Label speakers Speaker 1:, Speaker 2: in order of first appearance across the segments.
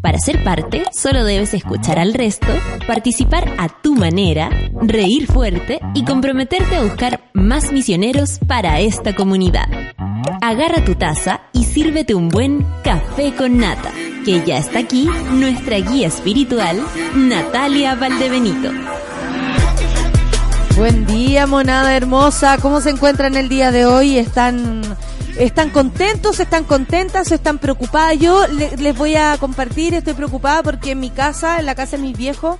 Speaker 1: Para ser parte, solo debes escuchar al resto, participar a tu manera, reír fuerte y comprometerte a buscar más misioneros para esta comunidad. Agarra tu taza y sírvete un buen café con nata, que ya está aquí nuestra guía espiritual, Natalia Valdebenito.
Speaker 2: Buen día, monada hermosa. ¿Cómo se encuentran el día de hoy? ¿Están ¿Están contentos? ¿Están contentas? ¿Están preocupadas? Yo les voy a compartir, estoy preocupada porque en mi casa, en la casa de mis viejos,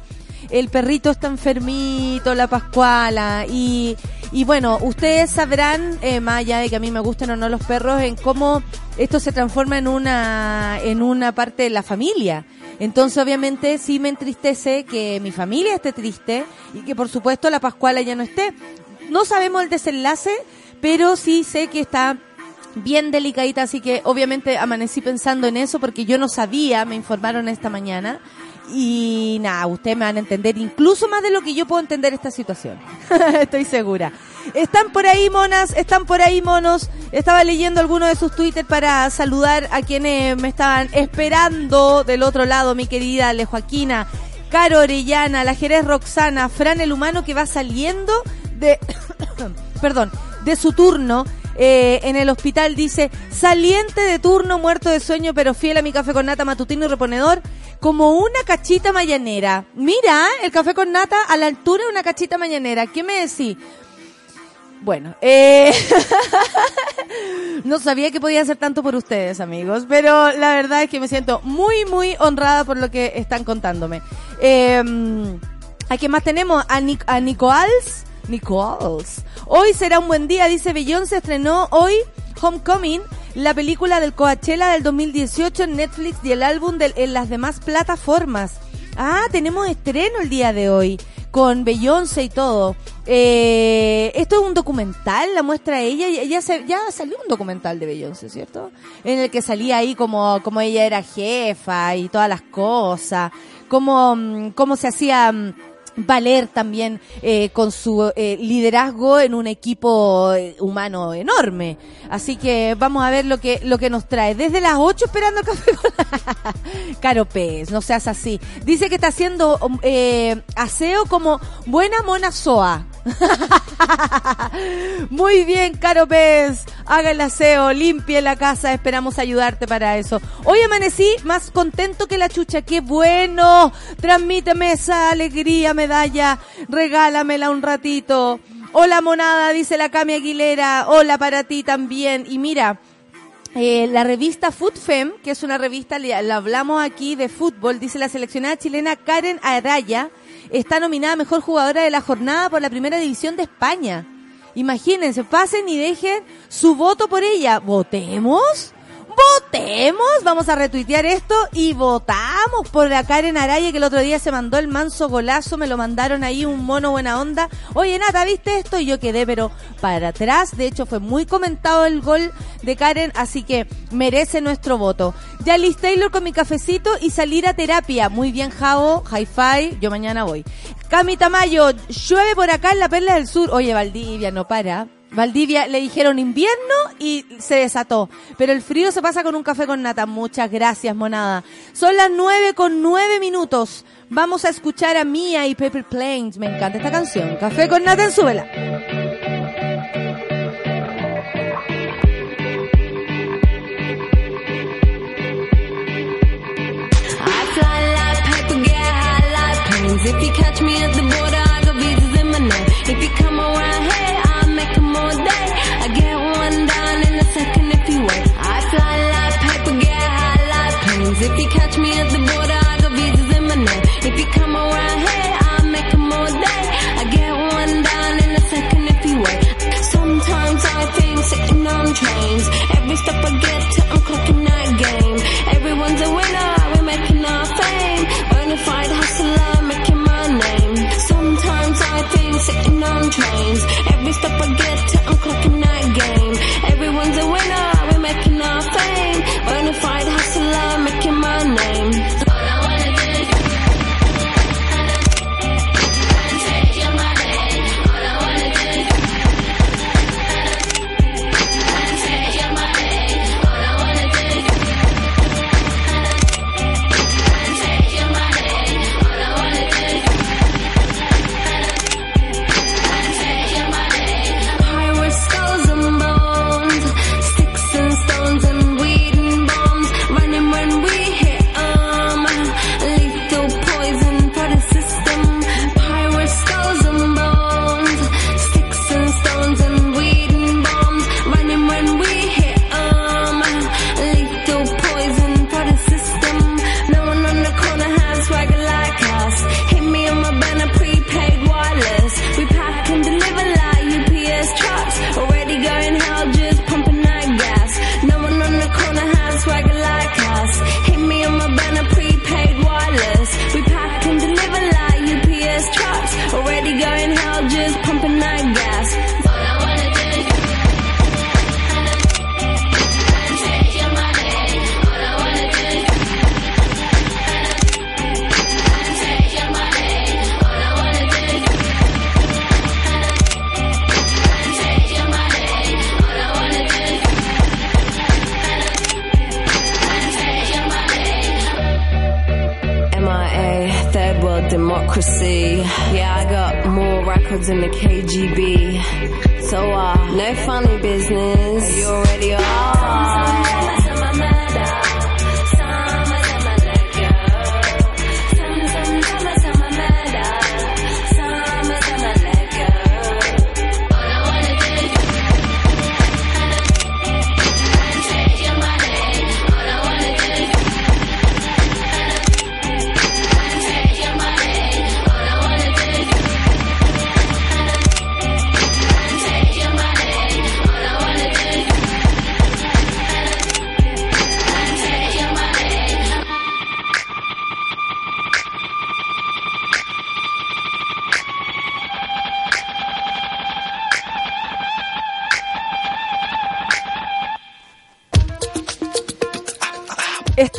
Speaker 2: el perrito está enfermito, la Pascuala, y, y bueno, ustedes sabrán, eh, más allá de que a mí me gusten o no los perros, en cómo esto se transforma en una, en una parte de la familia. Entonces, obviamente, sí me entristece que mi familia esté triste y que, por supuesto, la Pascuala ya no esté. No sabemos el desenlace, pero sí sé que está bien delicadita, así que obviamente amanecí pensando en eso porque yo no sabía, me informaron esta mañana. Y nada, ustedes me van a entender incluso más de lo que yo puedo entender esta situación. Estoy segura. Están por ahí monas, están por ahí monos. Estaba leyendo algunos de sus Twitter para saludar a quienes me estaban esperando del otro lado, mi querida Ale Joaquina, Caro Orellana, la Jerez Roxana, Fran el humano que va saliendo de, perdón, de su turno eh, en el hospital dice, saliente de turno, muerto de sueño, pero fiel a mi café con nata matutino y reponedor, como una cachita mañanera. Mira, el café con nata a la altura de una cachita mañanera. ¿Qué me decís? Bueno, eh, no sabía que podía hacer tanto por ustedes, amigos, pero la verdad es que me siento muy, muy honrada por lo que están contándome. Eh, ¿A quién más tenemos? A, Nic a. Nicoals. Hoy será un buen día, dice se estrenó hoy Homecoming, la película del Coachella del 2018 en Netflix y el álbum en las demás plataformas. Ah, tenemos estreno el día de hoy con Beyoncé y todo. Eh, esto es un documental, la muestra ella, ya, ya salió un documental de Beyoncé, ¿cierto? En el que salía ahí como, como ella era jefa y todas las cosas, como, mm, cómo se hacía mm, valer también eh, con su eh, liderazgo en un equipo eh, humano enorme. Así que vamos a ver lo que lo que nos trae. Desde las 8 esperando café con Caro Pez, no seas así. Dice que está haciendo eh, aseo como buena mona soa. Muy bien, Caro Pez. Haga el aseo, limpie la casa. Esperamos ayudarte para eso. Hoy amanecí más contento que la chucha. ¡Qué bueno! Transmíteme esa alegría, medalla. Regálamela un ratito. Hola, monada, dice la Cami Aguilera. Hola para ti también. Y mira. Eh, la revista Food Fem, que es una revista, la hablamos aquí de fútbol, dice la seleccionada chilena Karen Araya, está nominada Mejor Jugadora de la Jornada por la Primera División de España. Imagínense, pasen y dejen su voto por ella. ¿Votemos? Votemos, vamos a retuitear esto y votamos por la Karen Araya que el otro día se mandó el manso golazo, me lo mandaron ahí un mono buena onda. Oye Nata, ¿viste esto? Y yo quedé pero para atrás, de hecho fue muy comentado el gol de Karen, así que merece nuestro voto. Ya Liz Taylor con mi cafecito y salir a terapia. Muy bien, Javo, hi-fi, yo mañana voy. Cami Tamayo, llueve por acá en la Perla del Sur. Oye, Valdivia, no para. Valdivia le dijeron invierno y se desató. Pero el frío se pasa con un café con nata. Muchas gracias, monada. Son las nueve con nueve minutos. Vamos a escuchar a Mia y Paper Planes. Me encanta esta canción. Café con nata en su vela. If you catch me at the border, I got visas in my name. If you come I get one in a second if you wait. I fly like paper, get high like planes. If you catch me at the border, I got visas in my name. If you come around here, them all day. I get one in a second if you wait. Sometimes I think sitting on trains. Every step I get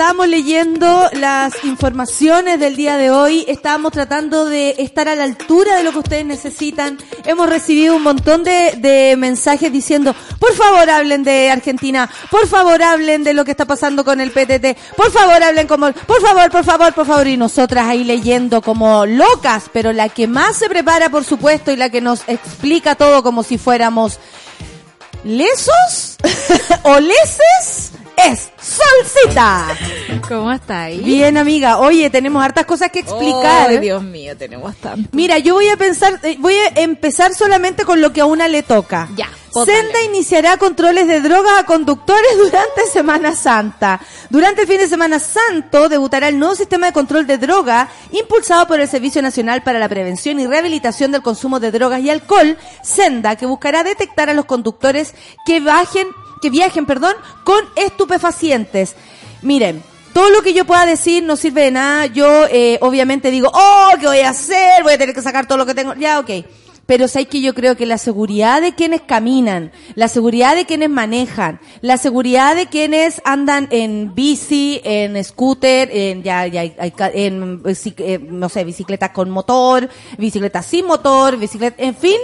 Speaker 2: Estábamos leyendo las informaciones del día de hoy, estábamos tratando de estar a la altura de lo que ustedes necesitan. Hemos recibido un montón de, de mensajes diciendo, por favor hablen de Argentina, por favor hablen de lo que está pasando con el PTT, por favor hablen como, por favor, por favor, por favor, y nosotras ahí leyendo como locas, pero la que más se prepara, por supuesto, y la que nos explica todo como si fuéramos lesos o leses es Solcita.
Speaker 3: ¿Cómo está ahí?
Speaker 2: Bien, amiga. Oye, tenemos hartas cosas que explicar.
Speaker 3: Ay, Dios mío, tenemos tanto.
Speaker 2: Mira, yo voy a pensar, eh, voy a empezar solamente con lo que a una le toca.
Speaker 3: Ya.
Speaker 2: Senda iniciará controles de drogas a conductores durante Semana Santa. Durante el fin de Semana Santo debutará el nuevo sistema de control de droga impulsado por el Servicio Nacional para la Prevención y Rehabilitación del Consumo de Drogas y Alcohol, Senda, que buscará detectar a los conductores que bajen que viajen, perdón, con estupefacientes. Miren, todo lo que yo pueda decir no sirve de nada. Yo, eh, obviamente digo, oh, ¿qué voy a hacer? Voy a tener que sacar todo lo que tengo. Ya, ok. Pero sabes que yo creo que la seguridad de quienes caminan, la seguridad de quienes manejan, la seguridad de quienes andan en bici, en scooter, en ya, ya, en, bici- eh, no sé, bicicletas con motor, bicicletas sin motor, bicicleta, en fin,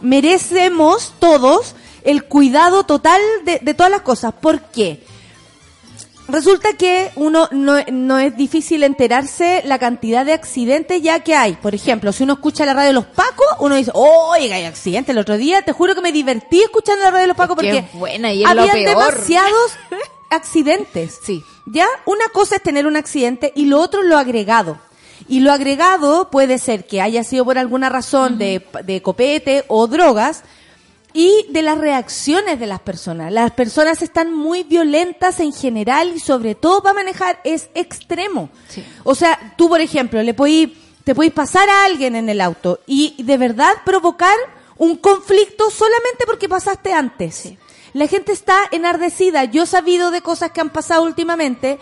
Speaker 2: merecemos todos el cuidado total de, de todas las cosas. ¿Por qué? Resulta que uno no, no es difícil enterarse la cantidad de accidentes ya que hay. Por ejemplo, si uno escucha la radio de los Pacos, uno dice, oiga, hay accidentes. El otro día, te juro que me divertí escuchando la radio de los Pacos porque
Speaker 3: buena y
Speaker 2: habían demasiados accidentes.
Speaker 3: Sí.
Speaker 2: ¿Ya? Una cosa es tener un accidente y lo otro es lo agregado. Y lo agregado puede ser que haya sido por alguna razón de, de copete o drogas y de las reacciones de las personas. Las personas están muy violentas en general y sobre todo para manejar es extremo.
Speaker 3: Sí.
Speaker 2: O sea, tú por ejemplo, le podís, te podéis pasar a alguien en el auto y de verdad provocar un conflicto solamente porque pasaste antes. La gente está enardecida. Yo he sabido de cosas que han pasado últimamente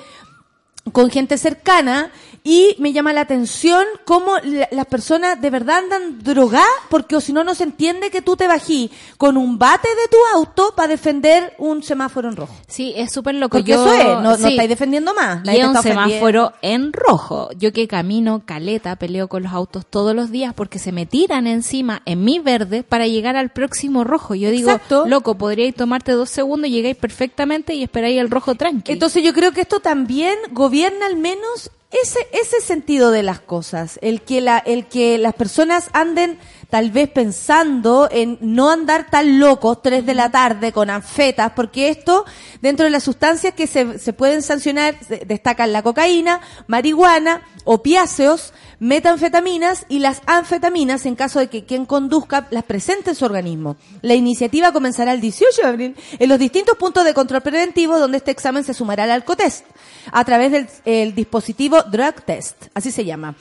Speaker 2: con gente cercana y me llama la atención cómo la- las personas de verdad andan drogadas porque o si no no se entiende que tú te bají con un bate de tu auto para defender un semáforo en rojo.
Speaker 3: Sí, es súper loco.
Speaker 2: Porque
Speaker 3: Yo-
Speaker 2: eso es, no, estáis defendiendo más.
Speaker 3: Y es un semáforo en rojo. Yo que camino caleta, peleo con los autos todos los días porque se me tiran encima en mi verde para llegar al próximo rojo. Yo digo,
Speaker 2: Exacto.
Speaker 3: loco, podríais tomarte dos segundos, llegáis perfectamente y esperáis el rojo tranqui.
Speaker 2: Entonces yo creo que esto también gobierna al menos ese ese sentido de las cosas, el que la el que las personas anden tal vez pensando en no andar tan locos tres de la tarde con anfetas, porque esto dentro de las sustancias que se, se pueden sancionar se- destacan la cocaína, marihuana, opiáceos, metanfetaminas y las anfetaminas en caso de que quien conduzca las presente en su organismo. La iniciativa comenzará el 18 de abril en los distintos puntos de control preventivo donde este examen se sumará al alcotest a través del el dispositivo Drug Test, así se llama.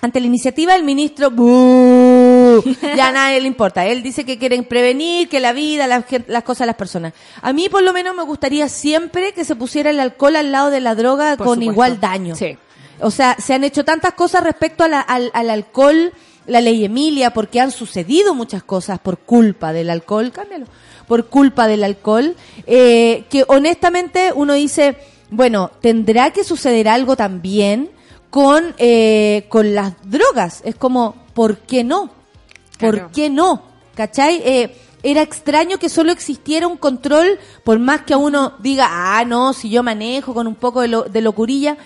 Speaker 2: Ante la iniciativa, el ministro, ¡Bú! ya a nadie le importa. Él dice que quieren prevenir, que la vida, la gen- las cosas de las personas. A mí, por lo menos, me gustaría siempre que se pusiera el alcohol al lado de la droga
Speaker 3: Por
Speaker 2: con
Speaker 3: supuesto.
Speaker 2: igual daño.
Speaker 3: Sí.
Speaker 2: O sea, se han hecho tantas cosas respecto a la- al, al alcohol, la ley Emilia, porque han sucedido muchas cosas por culpa del alcohol, cámbialo, por culpa del alcohol, eh, que honestamente uno dice, bueno, tendrá que suceder algo también con, eh, con las drogas. Es como, ¿por qué no? ¿Por
Speaker 3: Claro.
Speaker 2: qué no? ¿Cachai? Eh, era extraño que solo existiera un control, por más que a uno diga, ah, no, si yo manejo con un poco de, lo- de locurilla.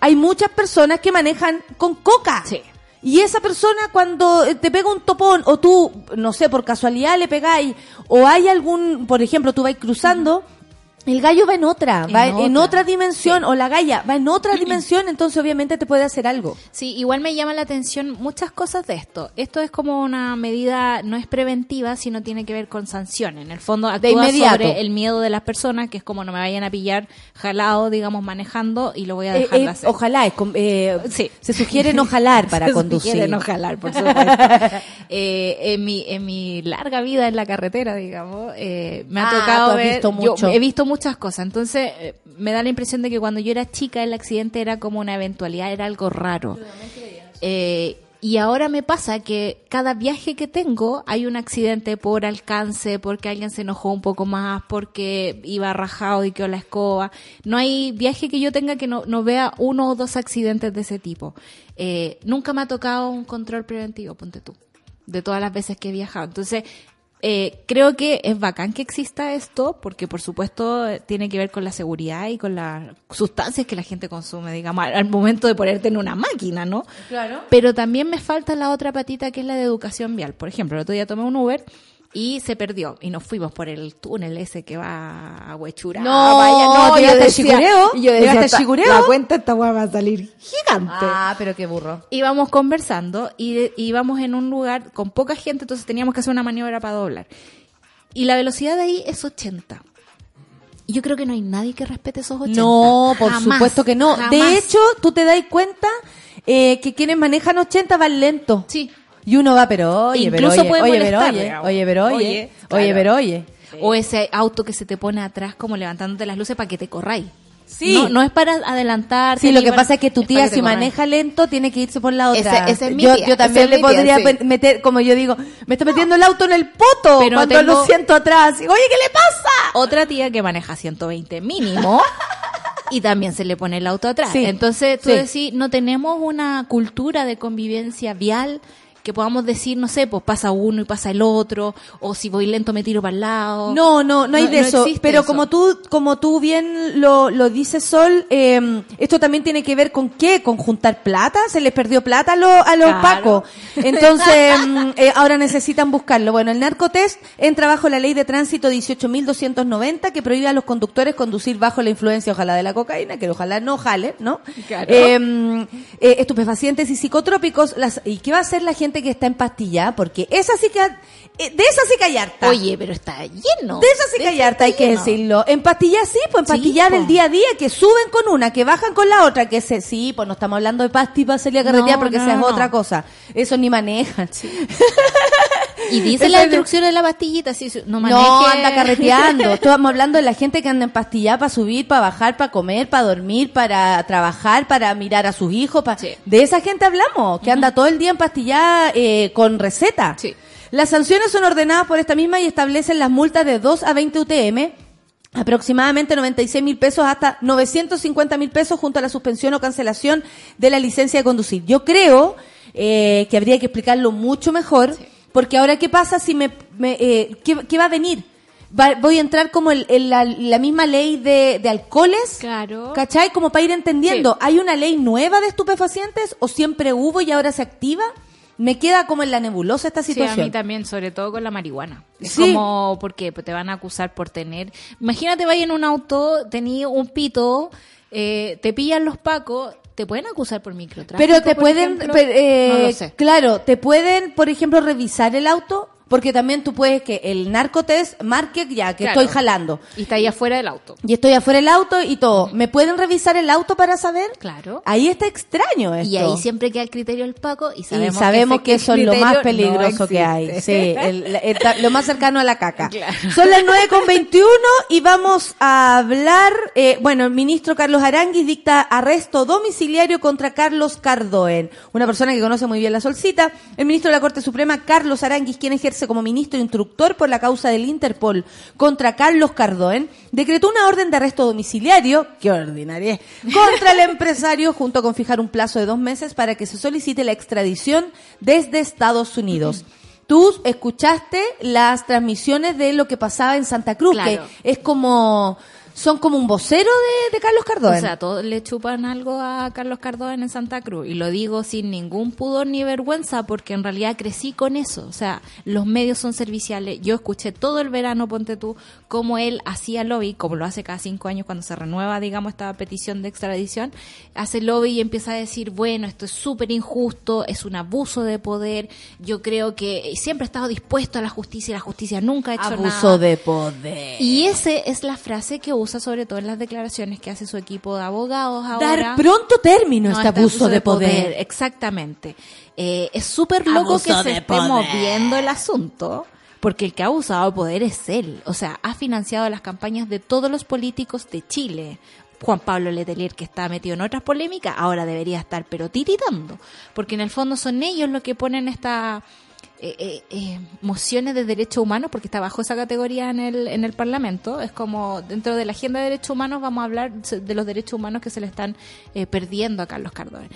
Speaker 2: Hay muchas personas que manejan con coca.
Speaker 3: Sí.
Speaker 2: Y esa persona cuando eh, te pega un topón o tú, no sé, por casualidad le pegáis o hay algún, por ejemplo, tú vais cruzando, el gallo va en otra,
Speaker 3: En
Speaker 2: va en
Speaker 3: otra,
Speaker 2: dimensión o la galla va en otra dimensión, entonces obviamente te puede hacer algo.
Speaker 3: Sí, igual me llama la atención muchas cosas de esto. Esto es como una medida, no es preventiva, sino tiene que ver con sanciones. En el fondo actúa
Speaker 2: inmediato.
Speaker 3: sobre el miedo de las personas, que es como no me vayan a pillar jalado, digamos, manejando y lo voy a
Speaker 2: Eh,
Speaker 3: dejar de
Speaker 2: eh,
Speaker 3: hacer.
Speaker 2: ojalá, es eh,
Speaker 3: Sí.
Speaker 2: se sugiere no jalar para
Speaker 3: Se
Speaker 2: conducir.
Speaker 3: sugiere no jalar, por supuesto. Eh, en, mi, en mi larga vida en la carretera, digamos, eh, me ha
Speaker 2: Ah,
Speaker 3: tocado ver.
Speaker 2: visto
Speaker 3: yo
Speaker 2: mucho.
Speaker 3: he visto muchas cosas. Entonces, eh, me da la impresión de que cuando yo era chica, el accidente era como una eventualidad, era algo raro. Eh, y ahora me pasa que cada viaje que tengo hay un accidente por alcance, porque alguien se enojó un poco más, porque iba rajado y quedó la escoba. No hay viaje que yo tenga que no, no vea uno o dos accidentes de ese tipo. Eh, nunca me ha tocado un control preventivo, ponte tú, de todas las veces que he viajado. Entonces, eh, creo que es bacán que exista esto, porque por supuesto tiene que ver con la seguridad y con las sustancias que la gente consume, digamos, al, al momento de ponerte en una máquina, ¿no?
Speaker 2: Claro.
Speaker 3: Pero también me falta la otra patita que es la de educación vial. Por ejemplo, el otro día tomé un Uber y se perdió y nos fuimos por el túnel ese que va a Huechura.
Speaker 2: No,
Speaker 3: vaya,
Speaker 2: ¿llegaste
Speaker 3: yo decía-
Speaker 2: Chicureo?
Speaker 3: yo decía,
Speaker 2: ¿Llegaste a
Speaker 3: "Esta-
Speaker 2: Chicureo?"
Speaker 3: La cuenta esta weá va a salir gigante
Speaker 2: Ah, pero qué burro.
Speaker 3: íbamos conversando y íbamos en un lugar con poca gente, entonces teníamos que hacer una maniobra para doblar. Y la velocidad de ahí es 80. Y yo creo que no hay nadie que respete esos 80.
Speaker 2: No, por
Speaker 3: Jamás,
Speaker 2: supuesto que no.
Speaker 3: jamás.
Speaker 2: De hecho, tú te das cuenta eh, que quienes manejan 80 van lento.
Speaker 3: Sí.
Speaker 2: Y uno va, pero oye, pero
Speaker 3: Incluso
Speaker 2: oye,
Speaker 3: puede
Speaker 2: oye,
Speaker 3: molestar,
Speaker 2: pero oye, oye, pero oye,
Speaker 3: Oye,
Speaker 2: pero oye.
Speaker 3: O ese auto que se te pone atrás como levantándote las luces para que te corráis.
Speaker 2: Sí.
Speaker 3: No, no es para adelantar.
Speaker 2: Sí, lo que pasa es que tu tía si maneja lento tiene que irse por la otra.
Speaker 3: Ese- ese es mi
Speaker 2: yo,
Speaker 3: tía,
Speaker 2: yo también
Speaker 3: ese
Speaker 2: le
Speaker 3: tía,
Speaker 2: podría
Speaker 3: sí.
Speaker 2: meter, como yo digo, me está metiendo el auto en el poto
Speaker 3: Pero
Speaker 2: cuando
Speaker 3: tengo-
Speaker 2: lo siento atrás. Y, Oye, ¿qué le pasa?
Speaker 3: Otra tía que maneja 120 mínimo. Y también se le pone el auto atrás.
Speaker 2: Sí,
Speaker 3: Entonces, tú
Speaker 2: sí.
Speaker 3: decís, no tenemos una cultura de convivencia vial que podamos decir, no sé, pues pasa uno y pasa el otro, o si voy lento me tiro para el lado.
Speaker 2: No, no, no hay
Speaker 3: No-
Speaker 2: de
Speaker 3: no
Speaker 2: eso. Pero
Speaker 3: eso.
Speaker 2: como tú, como tú bien lo, lo dices, Sol, eh, esto también tiene que ver con qué, con juntar plata. Se les perdió plata a, los a los
Speaker 3: Claro.
Speaker 2: pacos. Entonces, mm, eh, ahora necesitan buscarlo. Bueno, el narcotest entra bajo la ley de tránsito 18.290 que prohíbe a los conductores conducir bajo la influencia, ojalá de la cocaína, que ojalá no jale, ¿no?
Speaker 3: Claro.
Speaker 2: Mm, eh, estupefacientes y psicotrópicos. Las, ¿Y qué va a hacer la gente que está en pastilla? Porque esa sí que, eh, de esa sí que hay harta.
Speaker 3: Oye, pero está lleno.
Speaker 2: De esa sí que hay harta, hay que decirlo. En pastillas sí, pues en
Speaker 3: Sí,
Speaker 2: pastillas del día a día, que suben con una, que bajan con la otra, que se, sí, pues no estamos hablando de pastillas para salir a carretera
Speaker 3: No,
Speaker 2: porque
Speaker 3: no,
Speaker 2: esa es otra cosa. Eso ni manejan.
Speaker 3: Y dice la
Speaker 2: es-
Speaker 3: instrucción de la pastillita, sí, sí, no maneje.
Speaker 2: No, anda carreteando. Estamos hablando de la gente que anda en pastilla para subir, para bajar, para comer, para dormir, para trabajar, para mirar a sus hijos. pa-
Speaker 3: Sí.
Speaker 2: De esa gente hablamos, que anda todo el día en pastilla eh, con receta.
Speaker 3: Sí.
Speaker 2: Las sanciones son ordenadas por esta misma y establecen las multas de 2 a 20 UTM, aproximadamente 96 mil pesos hasta 950 mil pesos junto a la suspensión o cancelación de la licencia de conducir. Yo creo eh, que habría que explicarlo mucho mejor, porque ahora qué pasa si me, me, eh, ¿qué, qué va a venir? Va- voy a entrar como en la, la misma ley de, de alcoholes,
Speaker 3: Claro.
Speaker 2: ¿cachai? Como para ir entendiendo, ¿hay una ley nueva de estupefacientes o siempre hubo y ahora se activa? Me queda como en la nebulosa esta
Speaker 3: Sí, a
Speaker 2: situación.
Speaker 3: mí también, sobre todo con la marihuana. Es
Speaker 2: Sí.
Speaker 3: como, porque te van a acusar por tener... Imagínate, vaya en un auto, tenías un pito, eh, te pillan los pacos, te pueden acusar por microtráfico,
Speaker 2: Pero te pueden, pero, eh,
Speaker 3: no lo sé.
Speaker 2: claro, te pueden, por ejemplo, revisar el auto, porque también tú puedes que el narcotest marque ya que
Speaker 3: Claro.
Speaker 2: estoy jalando.
Speaker 3: Y está ahí afuera del auto.
Speaker 2: Y estoy afuera del auto y todo. ¿Me pueden revisar el auto para saber?
Speaker 3: Claro.
Speaker 2: Ahí está extraño esto.
Speaker 3: Y ahí siempre queda el criterio del Paco y
Speaker 2: Y
Speaker 3: sabemos,
Speaker 2: sabemos, que, eso es lo más peligroso
Speaker 3: no
Speaker 2: que hay. Sí, el- el- el- lo más cercano a la caca.
Speaker 3: Claro.
Speaker 2: Son las 9 con 21 y vamos a hablar, eh, bueno, el ministro Carlos Aranguis dicta arresto domiciliario contra Carlos Cardoen, una persona que conoce muy bien la solcita. El ministro de la Corte Suprema, Carlos Aranguis, quien ejerce como ministro instructor por la causa del Interpol contra Carlos Cardoen, decretó una orden de arresto domiciliario, qué ordinaria, contra el empresario junto con fijar un plazo de dos meses para que se solicite la extradición desde Estados Unidos. Tú escuchaste las transmisiones de lo que pasaba en Santa Cruz,
Speaker 3: Claro.
Speaker 2: que es como son como un vocero de, de Carlos Cardón.
Speaker 3: O sea, todos le chupan algo a Carlos Cardón en Santa Cruz. Y lo digo sin ningún pudor ni vergüenza porque en realidad crecí con eso. O sea, los medios son serviciales. Yo escuché todo el verano, ponte tú, cómo él hacía lobby, como lo hace cada cinco años cuando se renueva, digamos, esta petición de extradición. Hace lobby y empieza a decir, bueno, esto es súper injusto, es un abuso de poder. Yo creo que siempre he estado dispuesto a la justicia y la justicia nunca ha hecho nada.
Speaker 2: Abuso de poder.
Speaker 3: Y esa es la frase que usa sobre todo en las declaraciones que hace su equipo de abogados ahora.
Speaker 2: Dar pronto término a
Speaker 3: No,
Speaker 2: este abuso, de poder.
Speaker 3: Exactamente. Eh, es súper loco
Speaker 2: Abuso
Speaker 3: que se esté
Speaker 2: poder.
Speaker 3: moviendo el asunto, porque el que ha abusado de poder es él. O sea, ha financiado las campañas de todos los políticos de Chile. Juan Pablo Letelier, que está metido en otras polémicas, ahora debería estar pero tiritando, porque en el fondo son ellos los que ponen esta eh, eh, eh, mociones de derechos humanos, porque está bajo esa categoría en el, en el Parlamento. Es como dentro de la agenda de derechos humanos vamos a hablar de los derechos humanos que se le están eh, perdiendo a Carlos Cardón.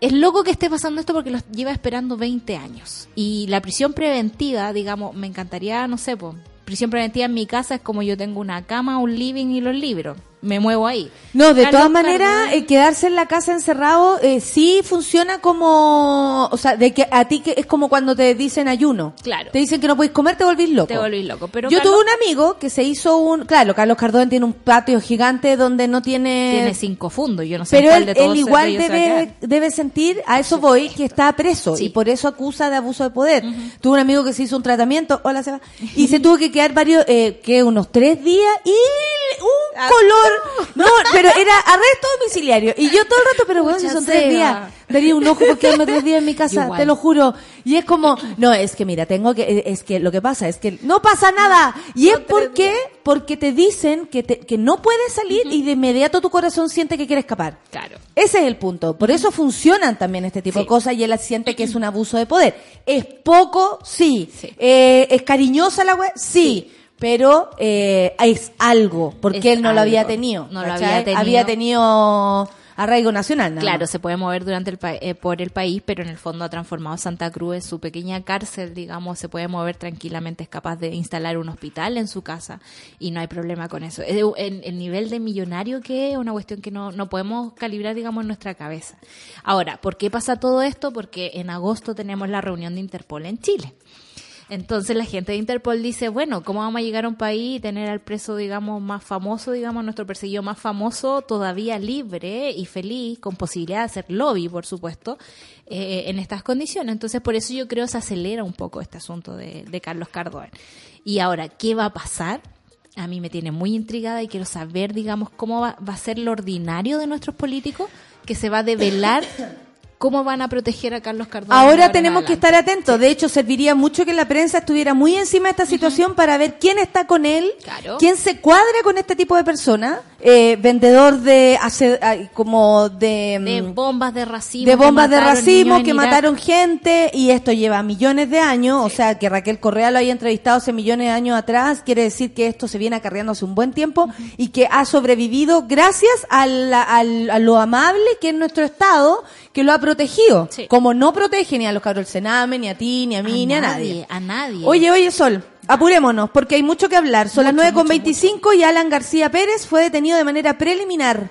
Speaker 3: Es loco que esté pasando esto porque los lleva esperando 20 años. Y la prisión preventiva, digamos, me encantaría, no sé, prisión preventiva en mi casa es como yo tengo una cama, un living y los libros. Me muevo ahí.
Speaker 2: No, de
Speaker 3: Carlos
Speaker 2: todas maneras, eh, quedarse en la casa encerrado eh, sí funciona como, o sea, de que a ti que es como cuando te dicen ayuno.
Speaker 3: Claro.
Speaker 2: Te dicen que no puedes comer, te volvís loco.
Speaker 3: Te volvís loco. Pero
Speaker 2: Yo
Speaker 3: Carlos
Speaker 2: tuve un amigo que se hizo un, claro, Carlos Cardón tiene un patio gigante donde no tiene,
Speaker 3: tiene cinco fundos. Yo no sé
Speaker 2: pero
Speaker 3: cuál
Speaker 2: él,
Speaker 3: de todos
Speaker 2: él igual debe, debe sentir, a eso voy, que está preso
Speaker 3: Sí.
Speaker 2: y por eso acusa de abuso de poder. Tuve un amigo que se hizo un tratamiento, hola Seba, y se tuvo que quedar varios, eh, que unos tres días y un
Speaker 3: Ah,
Speaker 2: color, no, pero era arresto domiciliario. Y yo todo el rato, pero bueno, si son tres días, daría un ojo por quedarme tres días en mi casa,
Speaker 3: Igual.
Speaker 2: te lo juro. Y es como, no, es que mira, tengo que, eh, es que lo que pasa es que no pasa nada. Y es porque, porque te dicen que, te- que no puedes salir y de inmediato tu corazón siente que quiere escapar.
Speaker 3: Claro.
Speaker 2: Ese es el punto. Por eso funcionan también este tipo
Speaker 3: Sí.
Speaker 2: de cosas y él siente que es un abuso de poder. ¿Es poco? Sí.
Speaker 3: Sí.
Speaker 2: Eh, ¿Es cariñosa la web? Sí. Pero eh, es algo, porque
Speaker 3: Es
Speaker 2: él no lo había tenido.
Speaker 3: No había tenido.
Speaker 2: Había tenido arraigo nacional.
Speaker 3: Claro, se puede mover durante el pa- eh, por el país, pero en el fondo ha transformado Santa Cruz en su pequeña cárcel, digamos, se puede mover tranquilamente, es capaz de instalar un hospital en su casa y no hay problema con eso. Es El, el nivel de millonario que es una cuestión que no, no podemos calibrar, digamos, en nuestra cabeza. Ahora, ¿por qué pasa todo esto? Porque en agosto tenemos la reunión de Interpol en Chile. Entonces la gente de Interpol dice, bueno, ¿cómo vamos a llegar a un país y tener al preso, digamos, más famoso, digamos, nuestro perseguido más famoso, todavía libre y feliz, con posibilidad de hacer lobby, por supuesto, eh, en estas condiciones? Entonces por eso yo creo se acelera un poco este asunto de, de Carlos Cardón. Y ahora, ¿qué va a pasar? A mí me tiene muy intrigada y quiero saber, digamos, cómo va, va a ser lo ordinario de nuestros políticos, que se va a develar cómo van a proteger a Carlos Cardón. de
Speaker 2: Ahora
Speaker 3: en
Speaker 2: tenemos que estar atentos. De hecho, serviría mucho que la prensa estuviera muy encima de esta situación para ver quién está con él,
Speaker 3: Claro.
Speaker 2: quién se cuadra con este tipo de persona, eh, vendedor de, hace, como de,
Speaker 3: de
Speaker 2: mm,
Speaker 3: bombas de racismo.
Speaker 2: de bombas de racismo que mataron gente y esto lleva millones de años, o sea que Raquel Correa lo haya entrevistado hace millones de años atrás, quiere decir que esto se viene acarreando hace un buen tiempo y que ha sobrevivido gracias a, la- a lo amable que es nuestro Estado, que lo ha protegido,
Speaker 3: Sí.
Speaker 2: como no protege ni a los cabros del Sename, ni a ti, ni a mí, ni a nadie.
Speaker 3: A nadie.
Speaker 2: Oye, oye, Sol, apurémonos, porque hay mucho que hablar. Son las
Speaker 3: Mucho,
Speaker 2: 9 con
Speaker 3: mucho,
Speaker 2: 25 y Alan García Pérez fue detenido de manera preliminar.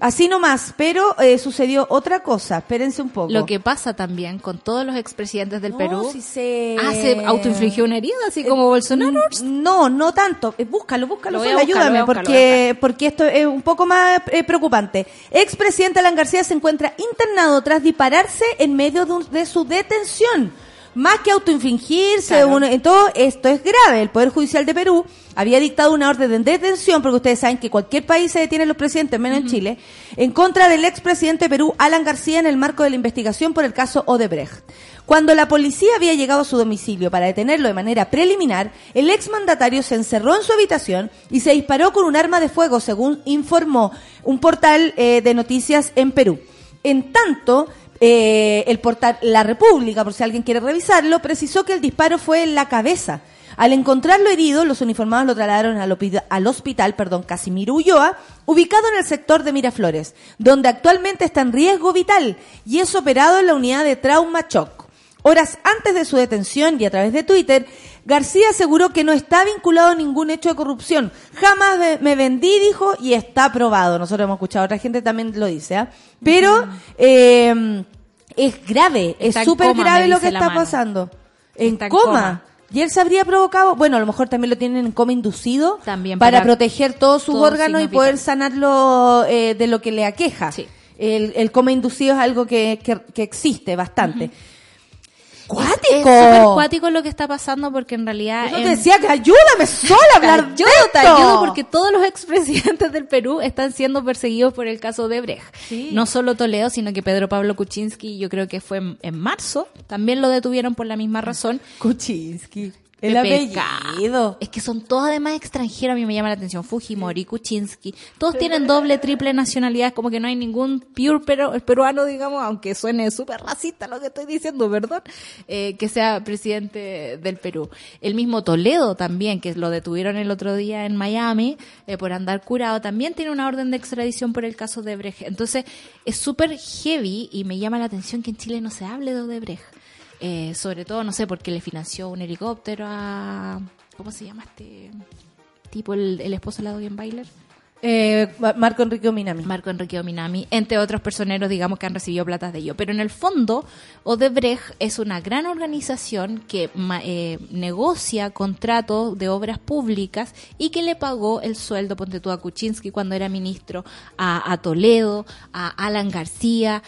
Speaker 2: Así nomás, pero eh, sucedió otra cosa. Espérense un poco.
Speaker 3: Lo que pasa también con todos los expresidentes del
Speaker 2: No,
Speaker 3: Perú.
Speaker 2: si se...
Speaker 3: Ah, se autoinfligió una herida, así como Bolsonaro.
Speaker 2: No, no tanto. Eh, Búscalo, búscalo,
Speaker 3: buscar,
Speaker 2: ayúdame,
Speaker 3: buscar,
Speaker 2: porque, porque esto es un poco más eh, preocupante. Expresidente Alan García se encuentra internado tras dispararse en medio de, un- de su detención. Más que autoinfligirse,
Speaker 3: Claro.
Speaker 2: uno- en todo esto es grave. El Poder Judicial de Perú había dictado una orden de detención, porque ustedes saben que cualquier país se detiene los presidentes, menos en Chile, en contra del expresidente de Perú, Alan García, en el marco de la investigación por el caso Odebrecht. Cuando la policía había llegado a su domicilio para detenerlo de manera preliminar, el exmandatario se encerró en su habitación y se disparó con un arma de fuego, según informó un portal eh, de noticias en Perú. En tanto, eh, el portal La República, por si alguien quiere revisarlo, precisó que el disparo fue en la cabeza. Al encontrarlo herido, los uniformados lo trasladaron al, al hospital, perdón, Casimiro Ulloa, ubicado en el sector de Miraflores, donde actualmente está en riesgo vital y es operado en la unidad de trauma shock. Horas antes de su detención y a través de Twitter, García aseguró que no está vinculado a ningún hecho de corrupción. Jamás me, vendí, dijo, y está probado. Nosotros hemos escuchado, otra gente también lo dice, ¿ah? Pero eh, es grave,
Speaker 3: Está
Speaker 2: es súper grave lo que está
Speaker 3: mano.
Speaker 2: pasando. En
Speaker 3: Está en
Speaker 2: coma.
Speaker 3: coma.
Speaker 2: Y él se habría provocado, bueno, a lo mejor también lo tienen en coma inducido
Speaker 3: También
Speaker 2: para,
Speaker 3: para
Speaker 2: proteger todos sus órganos y poder sanarlo eh, de lo que le aqueja.
Speaker 3: Sí.
Speaker 2: El, el coma inducido es algo que, que, que existe bastante. ¡Cuático!
Speaker 3: Es súper cuático lo que está pasando porque en realidad...
Speaker 2: Yo
Speaker 3: en-
Speaker 2: te decía que ayúdame sola a hablar
Speaker 3: Yo
Speaker 2: de
Speaker 3: te ayudo porque todos los expresidentes del Perú están siendo perseguidos por el caso de Brecht.
Speaker 2: Sí.
Speaker 3: No solo Toledo, sino que Pedro Pablo Kuczynski, yo creo que fue en, en marzo, también lo detuvieron por la misma razón.
Speaker 2: Kuczynski. El apellido.
Speaker 3: Es que son todos además extranjeros, a mí me llama la atención. Fujimori, Kuczynski, todos tienen doble, triple nacionalidad, como que no hay ningún pure pero, peruano, digamos, aunque suene súper racista lo que estoy diciendo, perdón, eh, que sea presidente del Perú. El mismo Toledo también, que lo detuvieron el otro día en Miami eh, por andar curado, también tiene una orden de extradición por el caso de Brecht. Entonces, es súper heavy y me llama la atención que en Chile no se hable de Odebrecht. Eh, sobre todo, no sé, porque le financió un helicóptero a... ¿Cómo se llama este tipo, el, el esposo de la Dogen Bailer?
Speaker 2: Eh, Marco Enrique Minami.
Speaker 3: Marco Enrique Minami, entre otros personeros, digamos, que han recibido platas de ello. Pero en el fondo, Odebrecht es una gran organización que eh, negocia contratos de obras públicas y que le pagó el sueldo, ponte tú, a Kuczynski cuando era ministro, a, a Toledo, a Alan García.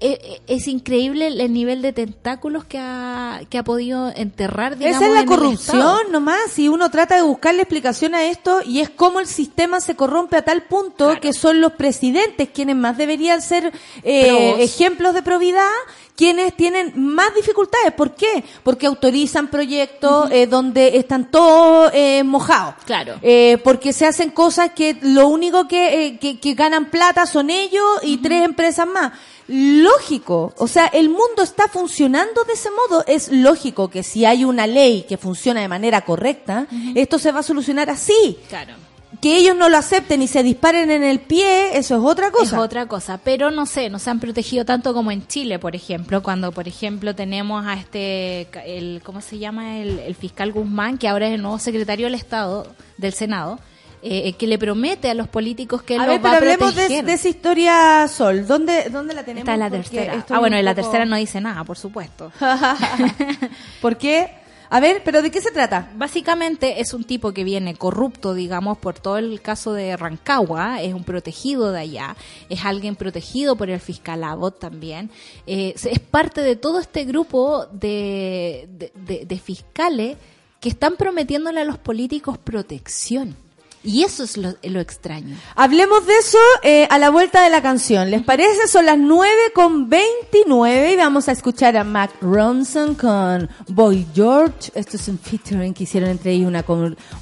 Speaker 3: Eh, eh, Es increíble el- el nivel de tentáculos que ha, que ha podido enterrar, digamos,
Speaker 2: Esa es la
Speaker 3: en
Speaker 2: corrupción nomás, y uno trata de buscarle explicación a esto y es como el sistema se corrompe a tal punto
Speaker 3: Claro.
Speaker 2: que son los presidentes quienes más deberían ser eh, ejemplos de probidad quienes tienen más dificultades. ¿Por qué? Porque autorizan proyectos eh, donde están todos eh, mojados.
Speaker 3: Claro.
Speaker 2: Eh, porque se hacen cosas que lo único que, eh, que, que ganan plata son ellos y tres empresas más. Lógico, o sea, el mundo está funcionando de ese modo. Es lógico que si hay una ley que funciona de manera correcta, esto se va a solucionar así.
Speaker 3: Claro.
Speaker 2: Que ellos no lo acepten y se disparen en el pie, eso es otra cosa.
Speaker 3: Es otra cosa, pero no sé, no se han protegido tanto como en Chile, por ejemplo, cuando, por ejemplo, tenemos a este, el, ¿cómo se llama? El, el fiscal Guzmán, que ahora es el nuevo secretario del Estado, del Senado, eh, que le promete a los políticos que él
Speaker 2: a
Speaker 3: los
Speaker 2: ver,
Speaker 3: va
Speaker 2: pero
Speaker 3: a
Speaker 2: hablemos de, esa historia, Sol. ¿Dónde, dónde la tenemos?
Speaker 3: Está en la
Speaker 2: Porque
Speaker 3: tercera. Ah, bueno, en la
Speaker 2: poco-
Speaker 3: tercera no dice nada, por supuesto.
Speaker 2: ¿Por qué? A ver, pero ¿de qué se trata?
Speaker 3: Básicamente es un tipo que viene corrupto, digamos, por todo el caso de Rancagua, es un protegido de allá, es alguien protegido por el fiscal Abbott también, eh, es parte de todo este grupo de, de, de- de fiscales que están prometiéndole a los políticos protección. Y eso es lo, lo extraño.
Speaker 2: Hablemos de eso eh, a la vuelta de la canción. ¿Les parece? Son las 9 con 29 y vamos a escuchar a Mac Ronson con Boy George. Esto es un featuring que hicieron entre ellos una,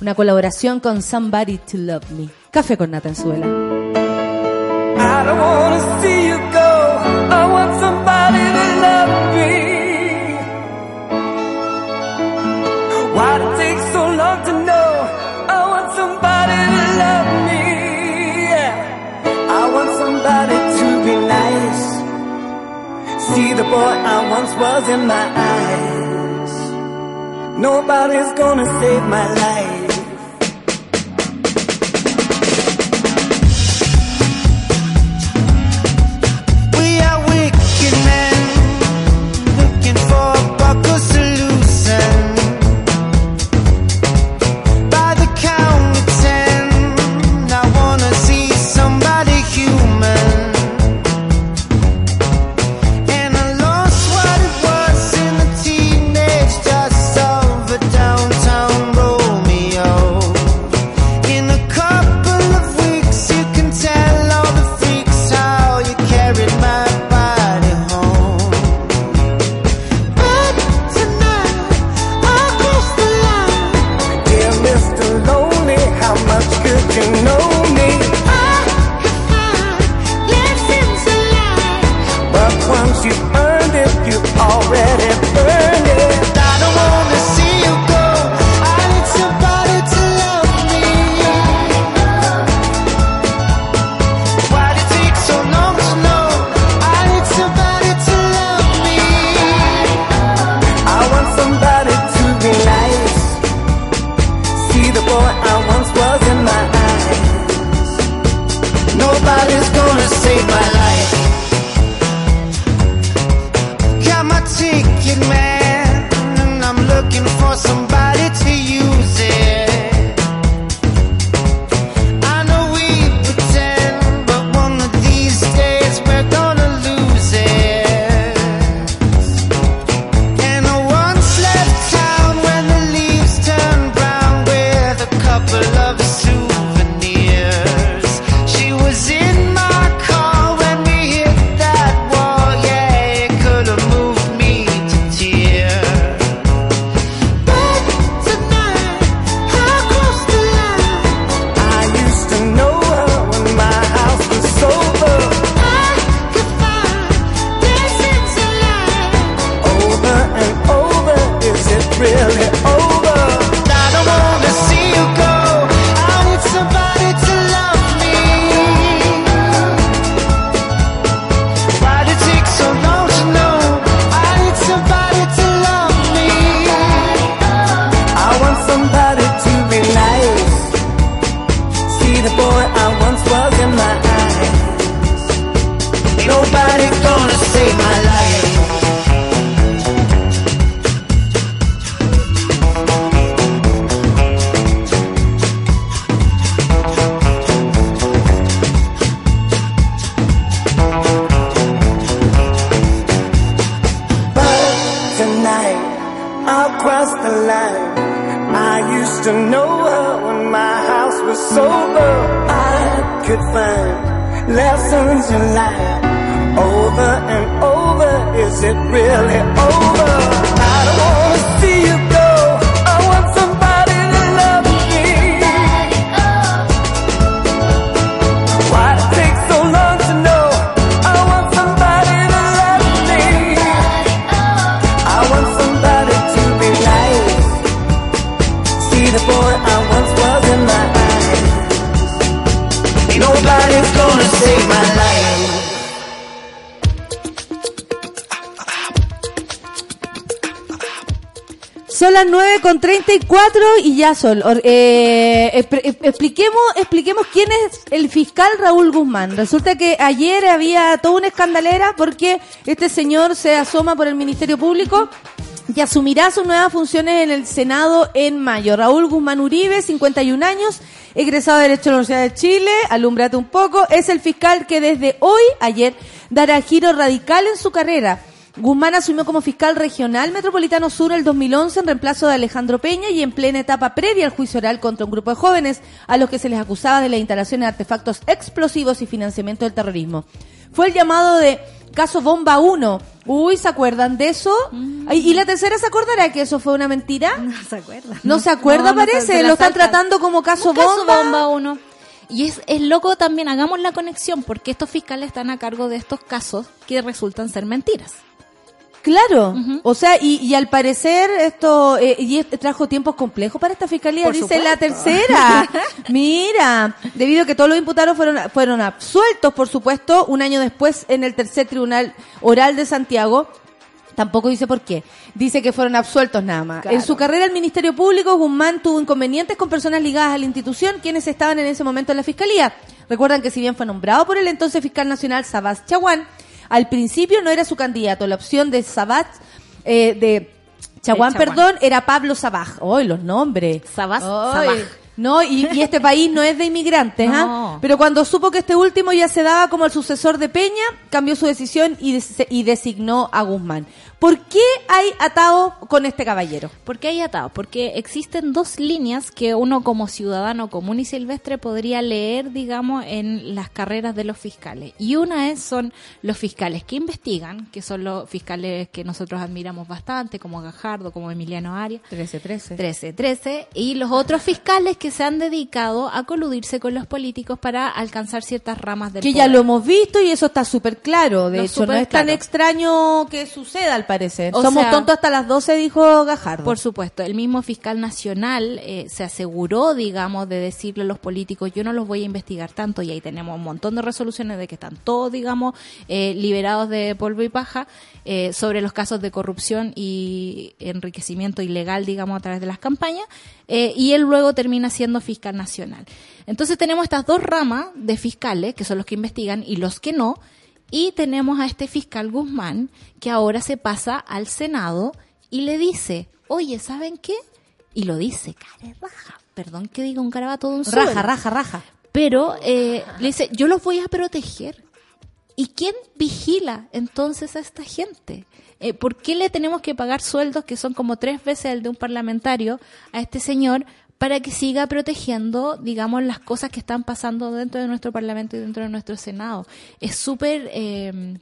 Speaker 2: una colaboración con Somebody to Love Me. Café con Nata en Suela.
Speaker 4: I don't wanna see you go. See the boy I once was in my eyes. Nobody's gonna save my life.
Speaker 2: Ya. Or- eh, eh, expliquemos, expliquemos quién es el fiscal Raúl Guzmán. Resulta que ayer había toda una escandalera porque este señor se asoma por el Ministerio Público y asumirá sus nuevas funciones en el Senado en mayo. Raúl Guzmán Uribe, 51 años, egresado de Derecho de la Universidad de Chile, alumbrate un poco, es el fiscal que desde hoy, ayer, dará giro radical en su carrera. Guzmán asumió como fiscal regional metropolitano sur el 2011 en reemplazo de Alejandro Peña y en plena etapa previa al juicio oral contra un grupo de jóvenes a los que se les acusaba de la instalación de artefactos explosivos y financiamiento del terrorismo. Fue el llamado de caso Bomba 1. Uy, ¿se acuerdan de eso? Ay, ¿Y la tercera se acordará que eso fue una mentira?
Speaker 3: No se acuerda.
Speaker 2: No se acuerda,
Speaker 3: No,
Speaker 2: parece. Lo están tratando como caso
Speaker 3: Un caso
Speaker 2: bomba.
Speaker 3: bomba uno. Y es, es loco también, hagamos la conexión, porque estos fiscales están a cargo de estos casos que resultan ser mentiras.
Speaker 2: Claro, o sea, y, y al parecer esto eh, y trajo tiempos complejos para esta fiscalía,
Speaker 3: Por
Speaker 2: dice la tercera. Mira, debido a que todos los imputados fueron fueron absueltos, por supuesto, un año después en el tercer tribunal oral de Santiago. Tampoco dice por qué. Dice que fueron absueltos nada más.
Speaker 3: Claro.
Speaker 2: En su carrera al Ministerio Público, Guzmán tuvo inconvenientes con personas ligadas a la institución, quienes estaban en ese momento en la Fiscalía. Recuerdan que si bien fue nombrado por el entonces fiscal nacional Sabás Chaguán, al principio no era su candidato. La opción de Sabás, eh, de Chaguán, perdón, era Pablo Sabaj. ¡Ay, los nombres!
Speaker 3: Sabaj.
Speaker 2: No, y, y este país no es de inmigrantes, ¿ah?
Speaker 3: No.
Speaker 2: Pero cuando supo que este último ya se daba como el sucesor de Peña, cambió su decisión y, des- y designó a Guzmán. ¿Por qué hay atado con este caballero?
Speaker 3: ¿Por qué hay atado? Porque existen dos líneas que uno como ciudadano común y silvestre podría leer, digamos, en las carreras de los fiscales. Y una es son los fiscales que investigan, que son los fiscales que nosotros admiramos bastante, como Gajardo, como Emiliano Arias.
Speaker 2: 13-13.
Speaker 3: 13, 13, y los otros fiscales que se han dedicado a coludirse con los políticos para alcanzar ciertas ramas del
Speaker 2: Que
Speaker 3: poder.
Speaker 2: ya lo hemos visto y eso está súper claro. De
Speaker 3: No,
Speaker 2: hecho, no es tan extraño que suceda, al parecer.
Speaker 3: O
Speaker 2: Somos
Speaker 3: sea-
Speaker 2: tontos hasta las 12, dijo Gajardo.
Speaker 3: Por supuesto, el mismo fiscal nacional eh, se aseguró, digamos, de decirle a los políticos, yo no los voy a investigar tanto, y ahí tenemos un montón de resoluciones de que están todos, digamos, eh, liberados de polvo y paja eh, sobre los casos de corrupción y enriquecimiento ilegal, digamos, a través de las campañas, eh, y él luego termina siendo fiscal nacional. Entonces tenemos estas dos ramas de fiscales, que son los que investigan y los que no, y tenemos a este fiscal Guzmán, que ahora se pasa al Senado y le dice, oye, ¿saben qué? Y lo dice, cara raja. Perdón que diga un garabato de un
Speaker 2: Raja,
Speaker 3: suelo.
Speaker 2: raja, raja.
Speaker 3: Pero eh, le dice, yo los voy a proteger. ¿Y quién vigila entonces a esta gente? Eh, ¿Por qué le tenemos que pagar sueldos que son como tres veces el de un parlamentario a este señor para que siga protegiendo, digamos, las cosas que están pasando dentro de nuestro parlamento y dentro de nuestro senado? Es súper... eh,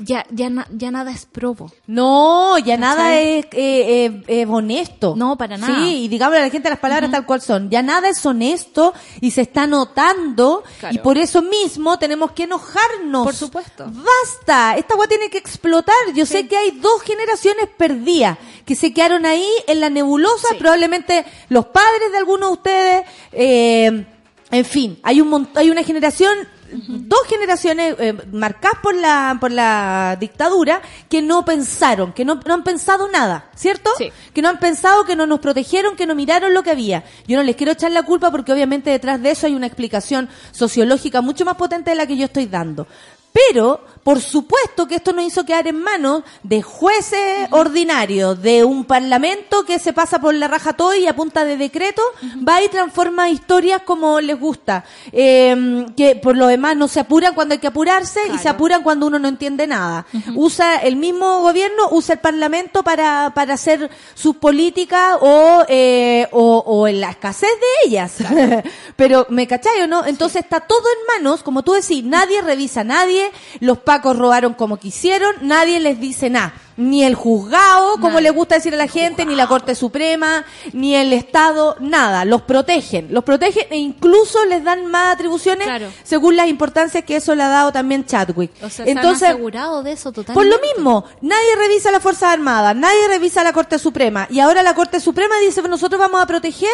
Speaker 3: ya, ya, na- ya nada es probo.
Speaker 2: No, ya nada es eh, eh, eh, honesto.
Speaker 3: No, para nada.
Speaker 2: Sí, y digámosle a la gente las palabras tal cual son. Ya nada es honesto y se está notando
Speaker 3: Claro.
Speaker 2: y por eso mismo tenemos que enojarnos.
Speaker 3: Por supuesto.
Speaker 2: Basta, esta agua tiene que explotar. Yo sé que hay dos generaciones perdidas que se quedaron ahí en la nebulosa,
Speaker 3: Sí.
Speaker 2: probablemente los padres de algunos de ustedes. eh, en fin, hay un hay una generación dos generaciones eh, marcadas por la por la dictadura que no pensaron, que no, no han pensado nada, ¿cierto?
Speaker 3: Sí.
Speaker 2: Que no han pensado, que no nos protegieron, que no miraron lo que había. Yo no les quiero echar la culpa porque obviamente detrás de eso hay una explicación sociológica mucho más potente de la que yo estoy dando. Pero, por supuesto que esto nos hizo quedar en manos de jueces ordinarios, de un parlamento que se pasa por la raja todo y a punta de decreto va y transforma historias como les gusta. Eh, que por lo demás no se apuran cuando hay que apurarse y se apuran cuando uno no entiende nada. Usa el mismo gobierno, usa el parlamento para, para hacer sus políticas o, eh, o, o en la escasez de ellas. Pero, ¿me cachai o no? Entonces está todo en manos, como tú decís, nadie revisa a nadie, los pacos robaron como quisieron, nadie les dice nada. Ni el juzgado, como
Speaker 3: Nadie.
Speaker 2: le gusta decir a la gente, ni la Corte Suprema, ni el Estado, nada. Los protegen, los protegen e incluso les dan más atribuciones
Speaker 3: Claro.
Speaker 2: según las importancias que eso le ha dado también Chadwick.
Speaker 3: O sea,
Speaker 2: Entonces,
Speaker 3: están asegurados de eso totalmente.
Speaker 2: por lo mismo, nadie revisa las Fuerzas Armadas, nadie revisa la Corte Suprema. Y ahora la Corte Suprema dice, nosotros vamos a proteger,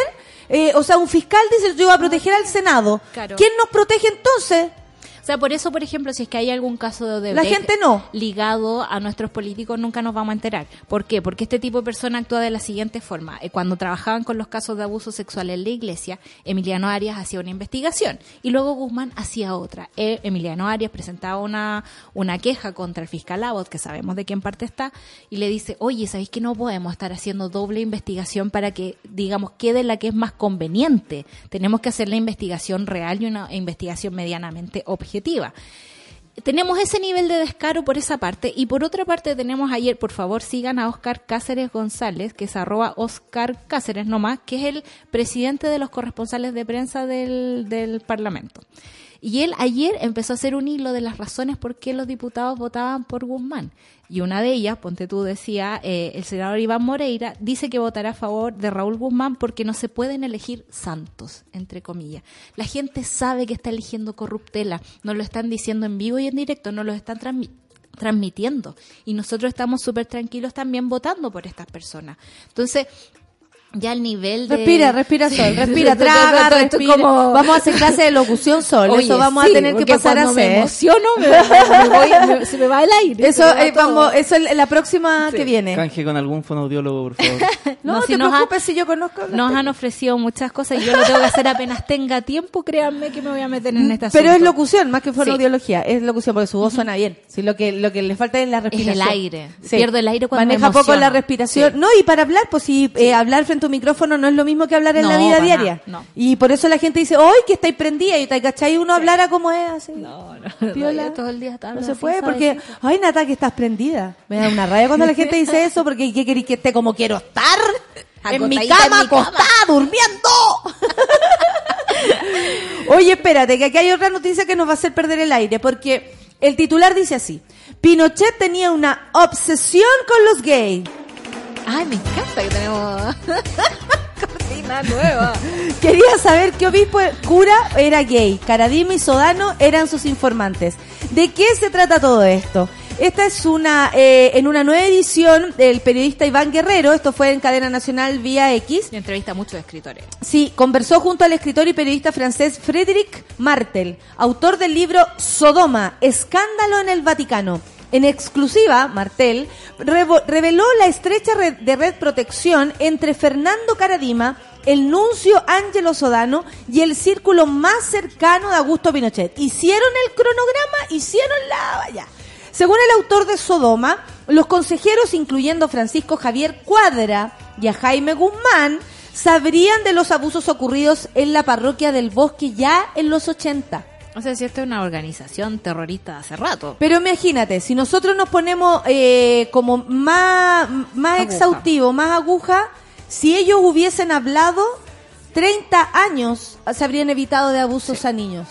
Speaker 2: eh, o sea, un fiscal dice, yo voy a proteger al Senado.
Speaker 3: Claro.
Speaker 2: ¿Quién nos protege entonces?
Speaker 3: O sea, por eso, por ejemplo, si es que hay algún caso de
Speaker 2: La
Speaker 3: Odebrecht
Speaker 2: gente no.
Speaker 3: ligado a nuestros políticos, nunca nos vamos a enterar. ¿Por qué? Porque este tipo de persona actúa de la siguiente forma. Eh, Cuando trabajaban con los casos de abuso sexual en la iglesia, Emiliano Arias hacía una investigación y luego Guzmán hacía otra. Eh, Emiliano Arias presentaba una, una queja contra el fiscal Abbott, que sabemos de qué en parte está, y le dice, oye, ¿sabéis que no podemos estar haciendo doble investigación para que, digamos, quede la que es más conveniente? Tenemos que hacer la investigación real y una investigación medianamente objetiva. Tenemos ese nivel de descaro por esa parte y por otra parte tenemos ayer, por favor sigan a Oscar Cáceres González, que es arroba Oscar Cáceres nomás, que es el presidente de los corresponsales de prensa del, del Parlamento. Y él ayer empezó a hacer un hilo de las razones por qué los diputados votaban por Guzmán. Y una de ellas, ponte tú, decía, eh, el senador Iván Moreira dice que votará a favor de Raúl Guzmán porque no se pueden elegir santos, entre comillas. La gente sabe que está eligiendo corruptela, nos lo están diciendo en vivo y en directo, nos lo están transmi- transmitiendo. Y nosotros estamos súper tranquilos también votando por estas personas. Entonces, ya el nivel de...
Speaker 2: Respira, respira sol, respira, traga, respira.
Speaker 3: como-
Speaker 2: Vamos a hacer clase de locución sol,
Speaker 3: Oye,
Speaker 2: eso vamos
Speaker 3: sí,
Speaker 2: a tener que pasar a
Speaker 3: cuando me
Speaker 2: hacer.
Speaker 3: emociono, me, me voy- me- se me va el aire.
Speaker 2: Eso,
Speaker 3: me
Speaker 2: eh, vamos, eso es la próxima que viene.
Speaker 5: Canje con algún fonoaudiólogo, por favor.
Speaker 2: No,
Speaker 3: No,
Speaker 2: te
Speaker 3: si nos ha-
Speaker 2: preocupes si yo conozco.
Speaker 3: Nos han ofrecido muchas cosas y yo lo tengo que hacer apenas tenga tiempo, créanme que me voy a meter en esta
Speaker 2: Pero es locución, más que fonoaudiología. Es locución porque su voz suena bien. Si lo que lo que le falta es la respiración.
Speaker 3: aire. Pierdo el aire cuando me
Speaker 2: Maneja poco
Speaker 3: emociono.
Speaker 2: la respiración.
Speaker 3: Sí.
Speaker 2: No, y para hablar, pues si eh, hablar frente a un micrófono no es lo mismo que hablar en
Speaker 3: No,
Speaker 2: la vida diaria.
Speaker 3: no.
Speaker 2: Y por eso la gente dice, ¡ay, que estáis prendida! Y te cachai uno hablara como es así.
Speaker 3: No, no,
Speaker 2: Piola.
Speaker 3: todo el día
Speaker 2: No se puede porque, ay, Nata, que estás prendida. Me da una rabia cuando la gente dice eso porque ¿qué queréis que esté como quiero estar? En
Speaker 3: en mi cama.
Speaker 2: acostada, durmiendo. Oye, espérate, que aquí hay otra noticia que nos va a hacer perder el aire, porque el titular dice así. Pinochet tenía una obsesión con los gays.
Speaker 3: Ay, me encanta que tenemos cortina nueva.
Speaker 2: Quería saber qué obispo cura era gay. Caradima y Sodano eran sus informantes. ¿De qué se trata todo esto? Esta es una, eh, en una nueva edición del periodista Iván Guerrero, esto fue en cadena nacional vía X,
Speaker 3: Y entrevista a muchos escritores.
Speaker 2: Sí, conversó junto al escritor y periodista francés Frédéric Martel, autor del libro Sodoma, Escándalo en el Vaticano. En exclusiva, Martel reveló la estrecha red de red protección entre Fernando Caradima, el nuncio Ángelo Sodano y el círculo más cercano de Augusto Pinochet. Hicieron el cronograma, hicieron la vaya. Según el autor de Sodoma, los consejeros, incluyendo Francisco Javier Cuadra y a Jaime Guzmán, sabrían de los abusos ocurridos en la parroquia del Bosque ya en los 80.
Speaker 3: O sea, si esta es una organización terrorista de hace rato.
Speaker 2: Pero imagínate, si nosotros nos ponemos eh, como más, más
Speaker 3: Aguja.
Speaker 2: exhaustivo, más aguja, si ellos hubiesen hablado, 30 años se habrían evitado de abusos a niños.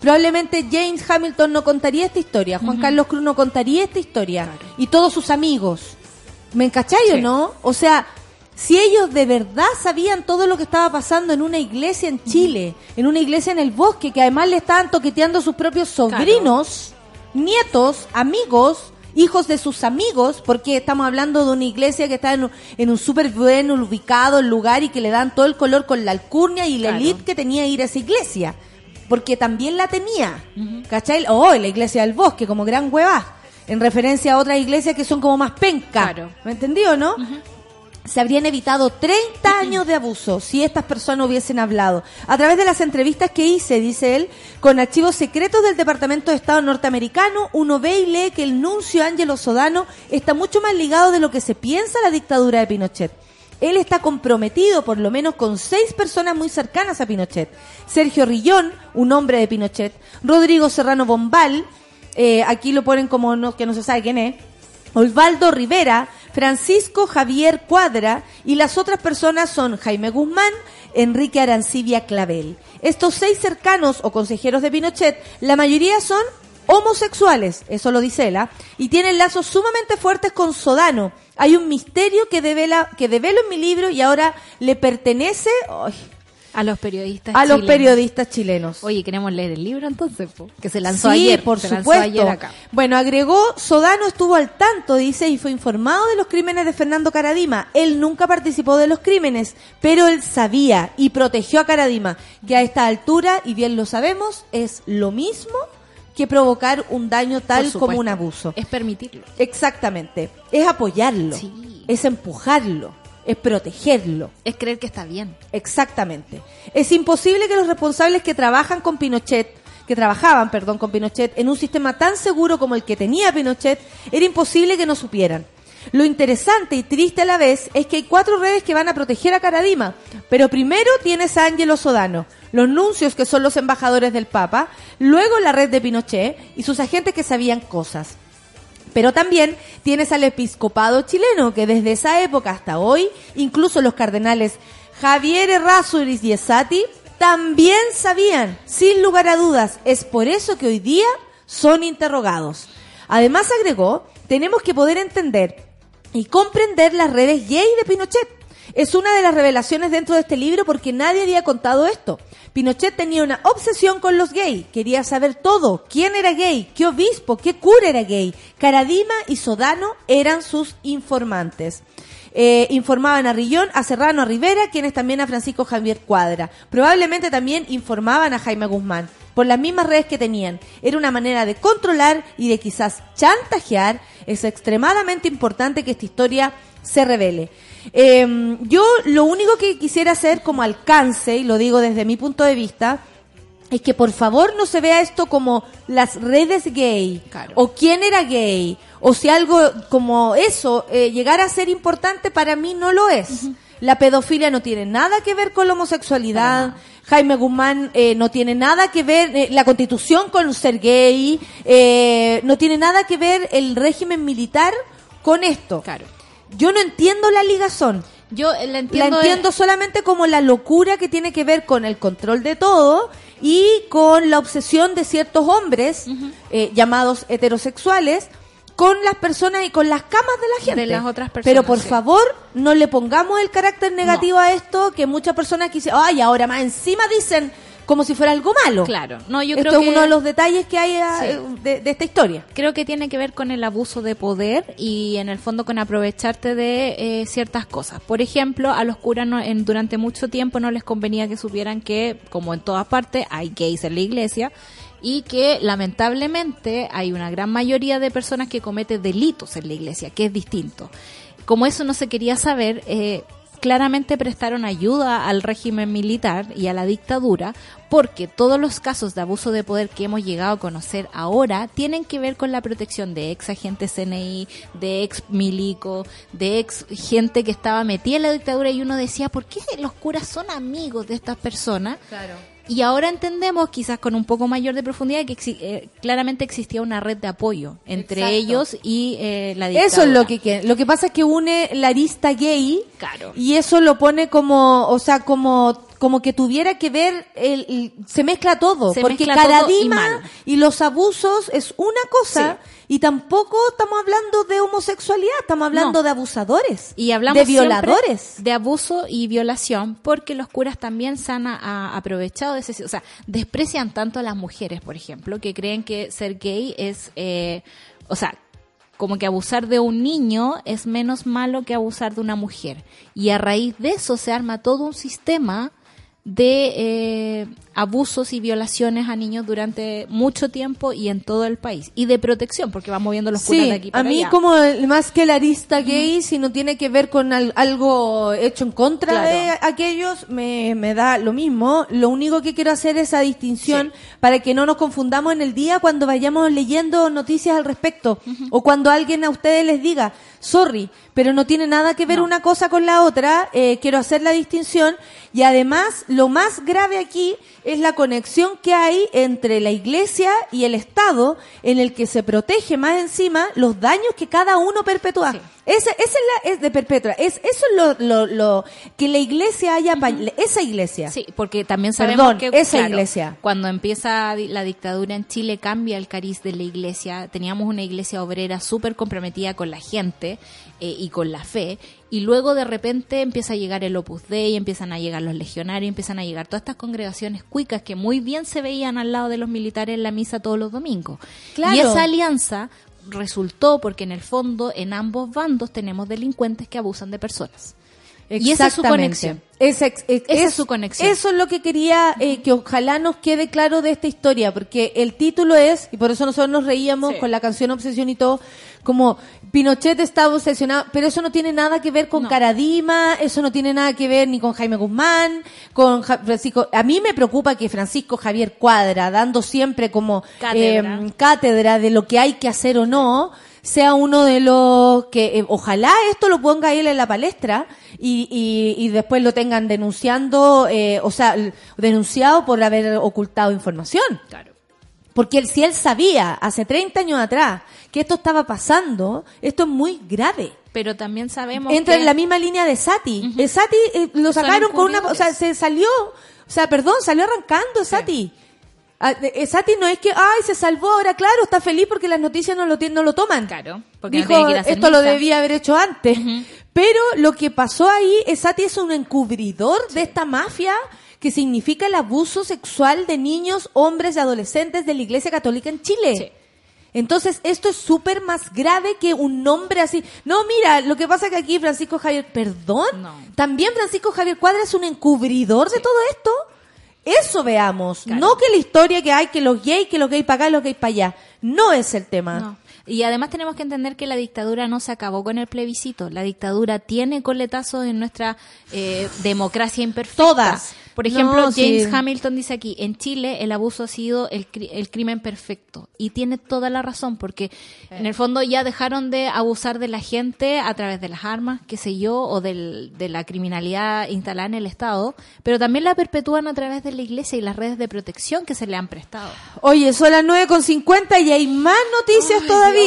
Speaker 2: Probablemente James Hamilton no contaría esta historia, Juan Carlos Cruz no contaría esta historia, y todos sus amigos. ¿Me encachai o
Speaker 3: Sí.
Speaker 2: no? O sea, si ellos de verdad sabían todo lo que estaba pasando en una iglesia en Chile, en una iglesia en el bosque, que además le estaban toqueteando a sus propios sobrinos, nietos, amigos, hijos de sus amigos, porque estamos hablando de una iglesia que está en, un- en un súper buen ubicado lugar y que le dan todo el color con la alcurnia y la
Speaker 3: Claro.
Speaker 2: elite que tenía ir a esa iglesia. Porque también la tenía. ¿Cachai? Oh, la iglesia del bosque, como gran hueva. En referencia a otras iglesias que son como más penca.
Speaker 3: Claro.
Speaker 2: ¿Me entendió, no? Se habrían evitado 30 años de abuso si estas personas hubiesen hablado. A través de las entrevistas que hice, dice él, con archivos secretos del Departamento de Estado norteamericano, uno ve y lee que el nuncio Ángelo Sodano está mucho más ligado de lo que se piensa a la dictadura de Pinochet. Él está comprometido por lo menos con seis personas muy cercanas a Pinochet. Sergio Rillón, un hombre de Pinochet, Rodrigo Serrano Bombal, eh, aquí lo ponen como no, que no se sabe quién es, Osvaldo Rivera, Francisco Javier Cuadra y las otras personas son Jaime Guzmán, Enrique Arancibia Clavel. Estos seis cercanos o consejeros de Pinochet, la mayoría son homosexuales, eso lo dice ella, y tienen lazos sumamente fuertes con Sodano. Hay un misterio que devela, que develo en mi libro y ahora le pertenece ay,
Speaker 3: A los periodistas
Speaker 2: a los
Speaker 3: chilenos.
Speaker 2: periodistas chilenos.
Speaker 3: Oye, queremos leer el libro entonces, po? que se lanzó
Speaker 2: sí,
Speaker 3: ayer.
Speaker 2: por
Speaker 3: se lanzó
Speaker 2: supuesto.
Speaker 3: ayer acá.
Speaker 2: Bueno, agregó, Sodano estuvo al tanto, dice, y fue informado de los crímenes de Fernando Caradima. Él nunca participó de los crímenes, pero él sabía y protegió a Caradima, que a esta altura, y bien lo sabemos, es lo mismo que provocar un daño tal como un abuso.
Speaker 3: Es permitirlo.
Speaker 2: Exactamente. Es apoyarlo.
Speaker 3: Sí.
Speaker 2: Es empujarlo. Es protegerlo.
Speaker 3: Es creer que está bien.
Speaker 2: Exactamente. Es imposible que los responsables que trabajan con Pinochet, que trabajaban, perdón, con Pinochet, en un sistema tan seguro como el que tenía Pinochet, era imposible que no supieran. Lo interesante y triste a la vez es que hay cuatro redes que van a proteger a Caradima. Pero primero tienes a Ángelo Sodano, los nuncios que son los embajadores del Papa, luego la red de Pinochet y sus agentes que sabían cosas. Pero también tienes al episcopado chileno, que desde esa época hasta hoy, incluso los cardenales Javier Errázuriz y Esati, también sabían, sin lugar a dudas. Es por eso que hoy día son interrogados. Además agregó, tenemos que poder entender y comprender las redes gay de Pinochet. Es una de las revelaciones dentro de este libro porque nadie había contado esto. Pinochet tenía una obsesión con los gays, quería saber todo, quién era gay, qué obispo, qué cura era gay. Caradima y Sodano eran sus informantes. Eh, informaban a Rillón, a Serrano, a Rivera, quienes también a Francisco Javier Cuadra. Probablemente también informaban a Jaime Guzmán, por las mismas redes que tenían. Era una manera de controlar y de quizás chantajear. Es extremadamente importante que esta historia se revele. Eh, yo lo único que quisiera hacer como alcance, y lo digo desde mi punto de vista, es que por favor no se vea esto como las redes gay
Speaker 3: Claro.
Speaker 2: o quién era gay o si algo como eso eh, llegara a ser importante para mí no lo es. La pedofilia no tiene nada que ver con la homosexualidad. Jaime Guzmán eh, no tiene nada que ver eh, la constitución con ser gay. eh, no tiene nada que ver el régimen militar con esto.
Speaker 3: Claro.
Speaker 2: Yo no entiendo la ligazón.
Speaker 3: Yo la entiendo.
Speaker 2: La entiendo solamente como la locura que tiene que ver con el control de todo y con la obsesión de ciertos hombres eh, llamados heterosexuales con las personas y con las camas de la gente.
Speaker 3: De las otras personas,
Speaker 2: Pero por
Speaker 3: sí.
Speaker 2: favor, no le pongamos el carácter negativo a esto que muchas personas quisieran, ay, ahora más encima dicen como si fuera algo malo.
Speaker 3: Claro. No, yo
Speaker 2: Esto
Speaker 3: creo
Speaker 2: es
Speaker 3: que
Speaker 2: uno de los detalles que hay ah,
Speaker 3: Sí.
Speaker 2: de, de esta historia.
Speaker 3: creo que tiene que ver con el abuso de poder y en el fondo con aprovecharte de eh, ciertas cosas. Por ejemplo, a los curas no- en, durante mucho tiempo no les convenía que supieran que, como en todas partes, hay gays en la iglesia y que lamentablemente hay una gran mayoría de personas que cometen delitos en la iglesia, que es distinto. Como eso no se quería saber, eh, claramente prestaron ayuda al régimen militar y a la dictadura porque todos los casos de abuso de poder que hemos llegado a conocer ahora tienen que ver con la protección de ex agentes CNI, de ex milico, de ex gente que estaba metida en la dictadura y uno decía, ¿por qué los curas son amigos de estas personas? Y ahora entendemos, quizás con un poco mayor de profundidad, que exi- eh, claramente existía una red de apoyo entre
Speaker 2: Exacto.
Speaker 3: ellos y eh, la dictadura.
Speaker 2: Eso es lo que lo que pasa es que une la arista gay
Speaker 3: Claro.
Speaker 2: y eso lo pone como, o sea, como como que tuviera que ver el, el- se mezcla todo,
Speaker 3: Se
Speaker 2: porque
Speaker 3: mezcla todo y
Speaker 2: Caradima
Speaker 3: mal.
Speaker 2: y, los abusos es una cosa y tampoco estamos hablando de homosexualidad, estamos hablando
Speaker 3: No.
Speaker 2: de abusadores,
Speaker 3: Y hablamos
Speaker 2: de violadores.
Speaker 3: de abuso y violación, porque los curas también se han a- aprovechado de ese, o sea, desprecian tanto a las mujeres, por ejemplo, que creen que ser gay es, eh, o sea, como que abusar de un niño es menos malo que abusar de una mujer. Y a raíz de eso se arma todo un sistema de eh, abusos y violaciones a niños durante mucho tiempo y en todo el país. Y de protección, porque va moviendo los
Speaker 2: Sí,
Speaker 3: de aquí
Speaker 2: a
Speaker 3: para
Speaker 2: mí
Speaker 3: allá.
Speaker 2: como el- más que el arista gay, si no tiene que ver con al- algo hecho en contra
Speaker 3: Claro.
Speaker 2: de aquellos, me, me da lo mismo. Lo único que quiero hacer es esa distinción para que no nos confundamos en el día cuando vayamos leyendo noticias al respecto o cuando alguien a ustedes les diga, sorry, pero no tiene nada que ver
Speaker 3: No.
Speaker 2: una cosa con la otra, eh, quiero hacer la distinción y además lo más grave aquí es la conexión que hay entre la iglesia y el Estado en el que se protege más encima los daños que cada uno perpetúa.
Speaker 3: Sí.
Speaker 2: Esa, esa es la es de perpetua. Es, eso es lo, lo, lo- que la iglesia haya, esa iglesia.
Speaker 3: Sí, porque también sabemos
Speaker 2: Perdón,
Speaker 3: que
Speaker 2: esa
Speaker 3: claro,
Speaker 2: iglesia.
Speaker 3: cuando empieza la dictadura en Chile cambia el cariz de la iglesia. Teníamos una iglesia obrera súper comprometida con la gente eh, y con la fe. Y luego de repente empieza a llegar el Opus Dei, empiezan a llegar los legionarios, empiezan a llegar todas estas congregaciones cuicas que muy bien se veían al lado de los militares en la misa todos los domingos.
Speaker 2: Claro.
Speaker 3: Y esa alianza resultó porque en el fondo en ambos bandos tenemos delincuentes que abusan de personas. Y esa es su conexión.
Speaker 2: Esa, ex- ex-
Speaker 3: Esa es su conexión.
Speaker 2: Eso es lo que quería eh, que ojalá nos quede claro de esta historia, porque el título es, y por eso nosotros nos reíamos
Speaker 3: Sí.
Speaker 2: con la canción Obsesión y todo, como Pinochet estaba obsesionado, pero eso no tiene nada que ver con
Speaker 3: No.
Speaker 2: Caradima, eso no tiene nada que ver ni con Jaime Guzmán, con Ja- Francisco. A mí me preocupa que Francisco Javier Cuadra, dando siempre como
Speaker 3: Cátedra.
Speaker 2: em, cátedra de lo que hay que hacer o no, sea uno de los que eh, ojalá esto lo ponga él en la palestra y, y, y después lo tengan denunciando, eh, o sea, denunciado por haber ocultado información.
Speaker 3: Claro.
Speaker 2: Porque él, si él sabía hace 30 años atrás que esto estaba pasando, esto es muy grave.
Speaker 3: Pero también sabemos
Speaker 2: Entra
Speaker 3: que
Speaker 2: en la misma línea de Sati. Eh, Sati eh, lo sacaron con una, o sea, se salió, o sea, perdón, salió arrancando Sati. Ah, de- eh, Sati no es que, ay, se salvó, ahora claro, está feliz porque las noticias no lo, no lo toman.
Speaker 3: Claro, porque no
Speaker 2: Dijo,
Speaker 3: hacer
Speaker 2: esto lo
Speaker 3: misa".
Speaker 2: debía haber hecho antes. Pero lo que pasó ahí, Sati es un encubridor de esta mafia que significa el abuso sexual de niños, hombres y adolescentes de la Iglesia Católica en Chile.
Speaker 3: Sí.
Speaker 2: Entonces, esto es súper más grave que un nombre así. No, mira, lo que pasa es que aquí Francisco Javier, perdón,
Speaker 3: No.
Speaker 2: también Francisco Javier Cuadra es un encubridor de todo esto. Eso veamos,
Speaker 3: Claro.
Speaker 2: no que la historia que hay, que los gays, que los gays para acá, los gays para allá. No es el tema.
Speaker 3: No. Y además tenemos que entender que la dictadura no se acabó con el plebiscito. La dictadura tiene coletazos en nuestra eh, democracia imperfecta.
Speaker 2: Todas.
Speaker 3: Por ejemplo,
Speaker 2: No,
Speaker 3: James
Speaker 2: sí.
Speaker 3: Hamilton dice aquí, en Chile el abuso ha sido el, cri- el crimen perfecto. Y tiene toda la razón, porque en el fondo ya dejaron de abusar de la gente a través de las armas, qué sé yo, o del- de la criminalidad instalada en el Estado, pero también la perpetúan a través de la iglesia y las redes de protección que se le han prestado.
Speaker 2: Oye, son las 9.50 y hay más noticias todavía.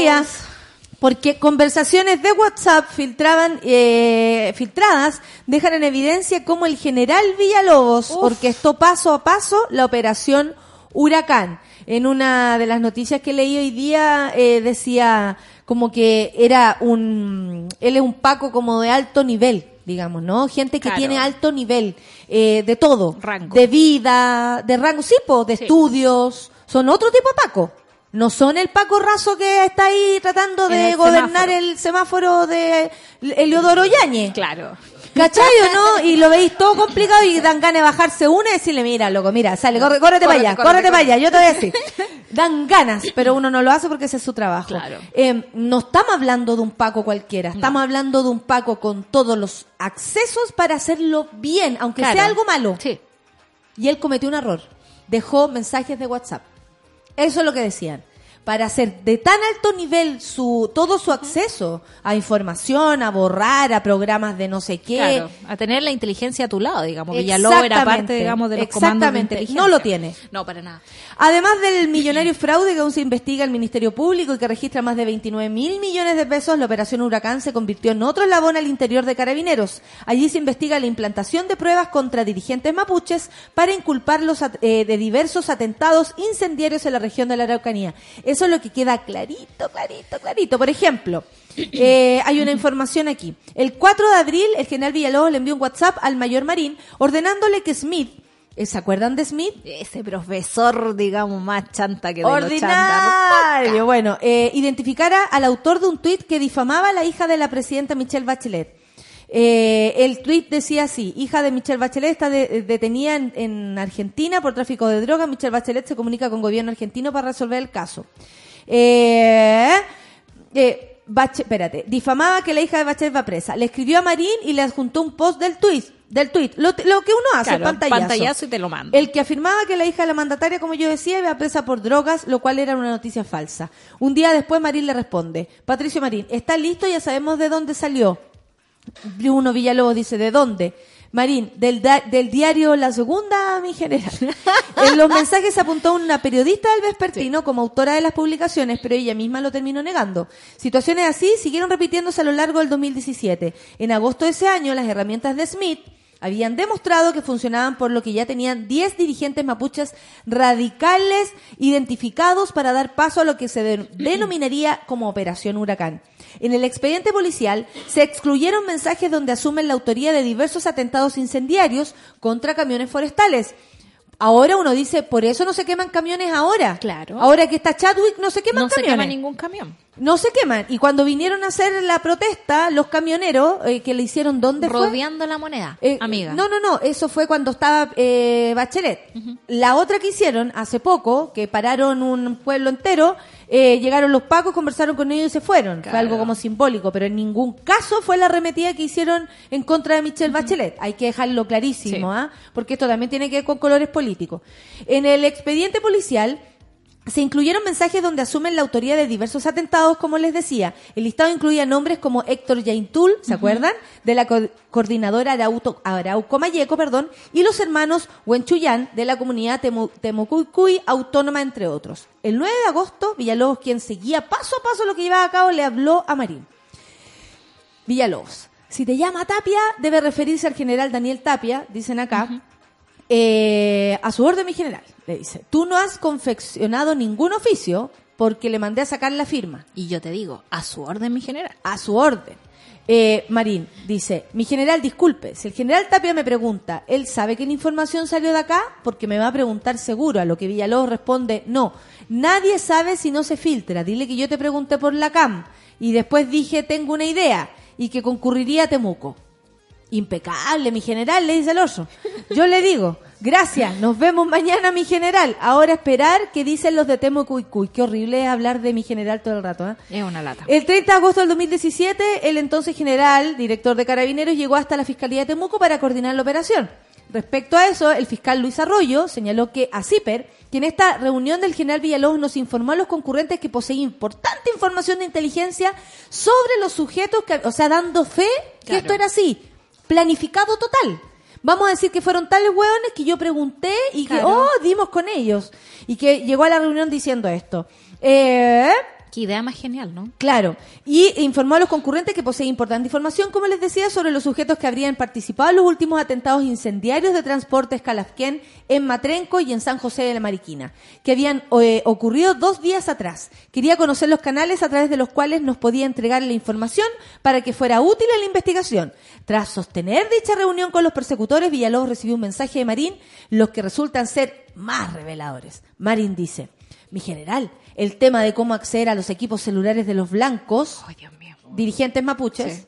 Speaker 2: Porque conversaciones de WhatsApp filtraban, eh, filtradas dejan en evidencia cómo el general Villalobos orquestó paso a paso la operación Huracán. En una de las noticias que leí hoy día eh, decía como que era un, él es un Paco como de alto nivel, digamos, ¿no? Gente que
Speaker 3: Claro.
Speaker 2: tiene alto nivel eh, de todo,
Speaker 3: Rango.
Speaker 2: de vida, de rango, sí, po, de
Speaker 3: Sí.
Speaker 2: estudios, son otro tipo de Paco. No son el Paco Razo que está ahí tratando de
Speaker 3: el
Speaker 2: gobernar
Speaker 3: semáforo.
Speaker 2: el semáforo de Eliodoro Yañez.
Speaker 3: Claro.
Speaker 2: ¿Cachai o no? Y lo veis todo complicado y dan ganas de bajarse una y decirle, mira, loco, mira, sale, corre, córrete para allá,
Speaker 3: Córrete,
Speaker 2: córrete
Speaker 3: córrete,
Speaker 2: para allá, yo te voy a decir. Dan ganas, pero uno no lo hace porque ese es su trabajo.
Speaker 3: Claro.
Speaker 2: Eh, no estamos hablando de un Paco cualquiera, estamos hablando de un Paco con todos los accesos para hacerlo bien, aunque
Speaker 3: Claro.
Speaker 2: sea algo malo.
Speaker 3: Sí.
Speaker 2: Y él cometió un error. Dejó mensajes de WhatsApp. Eso es lo que decían. Para hacer de tan alto nivel su todo su acceso a información, a borrar, a programas de no sé qué.
Speaker 3: Claro, a tener la inteligencia a tu lado, digamos. Villalobos era parte, digamos, de los comandos de inteligencia.
Speaker 2: No lo tiene.
Speaker 3: No, para nada.
Speaker 2: Además del millonario fraude que aún se investiga el Ministerio Público y que registra más de 29 mil millones de pesos, la operación Huracán se convirtió en otro eslabón al interior de Carabineros. Allí se investiga la implantación de pruebas contra dirigentes mapuches para inculparlos eh, de diversos atentados incendiarios en la región de la Araucanía. Eso es lo que queda clarito, clarito, clarito. Por ejemplo, eh, hay una información aquí. El 4 de abril, el general Villalobos le envió un WhatsApp al mayor Marín ordenándole que Smith, eh, ¿se acuerdan de Smith?
Speaker 3: Ese profesor, digamos, más chanta que de los.
Speaker 2: Ordinario. Bueno, eh, identificara al autor de un tuit que difamaba a la hija de la presidenta Michelle Bachelet. Eh, el tweet decía así, hija de Michelle Bachelet está de- detenida en, en Argentina por tráfico de drogas. Michelle Bachelet se comunica con gobierno argentino para resolver el caso. Eh, eh, Bache- espérate, difamaba que la hija de Bachelet va presa. Le escribió a Marín y le adjuntó un post del tweet, del tweet. Lo, lo que uno hace,
Speaker 3: Claro,
Speaker 2: pantallazo.
Speaker 3: pantallazo y te lo mando.
Speaker 2: El que afirmaba que la hija de la mandataria, como yo decía, iba presa por drogas, lo cual era una noticia falsa. Un día después Marín le responde, Patricio Marín, ¿está listo? Ya sabemos de dónde salió. Bruno Villalobos dice, ¿de dónde? Marín, del, del diario La Segunda, mi general. En los mensajes apuntó una periodista del Vespertino como autora de las publicaciones, pero ella misma lo terminó negando. Situaciones así siguieron repitiéndose a lo largo del 2017. En agosto de ese año, las herramientas de Smith habían demostrado que funcionaban por lo que ya tenían 10 dirigentes mapuches radicales identificados para dar paso a lo que se de- denominaría como Operación Huracán. En el expediente policial se excluyeron mensajes donde asumen la autoría de diversos atentados incendiarios contra camiones forestales. Ahora uno dice, por eso no se queman camiones ahora.
Speaker 3: Claro.
Speaker 2: Ahora que está Chadwick, no se queman
Speaker 3: no se
Speaker 2: camiones.
Speaker 3: quema ningún camión.
Speaker 2: No se queman. Y cuando vinieron a hacer la protesta, los camioneros eh, que le hicieron, ¿dónde fue?
Speaker 3: Rodeando la moneda,
Speaker 2: Eh,
Speaker 3: amiga.
Speaker 2: No, no, no, eso fue cuando estaba eh, Bachelet. La otra que hicieron hace poco, que pararon un pueblo entero, eh, llegaron los pacos, conversaron con ellos y se fueron. Fue algo como simbólico, pero en ningún caso fue la arremetida que hicieron en contra de Michelle Bachelet. Hay que dejarlo clarísimo,
Speaker 3: Sí.
Speaker 2: ¿ah? porque esto también tiene que ver con colores políticos. En el expediente policial se incluyeron mensajes donde asumen la autoría de diversos atentados, como les decía. El listado incluía nombres como Héctor Yaintul, ¿se acuerdan? De la co- coordinadora Arauto, Arauco Mayeco, perdón, y los hermanos Huenchuyán, de la comunidad Temu- Temucuicuy Autónoma, entre otros. El 9 de agosto, Villalobos, quien seguía paso a paso lo que llevaba a cabo, le habló a Marín. Villalobos, si te llama Tapia, debe referirse al general Daniel Tapia, dicen acá, eh, a su orden, mi general, le dice, tú no has confeccionado ningún oficio porque le mandé a sacar la firma.
Speaker 3: Y yo te digo, a su orden, mi general.
Speaker 2: A su orden. Eh, Marín dice, mi general, disculpe, si el general Tapia me pregunta, ¿él sabe que la información salió de acá? Porque me va a preguntar seguro, a lo que Villalobos responde, no, nadie sabe si no se filtra, dile que yo te pregunté por la CAM y después dije, tengo una idea y que concurriría a Temuco. Impecable, mi general, le dice el oso. Yo le digo, gracias, nos vemos mañana, mi general. Ahora esperar qué dicen los de Cuy. Qué horrible es hablar de mi general todo el rato, ¿eh?
Speaker 3: Es una lata.
Speaker 2: El 30 de agosto del 2017, el entonces general, director de Carabineros, llegó hasta la Fiscalía de Temuco para coordinar la operación. Respecto a eso, el fiscal Luis Arroyo señaló que a CIPER, que en esta reunión del general Villalobos nos informó a los concurrentes que poseía importante información de inteligencia sobre los sujetos, que, o sea, dando fe que
Speaker 3: Claro.
Speaker 2: esto era así, planificado total. Vamos a decir que fueron tales hueones que yo pregunté y que, oh, dimos con ellos. Y que llegó a la reunión diciendo esto. Eh,
Speaker 3: Qué idea más genial, ¿no?
Speaker 2: Claro, y informó a los concurrentes que posee importante información, como les decía, sobre los sujetos que habrían participado en los últimos atentados incendiarios de transportes Calafquén en Matrenco y en San José de la Mariquina, que habían eh, ocurrido dos días atrás. Quería conocer los canales a través de los cuales nos podía entregar la información para que fuera útil a la investigación. Tras sostener dicha reunión con los persecutores, Villalobos recibió un mensaje de Marín, los que resultan ser más reveladores. Marín dice, mi general, el tema de cómo acceder a los equipos celulares de los blancos,
Speaker 3: Ay, Dios mío.
Speaker 2: dirigentes mapuches,
Speaker 3: Sí.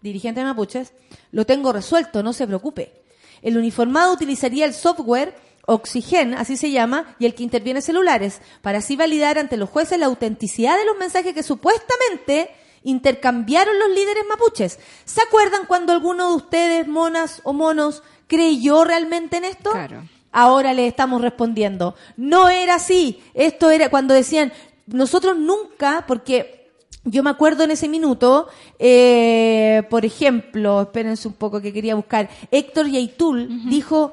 Speaker 2: dirigentes mapuches, lo tengo resuelto, no se preocupe. El uniformado utilizaría el software Oxygen, así se llama, y el que interviene celulares, para así validar ante los jueces la autenticidad de los mensajes que supuestamente intercambiaron los líderes mapuches. ¿Se acuerdan cuando alguno de ustedes, monas o monos, creyó realmente en esto?
Speaker 3: Claro.
Speaker 2: Ahora le estamos respondiendo. No era así. Esto era cuando decían, nosotros nunca, porque yo me acuerdo en ese minuto, eh, por ejemplo, espérense un poco que quería buscar, Héctor Yaitul dijo,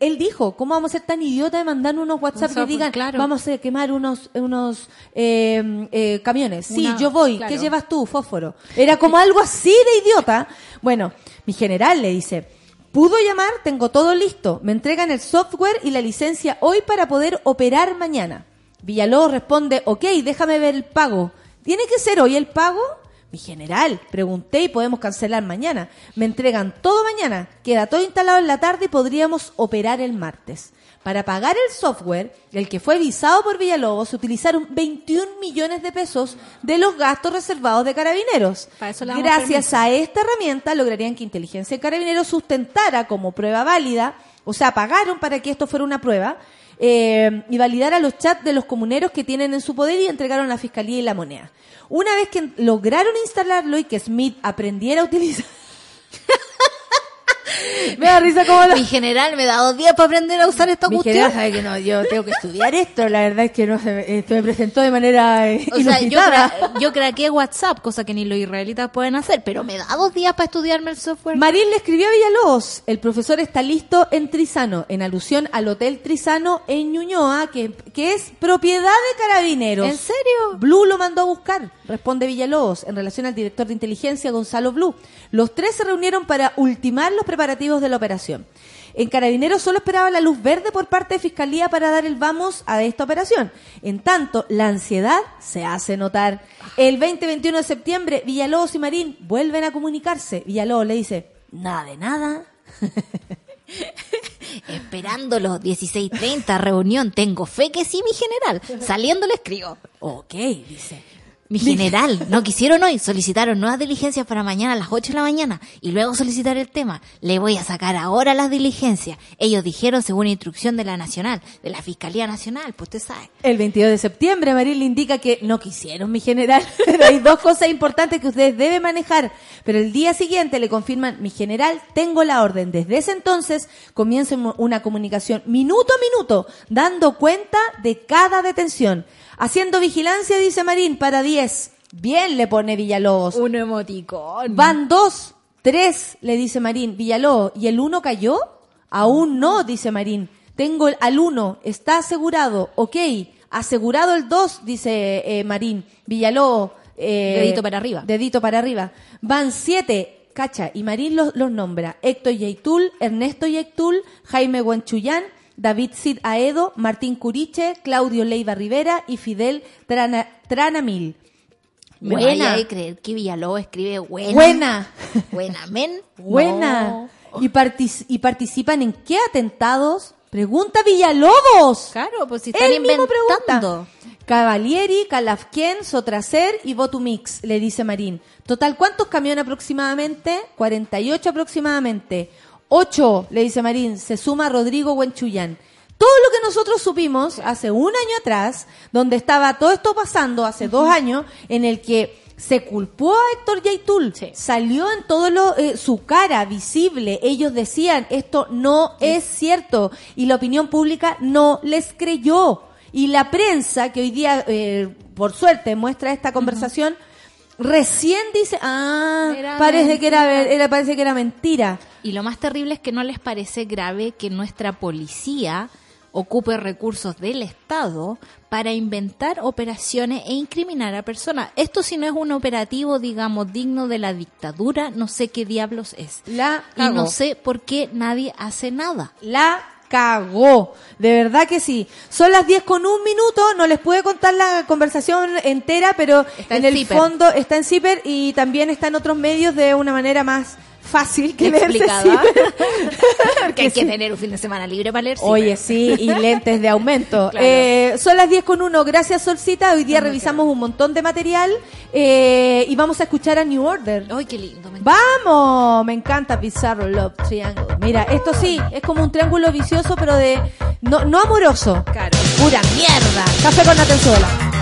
Speaker 2: él dijo, ¿cómo vamos a ser tan idiotas de mandar unos WhatsApp que digan,
Speaker 3: claro.
Speaker 2: vamos a quemar unos, unos eh, eh, camiones? Sí,
Speaker 3: Una-
Speaker 2: yo voy.
Speaker 3: claro.
Speaker 2: ¿Qué llevas tú? Fósforo. Era como algo así de idiota. Bueno, mi general le dice, pudo llamar, tengo todo listo. Me entregan el software y la licencia hoy para poder operar mañana. Villalobos responde, ok, déjame ver el pago. ¿Tiene que ser hoy el pago? Mi general, pregunté y podemos cancelar mañana. Me entregan todo mañana, queda todo instalado en la tarde y podríamos operar el martes. Para pagar el software, el que fue visado por Villalobos, se utilizaron 21 millones de pesos de los gastos reservados de carabineros. Gracias a esta herramienta lograrían que Inteligencia de Carabineros sustentara como prueba válida, o sea, pagaron para que esto fuera una prueba, eh, y validara los chats de los comuneros que tienen en su poder y entregaron a la Fiscalía y la moneda. Una vez que lograron instalarlo y que Smith aprendiera a utilizar... Me da risa como lo...
Speaker 3: Mi general me da dos días para aprender a usar esta
Speaker 2: Mi
Speaker 3: cuestión.
Speaker 2: general sabe que no, yo tengo que estudiar esto, la verdad es que no se me, esto me presentó de manera eh,
Speaker 3: O sea, yo, cra- yo craqué WhatsApp, cosa que ni los israelitas pueden hacer, pero me da dos días para estudiarme el software.
Speaker 2: Marín le escribió a Villalobos, el profesor está listo en Trizano, en alusión al Hotel Trizano en Ñuñoa, que, que es propiedad de carabineros.
Speaker 3: ¿En serio?
Speaker 2: Blue lo mandó a buscar, responde Villalobos, en relación al director de inteligencia Gonzalo Blue. Los tres se reunieron para ultimar los preparativos de la operación. En Carabineros solo esperaba la luz verde por parte de Fiscalía para dar el vamos a esta operación. En tanto, la ansiedad se hace notar. El 20-21 de septiembre, Villalobos y Marín vuelven a comunicarse. Villalobos le dice, nada de nada.
Speaker 3: Esperando los 16.30 reunión, tengo fe que sí, mi general. Saliendo le escribo.
Speaker 2: Ok, dice.
Speaker 3: Mi general, no quisieron hoy, solicitaron nuevas diligencias para mañana a las 8 de la mañana y luego solicitar el tema. Le voy a sacar ahora las diligencias. Ellos dijeron según instrucción de la Nacional, de la Fiscalía Nacional, pues usted sabe.
Speaker 2: El 22 de septiembre, Marín le indica que no quisieron, mi general, pero hay dos cosas importantes que ustedes deben manejar. Pero el día siguiente le confirman, mi general, tengo la orden. Desde ese entonces comienza un- una comunicación minuto a minuto, dando cuenta de cada detención. Haciendo vigilancia, dice Marín, para 10. Bien, le pone Villalobos.
Speaker 3: Un emoticón.
Speaker 2: Van dos, tres, le dice Marín. Villalobos, ¿y el uno cayó? Aún no, dice Marín. Tengo el, al uno, está asegurado, ok. Asegurado el dos, dice eh, Marín. Villalobos. eh,
Speaker 3: Dedito para arriba.
Speaker 2: Dedito para arriba. Van siete, cacha, y Marín los, los nombra. Héctor Yeitul, Ernesto Yeitul, Jaime Guanchuyán, David Cid Aedo, Martín Curiche, Claudio Leiva Rivera y Fidel Trana, Tranamil.
Speaker 3: Me
Speaker 2: Buena.
Speaker 3: vaya a creer que Villalobos escribe buena.
Speaker 2: Buena.
Speaker 3: Buena, men.
Speaker 2: Buena.
Speaker 3: No.
Speaker 2: ¿Y, partic- ¿Y participan en qué atentados? Pregunta Villalobos.
Speaker 3: Claro, pues si están
Speaker 2: Él mismo
Speaker 3: inventando.
Speaker 2: pregunta. Cavalieri, Calafquien, Sotracer y Botumix, le dice Marín. Total, ¿cuántos camiones aproximadamente? 48 aproximadamente. 8, le dice Marín, se suma Rodrigo Huenchuyán. Todo lo que nosotros supimos hace un año atrás, donde estaba todo esto pasando, hace dos años, en el que se culpó a Héctor Yaitul,
Speaker 3: Sí.
Speaker 2: salió en todo lo, eh, su cara visible. Ellos decían, esto no es cierto. Y la opinión pública no les creyó. Y la prensa, que hoy día, eh, por suerte, muestra esta conversación, recién dice, ah,
Speaker 3: Era
Speaker 2: parece que era, parece que era mentira.
Speaker 3: Y lo más terrible es que no les parece grave que nuestra policía ocupe recursos del Estado para inventar operaciones e incriminar a personas. Esto si no es un operativo, digamos, digno de la dictadura, no sé qué diablos es.
Speaker 2: La
Speaker 3: Y no sé por qué nadie hace nada.
Speaker 2: La cagó. De verdad que sí. Son las 10 con un minuto. No les pude contar la conversación entera, pero
Speaker 3: Está
Speaker 2: en el
Speaker 3: Zipper.
Speaker 2: fondo está en Zipper y también está en otros medios de una manera más fácil que leerse. Zipper.
Speaker 3: Porque hay que tener un fin de semana libre para leer.
Speaker 2: Oye, sí, y lentes de aumento.
Speaker 3: Claro.
Speaker 2: Eh, son las 10 con 1. Gracias, Solcita. Hoy día revisamos un montón de material eh, y vamos a escuchar a New Order.
Speaker 3: Ay, qué lindo. me.
Speaker 2: ¡Vamos! Me encanta Bizarro Love Triangle. Mira, esto sí, es como un triángulo vicioso, pero de. No, no amoroso.
Speaker 3: Claro.
Speaker 2: Pura mierda. Café con Atenzuela.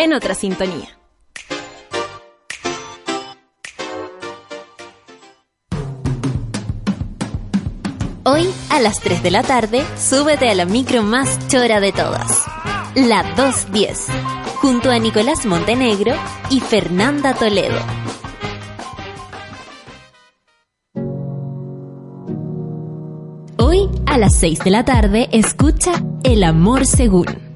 Speaker 1: En otra sintonía. Hoy a las 3 de la tarde, súbete a la micro más chora de todas, la 210, junto a Nicolás Montenegro y Fernanda Toledo. Hoy a las 6 de la tarde, escucha El amor según.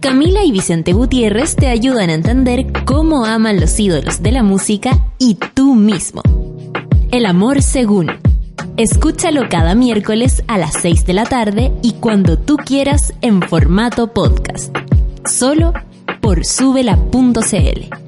Speaker 1: Camila y Vicente Gutiérrez te ayudan a entender cómo aman los ídolos de la música y tú mismo. El amor según. Escúchalo cada miércoles a las 6 de la tarde y cuando tú quieras en formato podcast. Solo por subela.cl.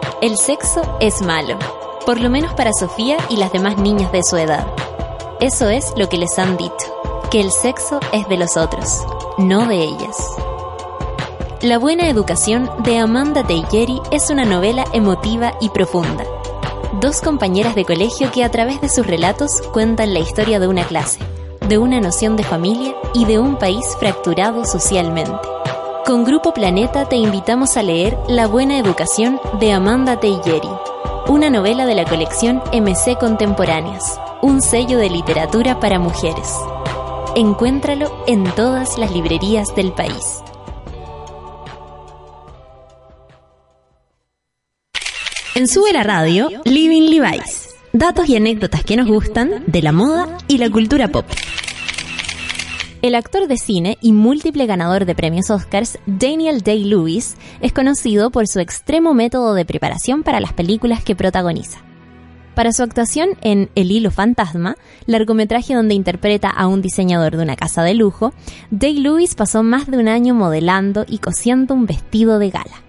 Speaker 1: El sexo es malo. Por lo menos para Sofía y las demás niñas de su edad. Eso es lo que les han dicho. Que el sexo es de los otros, no de ellas. La buena educación de Amanda Teicheri es una novela emotiva y profunda. Dos compañeras de colegio que a través de sus relatos cuentan la historia de una clase, de una noción de familia y de un país fracturado socialmente. Con Grupo Planeta te invitamos a leer La buena educación de Amanda Teicheri, una novela de la colección MC Contemporáneas, un sello de literatura para mujeres. Encuéntralo en todas las librerías del país. En Sube la Radio, Living Levi's. Datos y anécdotas que nos gustan de la moda y la cultura pop. El actor de cine y múltiple ganador de premios Oscars, Daniel Day-Lewis, es conocido por su extremo método de preparación para las películas que protagoniza. Para su actuación en El hilo fantasma, largometraje donde interpreta a un diseñador de una casa de lujo, Day-Lewis pasó más de un año modelando y cosiendo un vestido de gala.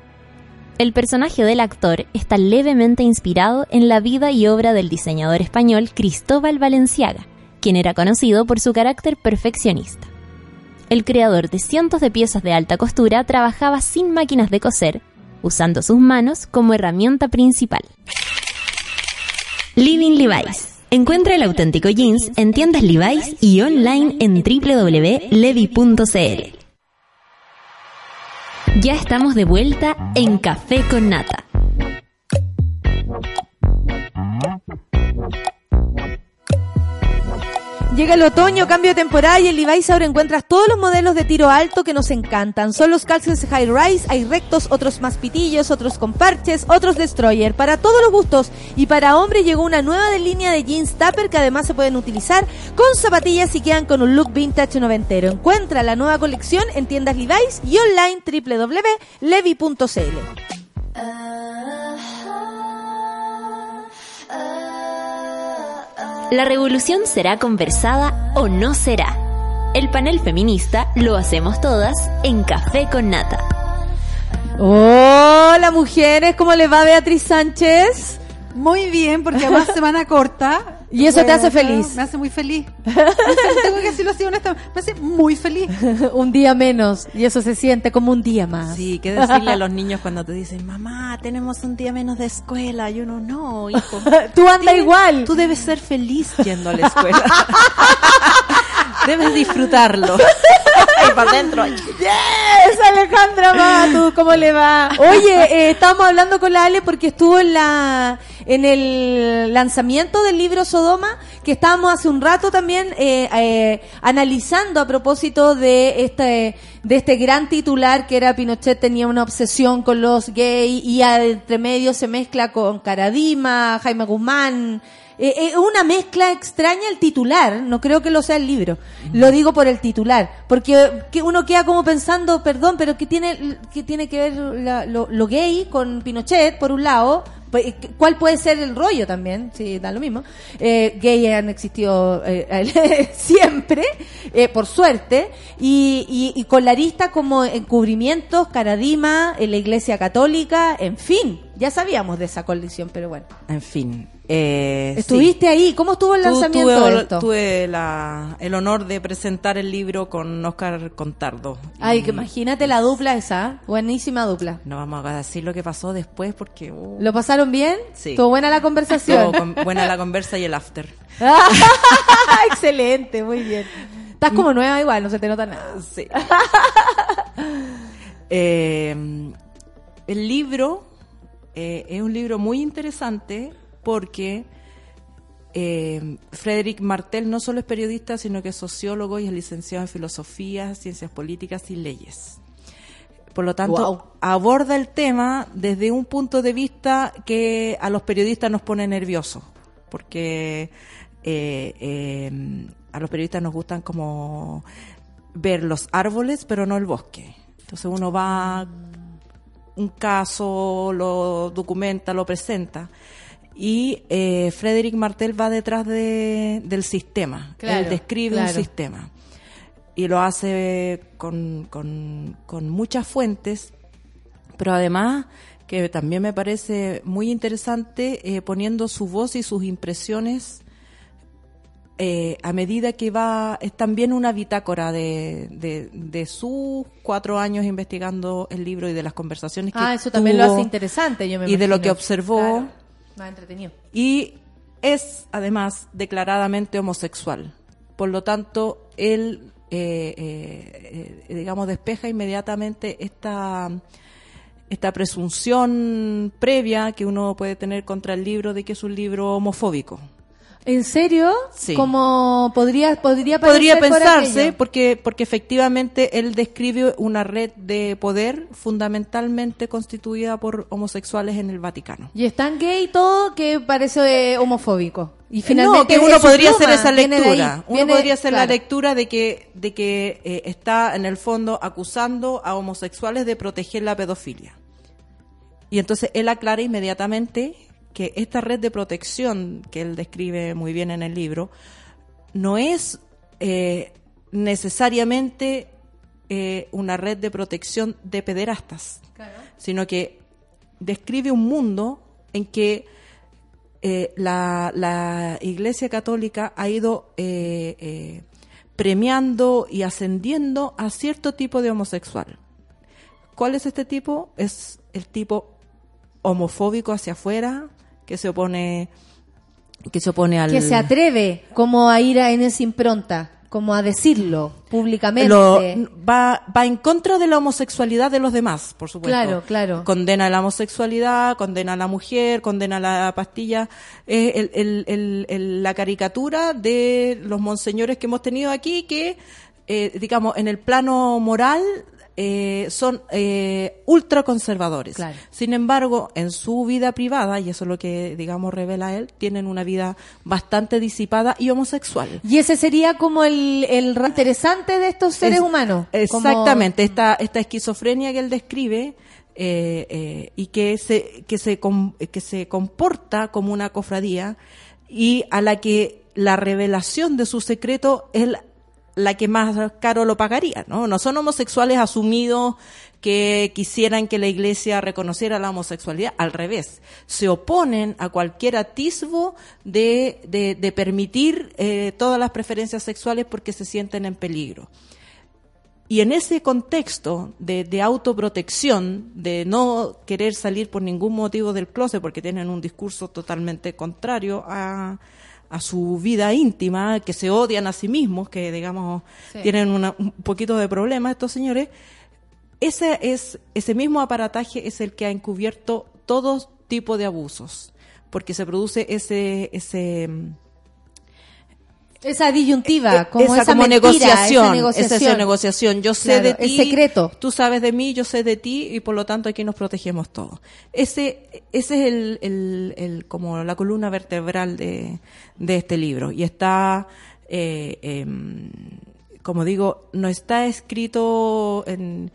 Speaker 1: El personaje del actor está levemente inspirado en la vida y obra del diseñador español Cristóbal Valenciaga, quien era conocido por su carácter perfeccionista. El creador de cientos de piezas de alta costura trabajaba sin máquinas de coser, usando sus manos como herramienta principal. Living Levi's. Encuentra el auténtico jeans en tiendas Levi's y online en www.levi.cl. Ya estamos de vuelta en Café con Nata.
Speaker 2: Llega el otoño, cambio de temporada y en Levi's ahora encuentras todos los modelos de tiro alto que nos encantan. Son los calzones high rise, hay rectos, otros más pitillos, otros con parches, otros destroyer, para todos los gustos. Y para hombre llegó una nueva de línea de jeans tupper que además se pueden utilizar con zapatillas y quedan con un look vintage noventero. Encuentra la nueva colección en tiendas Levi's y online www.levi.cl.
Speaker 1: La revolución será conversada o no será. El panel feminista lo hacemos todas en Café con Nata.
Speaker 2: Hola mujeres, ¿cómo les va Beatriz Sánchez?
Speaker 6: Muy bien, porque además semana corta
Speaker 2: Y eso te hace feliz.
Speaker 6: Me hace muy feliz. Tengo que decirlo así honestamente. Me hace muy feliz.
Speaker 2: un día menos. Y eso se siente como un día más.
Speaker 7: Sí, ¿qué decirle a los niños cuando te dicen, mamá, tenemos un día menos de escuela? Y uno, no, hijo.
Speaker 2: Tú anda igual.
Speaker 7: Tú debes ser feliz yendo a la escuela. Debes disfrutarlo. y para adentro.
Speaker 2: Yes, Alejandra Matu, ¿cómo le va? Oye, eh, estábamos hablando con la Ale porque estuvo en la en el lanzamiento del libro Sodoma, que estábamos hace un rato también eh, eh, analizando a propósito de este de este gran titular que era Pinochet tenía una obsesión con los gays y a- entre medio se mezcla con Caradima, Jaime Guzmán, eh, eh, una mezcla extraña el titular, no creo que lo sea el libro. Lo digo por el titular, porque que uno queda como pensando, perdón, pero ¿qué tiene, qué tiene que ver la- lo, gay con Pinochet, por un lado? Pues, ¿Cuál puede ser el rollo también? Sí, da lo mismo. Eh, gay han existido eh, siempre, eh, por suerte, y, y, y con la arista como encubrimientos, Caradima, en la Iglesia Católica, en fin, ya sabíamos de esa colisión, pero bueno.
Speaker 7: En fin. Eh,
Speaker 2: Estuviste ahí, ¿cómo estuvo el lanzamiento
Speaker 7: tuve,
Speaker 2: de esto?
Speaker 7: tuve la- el honor de presentar el libro con Oscar Contardo.
Speaker 2: Ay, que imagínate la dupla esa, buenísima dupla.
Speaker 7: No vamos a decir lo que pasó después porque... uh,
Speaker 2: ¿Lo pasaron bien?
Speaker 7: Sí.
Speaker 2: ¿Estuvo buena la conversación?
Speaker 7: con- buena la conversa y el after.
Speaker 2: Excelente, muy bien. Estás como nueva igual, no se te nota nada.
Speaker 7: Sí. Eh, el libro eh, es un libro muy interesante porque eh, Frederick Martel no solo es periodista, sino que es sociólogo y es licenciado en filosofía, ciencias políticas y leyes. Por lo tanto, aborda el tema desde un punto de vista que a los periodistas nos pone nerviosos, porque eh, eh, a los periodistas nos gustan como ver los árboles, pero no el bosque. Entonces uno va un caso, lo documenta, lo presenta. Y eh, Frederick Martel va detrás de, del sistema.
Speaker 2: Claro,
Speaker 7: Él describe
Speaker 2: claro.
Speaker 7: un sistema. Y lo hace con, con, con muchas fuentes, pero además que también me parece muy interesante eh, poniendo su voz y sus impresiones eh, a medida que va, es también una bitácora de, de, de sus cuatro años investigando el libro y de las conversaciones que
Speaker 2: Ah, eso también lo
Speaker 7: tuvo
Speaker 2: hace interesante, yo me
Speaker 7: y de lo que observó
Speaker 2: Claro, Más entretenido.
Speaker 7: y es además declaradamente homosexual. Por lo tanto, él, eh, eh, eh, digamos, despeja inmediatamente esta, esta presunción previa que uno puede tener contra el libro de que es un libro homofóbico.
Speaker 2: ¿En serio?
Speaker 7: Sí.
Speaker 2: Como podría, podría,
Speaker 7: Podría
Speaker 2: por
Speaker 7: pensarse, porque, porque efectivamente él describe una red de poder fundamentalmente constituida por homosexuales en el Vaticano.
Speaker 2: Y es tan gay todo que parece eh, homofóbico. Y finalmente
Speaker 7: no, que uno podría hacer esa
Speaker 2: viene de ahí,
Speaker 7: lectura. Uno podría hacer la lectura de que, de que eh, está en el fondo acusando a homosexuales de proteger la pedofilia. Y entonces él aclara inmediatamente que esta red de protección que él describe muy bien en el libro no es eh, necesariamente eh, una red de protección de pederastas, sino que describe un mundo en que eh, la, la Iglesia Católica ha ido eh, eh, premiando y ascendiendo a cierto tipo de homosexual. ¿Cuál es este tipo? Es el tipo homofóbico hacia afuera, que se opone, que se opone al...
Speaker 2: Que se atreve como a ir a, en esa impronta, como a decirlo públicamente.
Speaker 7: Lo- va, va en contra de la homosexualidad de los demás, por supuesto.
Speaker 2: Claro, claro.
Speaker 7: Condena la homosexualidad, condena a la mujer, condena la pastilla. Es el- el- el- el- la caricatura de los monseñores que hemos tenido aquí que, eh, digamos, en el plano moral eh, son eh, ultraconservadores.
Speaker 2: Claro.
Speaker 7: Sin embargo, en su vida privada, y eso es lo que, digamos, revela él, tienen una vida bastante disipada y homosexual.
Speaker 2: Y ese sería como el, el interesante de estos seres
Speaker 7: Es-
Speaker 2: humanos. como-
Speaker 7: Exactamente, esta, esta esquizofrenia que él describe eh, eh, y que se, que, se com- que se comporta como una cofradía y a la que la revelación de su secreto él la que más caro lo pagaría, ¿no? No son homosexuales asumidos que quisieran que la iglesia reconociera la homosexualidad, al revés, se oponen a cualquier atisbo de, de, permitir eh, todas las preferencias sexuales porque se sienten en peligro. Y en ese contexto de, de autoprotección, de no querer salir por ningún motivo del closet porque tienen un discurso totalmente contrario a, a su vida íntima, que se odian a sí mismos, que digamos
Speaker 2: Sí.
Speaker 7: tienen una- un poquito de problemas estos señores, ese es ese mismo aparataje es el que ha encubierto todo tipo de abusos, porque se produce ese ese
Speaker 2: Esa disyuntiva, como
Speaker 7: Eh, esa,
Speaker 2: esa
Speaker 7: como
Speaker 2: mentira,
Speaker 7: negociación,
Speaker 2: esa negociación.
Speaker 7: esa, negociación. Yo sé
Speaker 2: Claro,
Speaker 7: de
Speaker 2: el
Speaker 7: ti,
Speaker 2: secreto.
Speaker 7: tú sabes de mí, yo sé de ti y por lo tanto aquí nos protegemos todos. Ese, ese es el, el, el- como la columna vertebral de, de este libro y está, eh, em, como digo, no está escrito en,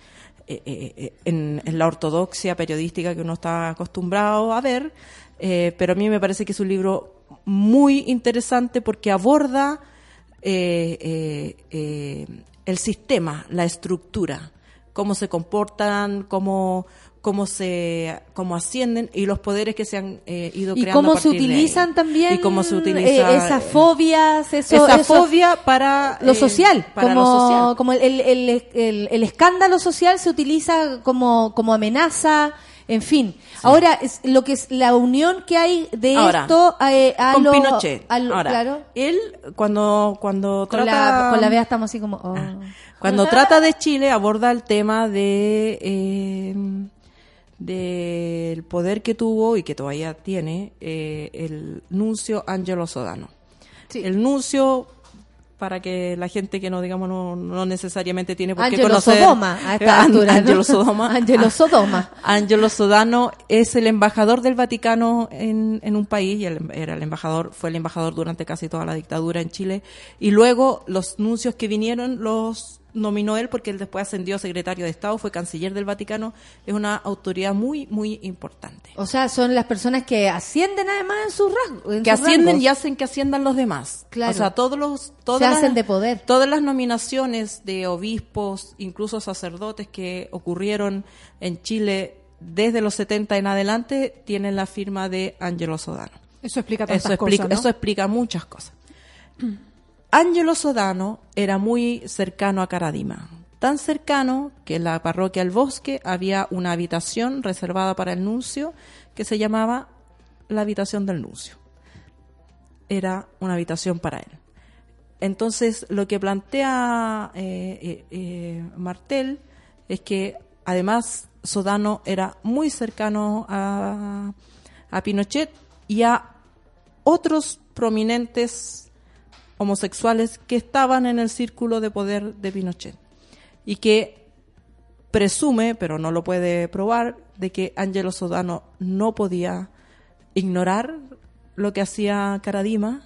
Speaker 7: eh, eh, en, en la ortodoxia periodística que uno está acostumbrado a ver, eh, pero a mí me parece que es un libro muy interesante porque aborda eh, eh, eh, el sistema, la estructura, cómo se comportan, cómo cómo se cómo ascienden y los poderes que se han eh, ido
Speaker 2: Y
Speaker 7: creando a
Speaker 2: cómo se
Speaker 7: partir
Speaker 2: utilizan también
Speaker 7: y cómo se
Speaker 2: eh,
Speaker 7: utiliza
Speaker 2: esas fobias, eso,
Speaker 7: esa
Speaker 2: eso-
Speaker 7: fobia para
Speaker 2: lo
Speaker 7: eh,
Speaker 2: social,
Speaker 7: para
Speaker 2: como,
Speaker 7: lo social.
Speaker 2: como el, el, el- el- el escándalo social se utiliza como, como amenaza, en fin. Ahora, es lo que es la unión que hay de
Speaker 7: Ahora,
Speaker 2: esto eh, a
Speaker 7: con
Speaker 2: lo-
Speaker 7: Pinochet.
Speaker 2: a lo-
Speaker 7: Ahora,
Speaker 2: claro.
Speaker 7: él cuando cuando
Speaker 2: Con
Speaker 7: trata
Speaker 2: la, con la Bea estamos así como... oh.
Speaker 7: Cuando trata de Chile aborda el tema de eh, del poder que tuvo y que todavía tiene eh, el nuncio Angelo Sodano. El nuncio para que la gente que no digamos no, no necesariamente tiene por qué
Speaker 2: Angelo
Speaker 7: conocer
Speaker 2: Sodoma, a esta
Speaker 7: An-
Speaker 2: altura, ¿no?
Speaker 7: Angelo Sodoma.
Speaker 2: Angelo Sodoma.
Speaker 7: Angelo Sodano es el embajador del Vaticano en, en un país y él era el embajador, fue el embajador durante casi toda la dictadura en Chile y luego los nuncios que vinieron los nominó él porque él después ascendió a secretario de Estado, fue canciller del Vaticano, es una autoridad muy muy importante.
Speaker 2: O sea, son las personas que ascienden además en sus rasgos. en
Speaker 7: Que
Speaker 2: sus
Speaker 7: ascienden
Speaker 2: rangos.
Speaker 7: y hacen que asciendan los demás.
Speaker 2: Claro.
Speaker 7: O sea, todos los todas
Speaker 2: Se
Speaker 7: las-
Speaker 2: hacen de poder.
Speaker 7: Todas las nominaciones de obispos, incluso sacerdotes que ocurrieron en Chile desde los 70 en adelante tienen la firma de Angelo Sodano.
Speaker 6: Eso explica tantas
Speaker 7: Eso explica,
Speaker 6: cosas, ¿no?
Speaker 7: eso explica muchas cosas. Angelo Sodano era muy cercano a Caradima. Tan cercano que en la parroquia El Bosque había una habitación reservada para el nuncio que se llamaba la habitación del nuncio. Era una habitación para él. Entonces, lo que plantea eh, eh, eh, Martel es que además Sodano era muy cercano a, a Pinochet y a otros prominentes homosexuales que estaban en el círculo de poder de Pinochet y que presume, pero no lo puede probar, de que Angelo Sodano no podía ignorar lo que hacía Caradima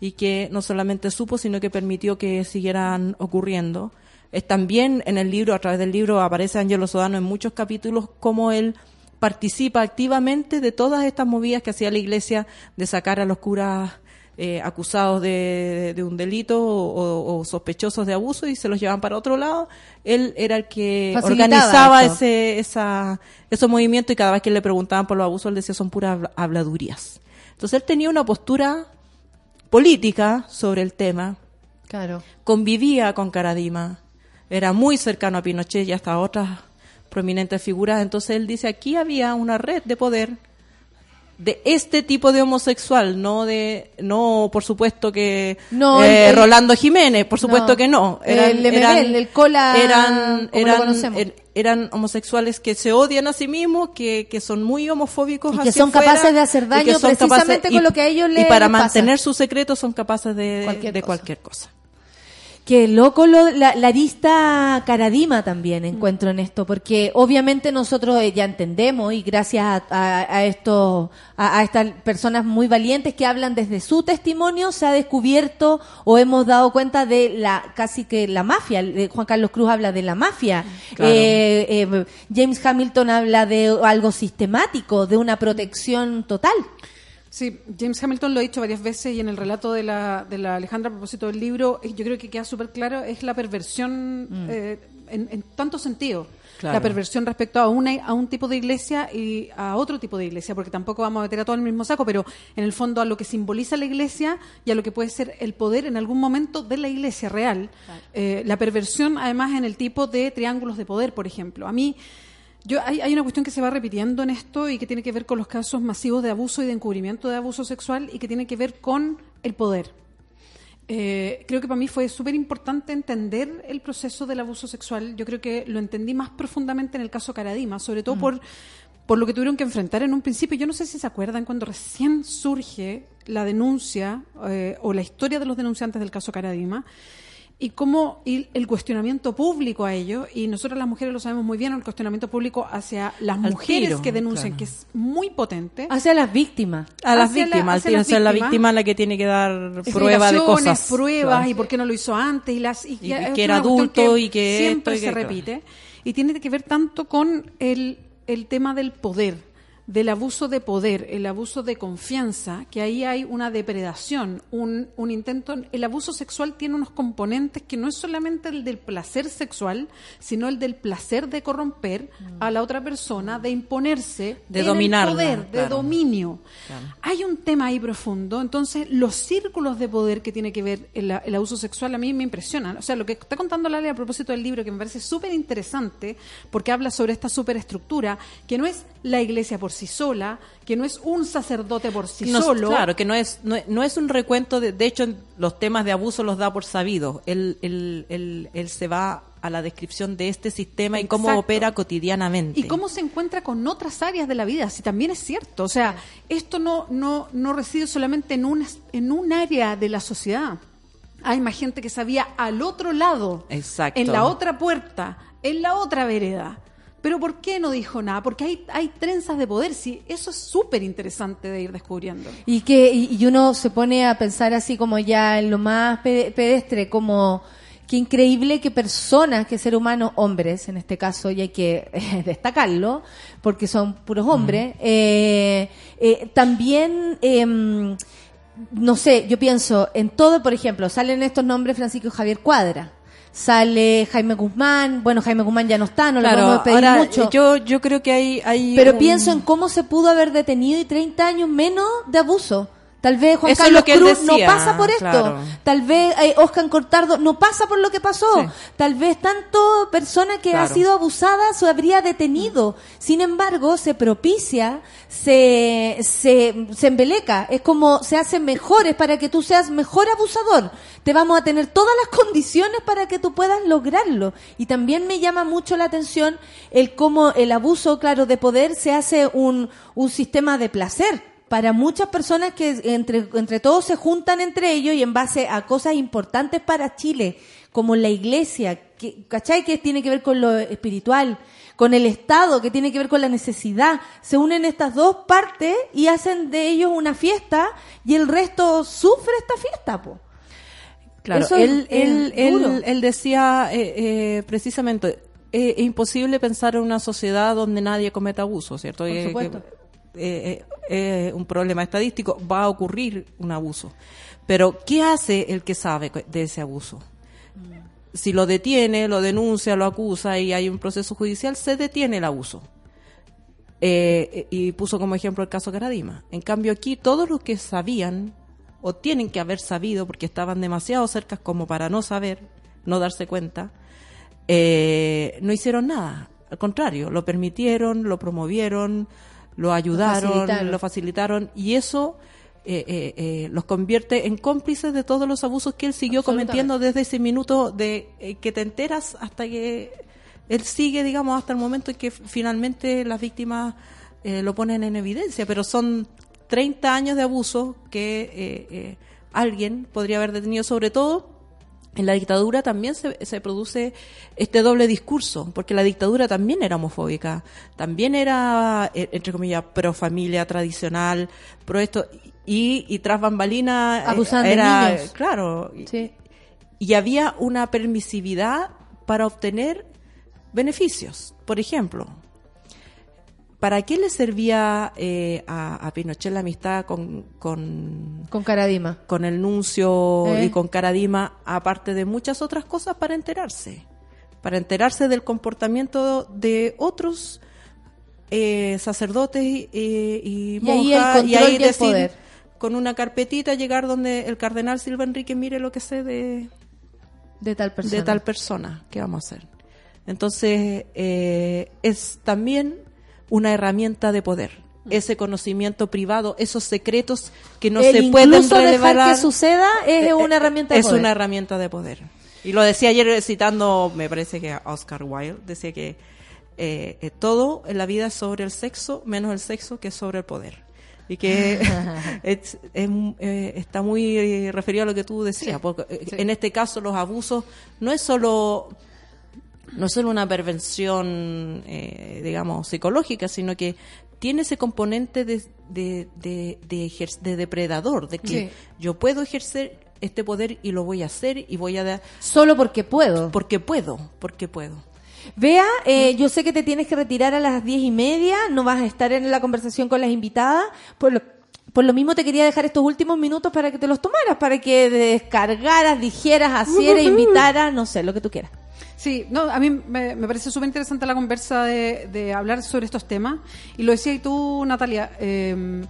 Speaker 7: y que no solamente supo, sino que permitió que siguieran ocurriendo. Es también en el libro, a través del libro, aparece Angelo Sodano en muchos capítulos como él participa activamente de todas estas movidas que hacía la iglesia de sacar a los curas eh, acusados de, de un delito o, o sospechosos de abuso y se los llevaban para otro lado. Él era el que organizaba
Speaker 2: eso.
Speaker 7: ese, esa, esos movimientos y cada vez que le preguntaban por los abusos, él decía son puras habla- habladurías. Entonces él tenía una postura política sobre el tema,
Speaker 2: Claro.
Speaker 7: convivía con Caradima, era muy cercano a Pinochet y hasta a otras prominentes figuras. Entonces él dice, aquí había una red de poder de este tipo de homosexual, no de, no por supuesto que
Speaker 2: No,
Speaker 7: eh,
Speaker 2: el- el-
Speaker 7: Rolando Jiménez, por supuesto
Speaker 2: No.
Speaker 7: que no.
Speaker 2: El Lemebel, el cola,
Speaker 7: eran,
Speaker 2: como lo
Speaker 7: eran,
Speaker 2: conocemos.
Speaker 7: er- eran homosexuales que se odian a sí mismos, que, que son muy homofóbicos
Speaker 2: Y que son
Speaker 7: afuera,
Speaker 2: capaces de hacer
Speaker 7: y
Speaker 2: daño
Speaker 7: que son
Speaker 2: precisamente con lo que a ellos
Speaker 7: y
Speaker 2: les-
Speaker 7: para
Speaker 2: les pasa.
Speaker 7: mantener su secreto son capaces de
Speaker 2: Cualquier
Speaker 7: de
Speaker 2: cosa.
Speaker 7: cualquier cosa.
Speaker 2: Qué loco lo- la, la arista Caradima también encuentro en esto, porque obviamente nosotros eh, ya entendemos y gracias a, a, a esto, a, a estas personas muy valientes que hablan desde su testimonio, se ha descubierto o hemos dado cuenta de la casi que la mafia. Eh, Juan Carlos Cruz habla de la mafia.
Speaker 7: Claro.
Speaker 2: Eh, eh, James Hamilton habla de algo sistemático, de una protección total.
Speaker 6: Sí, James Hamilton lo ha dicho varias veces y en el relato de la, de la Alejandra a propósito del libro, eh, yo creo que queda súper claro, es la perversión eh, en, en tanto sentido.
Speaker 7: Claro.
Speaker 6: La perversión respecto a, una, a un tipo de iglesia y a otro tipo de iglesia, porque tampoco vamos a meter a todo en el mismo saco, pero en el fondo a lo que simboliza la iglesia y a lo que puede ser el poder en algún momento de la iglesia real. Eh, la perversión, además, en el tipo de triángulos de poder, por ejemplo. A mí, yo hay, hay una cuestión que se va repitiendo en esto y que tiene que ver con los casos masivos de abuso y de encubrimiento de abuso sexual y que tiene que ver con el poder. Eh, creo que para mí fue súper importante entender el proceso del abuso sexual. Yo creo que lo entendí más profundamente en el caso Caradima, sobre todo por, por lo que tuvieron que enfrentar en un principio. Yo no sé si se acuerdan cuando recién surge la denuncia eh, o la historia de los denunciantes del caso Caradima y cómo y el cuestionamiento público a ello, y nosotros las mujeres lo sabemos muy bien, el cuestionamiento público hacia las
Speaker 7: Al
Speaker 6: mujeres
Speaker 7: tiro,
Speaker 6: que denuncian,
Speaker 7: claro.
Speaker 6: que es muy potente.
Speaker 2: Hacia las víctimas.
Speaker 7: A las
Speaker 6: Hacia la-
Speaker 7: víctimas,
Speaker 6: hacia
Speaker 7: al
Speaker 6: las
Speaker 7: o sea, la
Speaker 6: víctimas.
Speaker 7: víctima la que tiene que dar prueba de cosas.
Speaker 6: pruebas
Speaker 7: Claro.
Speaker 6: y por qué no lo hizo antes y las y,
Speaker 7: Y
Speaker 6: es
Speaker 7: que era adulto y que
Speaker 6: siempre
Speaker 7: esto y
Speaker 6: se
Speaker 7: que-
Speaker 6: repite y tiene que ver tanto con el, el tema del poder del abuso de poder, el abuso de confianza, que ahí hay una depredación, un, un intento. El abuso sexual tiene unos componentes que no es solamente el del placer sexual, sino el del placer de corromper a la otra persona, de imponerse,
Speaker 7: De
Speaker 6: el poder, de dominio.
Speaker 7: Claro.
Speaker 6: Hay un tema ahí profundo, entonces los círculos de poder que tiene que ver el, el abuso sexual a mí me impresionan. O sea, lo que está contando Lale a propósito del libro, que me parece súper interesante, porque habla sobre esta superestructura, que no es la iglesia por sí sola, que no es un sacerdote por sí
Speaker 7: No,
Speaker 6: solo.
Speaker 7: Claro, que no es, no, no es un recuento, de, de hecho los temas de abuso los da por sabido. Él, él, él, él se va a la descripción de este sistema y cómo opera cotidianamente.
Speaker 6: Y cómo se encuentra con otras áreas de la vida, si también es cierto. O sea, esto no, no, no reside solamente en un, en un área de la sociedad. Hay más gente que sabía al otro lado,
Speaker 7: Exacto.
Speaker 6: en la otra puerta, en la otra vereda. Pero ¿por qué no dijo nada? Porque hay, hay trenzas de poder. Sí, eso es súper interesante de ir descubriendo.
Speaker 2: Y que y, uno se pone a pensar así como ya en lo más pe- pedestre, como qué increíble que personas, que seres humanos, hombres en este caso, y hay que eh, destacarlo, porque son puros hombres, eh, eh, también... em, no sé, yo pienso en todo, por ejemplo, salen estos nombres Francisco Javier Cuadra, sale Jaime Guzmán, bueno, Jaime Guzmán ya no está, no lo
Speaker 7: Claro,
Speaker 2: podemos pedir
Speaker 7: ahora
Speaker 2: mucho.
Speaker 7: yo, yo creo que hay... hay
Speaker 2: Pero
Speaker 7: un-
Speaker 2: pienso en cómo se pudo haber detenido y 30 años menos de abuso. Tal vez Juan
Speaker 7: Eso
Speaker 2: Carlos
Speaker 7: lo
Speaker 2: Cruz no pasa por esto.
Speaker 7: claro.
Speaker 2: Tal vez eh, Oscar Cortardo no pasa por lo que pasó.
Speaker 7: Sí.
Speaker 2: Tal vez tanto persona que ha sido abusada se habría detenido. Sin embargo, se propicia, se, se, se embeleca. Es como se hacen mejores para que tú seas mejor abusador. Te vamos a tener todas las condiciones para que tú puedas lograrlo. Y también me llama mucho la atención el cómo el abuso, claro, de poder se hace un, un sistema de placer para muchas personas que entre, entre todos se juntan entre ellos y en base a cosas importantes para Chile, como la iglesia, que, ¿cachai? Que tiene que ver con lo espiritual, con el Estado, que tiene que ver con la necesidad. Se unen estas dos partes y hacen de ellos una fiesta y el resto sufre esta fiesta, po.
Speaker 7: Claro,
Speaker 2: Eso
Speaker 7: él,
Speaker 2: es
Speaker 7: él, él, él decía eh, eh, precisamente, eh, es imposible pensar en una sociedad donde nadie cometa abuso, ¿cierto?
Speaker 2: Por
Speaker 7: Eh,
Speaker 2: supuesto.
Speaker 7: que, un problema estadístico, va a ocurrir un abuso. Pero, ¿qué hace el que sabe de ese abuso? Si lo detiene, lo denuncia, lo acusa y hay un proceso judicial, se detiene el abuso. Eh, y puso como ejemplo el caso Caradima. En cambio aquí todos los que sabían o tienen que haber sabido porque estaban demasiado cerca como para no saber, no darse cuenta, eh, no hicieron nada. Al contrario, lo permitieron, lo promovieron, lo ayudaron,
Speaker 2: facilitaron.
Speaker 7: lo facilitaron y eso eh, eh, eh, los convierte en cómplices de todos los abusos que él siguió cometiendo desde ese minuto de eh, que te enteras hasta que él sigue, digamos, hasta el momento en que finalmente las víctimas eh, lo ponen en evidencia, pero son 30 años de abuso que eh, eh, alguien podría haber detenido, sobre todo en la dictadura también se, se produce este doble discurso, porque la dictadura también era homofóbica, también era, eh, entre comillas, pro familia tradicional, pro esto, y, y tras bambalina eh,
Speaker 2: Abusaban de
Speaker 7: era,
Speaker 2: niños.
Speaker 7: claro, y había una permisividad para obtener beneficios. Por ejemplo, ¿para qué le servía eh, a, a Pinochet la amistad con, con,
Speaker 2: Con Caradima.
Speaker 7: con el nuncio
Speaker 2: Eh.
Speaker 7: y con Caradima, aparte de muchas otras cosas, para enterarse? Para enterarse del comportamiento de otros eh, sacerdotes y, y,
Speaker 2: Y ahí el
Speaker 7: monjas, y ahí
Speaker 2: y el
Speaker 7: decir,
Speaker 2: poder.
Speaker 7: con una carpetita, llegar donde el cardenal Silva Enrique mire lo que sé de,
Speaker 2: De tal persona.
Speaker 7: de tal persona. ¿Qué vamos a hacer? Entonces, eh, es también una herramienta de poder. Ese conocimiento privado, esos secretos que no
Speaker 2: El
Speaker 7: se pueden
Speaker 2: incluso dejar
Speaker 7: revelar.
Speaker 2: que suceda es
Speaker 7: Eh,
Speaker 2: una
Speaker 7: eh,
Speaker 2: herramienta de
Speaker 7: Es
Speaker 2: poder.
Speaker 7: una herramienta de poder. Y lo decía ayer citando, me parece que a Oscar Wilde, decía que eh, eh, todo en la vida es sobre el sexo, menos el sexo que es sobre el poder. Y que es- es, eh, está muy referido a lo que tú decías, porque en este caso los abusos no es solo no es solo una pervención, eh, digamos, psicológica, sino que tiene ese componente de, de, de, de depredador, de que
Speaker 2: Sí.
Speaker 7: yo puedo ejercer este poder y lo voy a hacer y voy a dar...
Speaker 2: Solo porque puedo.
Speaker 7: Porque puedo, porque puedo.
Speaker 2: Vea, eh, yo sé que te tienes que retirar a las diez y media, no vas a estar en la conversación con las invitadas, por lo, por lo mismo te quería dejar estos últimos minutos para que te los tomaras, para que descargaras, dijeras, hicieras, invitaras, no sé, lo que tú quieras.
Speaker 6: Sí, no, a mí me, parece súper interesante la conversa de, hablar sobre estos temas. Y lo decías tú, Natalia. eh,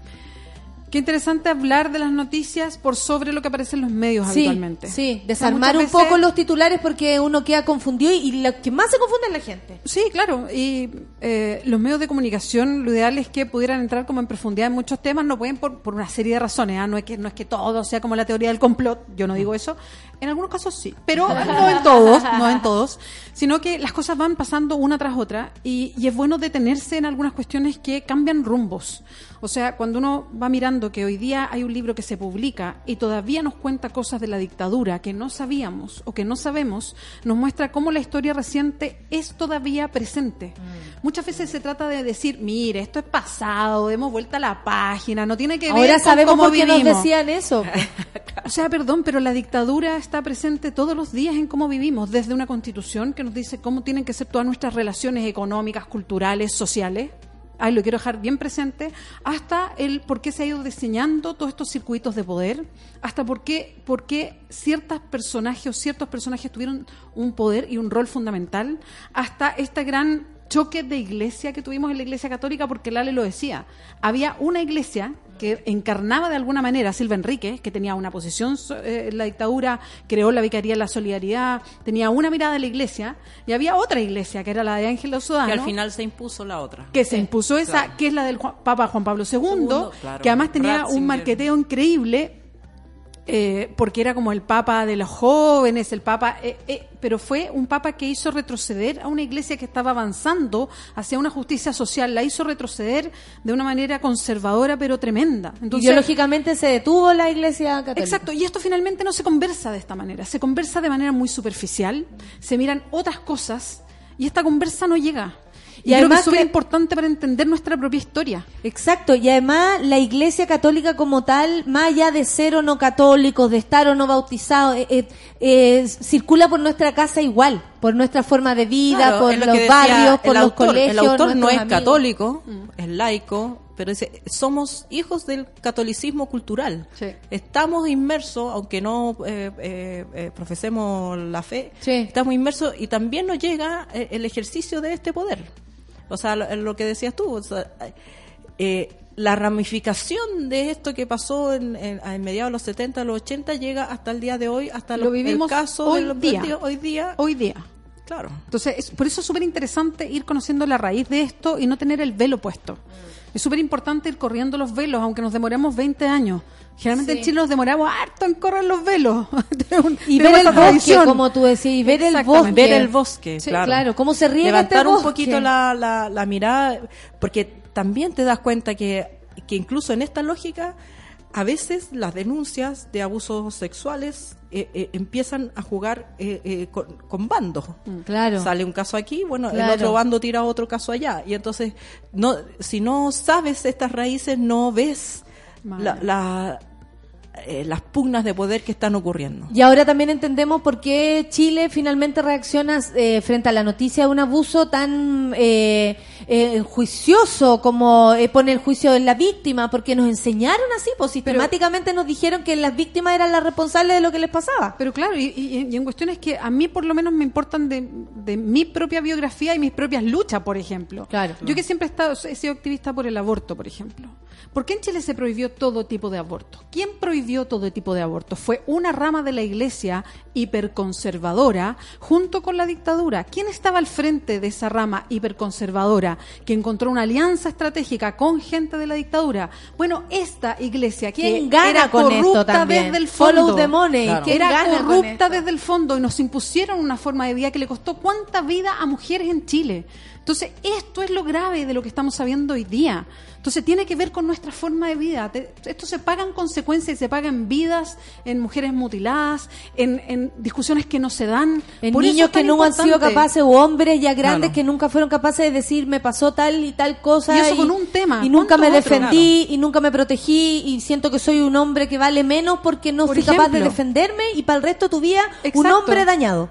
Speaker 6: qué interesante hablar de las noticias por sobre lo que aparece en los medios
Speaker 2: Sí,
Speaker 6: habitualmente.
Speaker 2: sí, desarmar un
Speaker 6: veces-
Speaker 2: poco los titulares porque uno queda confundido y, y lo que más se confunde es la gente.
Speaker 6: Sí, claro. Y eh, los medios de comunicación, lo ideal es que pudieran entrar como en profundidad en muchos temas. No pueden por, por una serie de razones. ¿ah? No, es que, no es que todo sea como la teoría del complot. Yo no digo eso. En algunos casos sí. Pero no en todos, no en todos. Sino que las cosas van pasando una tras otra. Y, y es bueno detenerse en algunas cuestiones que cambian rumbos. O sea, cuando uno va mirando que hoy día hay un libro que se publica y todavía nos cuenta cosas de la dictadura que no sabíamos o que no sabemos, nos muestra cómo la historia reciente es todavía presente. Muchas veces se trata de decir, mire, esto es pasado, demos vuelta a la página, no tiene que ver
Speaker 2: Ahora
Speaker 6: con
Speaker 2: sabemos
Speaker 6: cómo
Speaker 2: por qué nos
Speaker 6: vivimos.
Speaker 2: decían eso.
Speaker 6: O sea, perdón, pero la dictadura está presente todos los días en cómo vivimos, desde una constitución que nos dice cómo tienen que ser todas nuestras relaciones económicas, culturales, sociales. Ahí lo quiero dejar bien presente, hasta el por qué se ha ido diseñando todos estos circuitos de poder, hasta por qué, por qué ciertos personajes o ciertos personajes tuvieron un poder y un rol fundamental, hasta este gran choque de iglesia que tuvimos en la iglesia católica, porque Lale lo decía, había una iglesia que encarnaba de alguna manera a Silva Enrique, que tenía una posición so- eh, en la dictadura, creó la Vicaría de la Solidaridad, tenía una mirada de la iglesia, y había otra iglesia, que era la de Ángel Sudano,
Speaker 7: Que al final se impuso la otra.
Speaker 6: que se impuso esa,
Speaker 7: claro.
Speaker 6: que es la del Juan- Papa Juan Pablo II,
Speaker 7: Segundo, claro.
Speaker 6: que además tenía
Speaker 7: Ratzinger.
Speaker 6: un marqueteo increíble, eh, porque era como el Papa de los jóvenes, el Papa, eh, eh, pero fue un Papa que hizo retroceder a una iglesia que estaba avanzando hacia una justicia social, la hizo retroceder de una manera conservadora pero tremenda. Entonces,
Speaker 2: Ideológicamente se detuvo la iglesia católica.
Speaker 6: Exacto, y esto finalmente no se conversa de esta manera, se conversa de manera muy superficial, se miran otras cosas y esta conversa no llega.
Speaker 2: Y
Speaker 6: Y, creo que
Speaker 2: además
Speaker 6: es súper importante para entender nuestra propia historia.
Speaker 2: Exacto, y además la iglesia católica como tal, más allá de ser o no católicos, de estar o no bautizados, eh, eh, eh, circula por nuestra casa igual, por nuestra forma de vida,
Speaker 7: Claro,
Speaker 2: por
Speaker 7: lo
Speaker 2: los barrios, por los
Speaker 7: autor.
Speaker 2: colegios.
Speaker 7: El autor no es
Speaker 2: amigos.
Speaker 7: católico, es laico, pero dice, somos hijos del catolicismo cultural.
Speaker 6: Sí.
Speaker 7: Estamos inmersos, aunque no eh, eh, eh, profesemos la fe,
Speaker 2: Sí.
Speaker 7: estamos inmersos y también nos llega el ejercicio de este poder. O sea, lo, lo que decías tú, o sea, eh, la ramificación de esto que pasó en, en- mediados de los 70, los 80, llega hasta el día de hoy, hasta
Speaker 6: Lo
Speaker 7: los-
Speaker 6: vivimos
Speaker 7: el caso
Speaker 6: hoy
Speaker 7: de los
Speaker 6: día.
Speaker 7: hoy día.
Speaker 6: Hoy día.
Speaker 7: Claro.
Speaker 6: Entonces, es- por eso es súper interesante ir conociendo la raíz de esto y no tener el velo puesto. Es súper importante ir corriendo los velos, aunque nos demoremos 20 años. Generalmente en Chile nos demoramos harto en correr los velos.
Speaker 2: Y ver el bosque, como tú decías, y ver el bosque.
Speaker 7: Ver el bosque,
Speaker 2: Sí,
Speaker 7: claro.
Speaker 2: claro, cómo se riega
Speaker 7: Levantar
Speaker 2: este
Speaker 7: un
Speaker 2: bosque.
Speaker 7: poquito la, la, la mirada, porque también te das cuenta que, que incluso en esta lógica, a veces las denuncias de abusos sexuales eh, eh, empiezan a jugar eh, eh, con, con bandos.
Speaker 2: Claro.
Speaker 7: Sale un caso aquí, bueno,
Speaker 2: Claro.
Speaker 7: el otro bando tira otro caso allá. Y entonces, no, si no sabes estas raíces, no ves la, la- eh, las pugnas de poder que están ocurriendo.
Speaker 8: Y ahora también entendemos por qué Chile finalmente reacciona eh, frente a la noticia de un abuso tan eh, eh, juicioso como eh, pone el juicio en la víctima, porque nos enseñaron así, pues sistemáticamente nos dijeron que las víctimas eran las responsables de lo que les pasaba.
Speaker 6: Pero claro, y, y- y en cuestiones que a mí por lo menos me importan de, de mi propia biografía y mis propias luchas, por ejemplo.
Speaker 8: Claro.
Speaker 6: Yo que siempre he, estado, he sido activista por el aborto, por ejemplo. ¿Por qué en Chile se prohibió todo tipo de aborto? ¿Quién prohibió todo tipo de aborto? Fue una rama de la iglesia hiperconservadora junto con la dictadura. ¿Quién estaba al frente de esa rama hiperconservadora que encontró una alianza estratégica con gente de la dictadura? Bueno, esta iglesia
Speaker 8: ¿Quién
Speaker 6: que
Speaker 8: gana
Speaker 6: era
Speaker 8: con
Speaker 6: corrupta desde el fondo.
Speaker 8: Follow the money.
Speaker 7: Claro.
Speaker 8: ¿Quién
Speaker 6: Era corrupta desde el fondo y nos impusieron una forma de vida que le costó cuánta vida a mujeres en Chile. Entonces, esto es lo grave de lo que estamos sabiendo hoy día. Entonces, tiene que ver con nuestra forma de vida. Te- esto se pagan consecuencias y se pagan vidas en mujeres mutiladas, en, en discusiones que no se dan.
Speaker 8: En
Speaker 6: Por
Speaker 8: niños que no han sido
Speaker 6: importante.
Speaker 8: capaces, o hombres ya grandes
Speaker 7: Claro.
Speaker 8: que nunca fueron capaces de decir me pasó tal y tal cosa.
Speaker 6: Y eso con un tema,
Speaker 8: Y nunca me defendí, y nunca me protegí, y siento que soy un hombre que vale menos porque no
Speaker 6: Por
Speaker 8: fui capaz de defenderme, y para el resto de tu vida, un hombre dañado.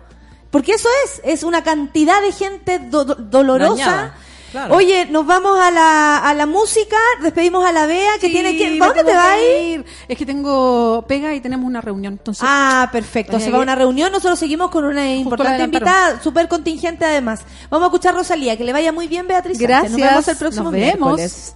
Speaker 8: Porque eso es, es una cantidad de gente do- do- dolorosa.
Speaker 7: Dañada, claro.
Speaker 8: Oye, nos vamos a la, a la música, despedimos a la Bea, que
Speaker 6: Sí,
Speaker 8: tiene que...
Speaker 6: me
Speaker 8: ¿Para dónde te
Speaker 6: que
Speaker 8: a ir?
Speaker 6: Es que tengo pega y tenemos una reunión. Entonces,
Speaker 8: Ah, perfecto. Se va a una reunión. Nosotros seguimos con una importante invitada, súper contingente además. Vamos a escuchar Rosalía. Que le vaya muy bien, Beatriz. Sánchez.
Speaker 6: Gracias.
Speaker 8: Nos vemos el próximo
Speaker 6: Nos vemos.
Speaker 8: miércoles.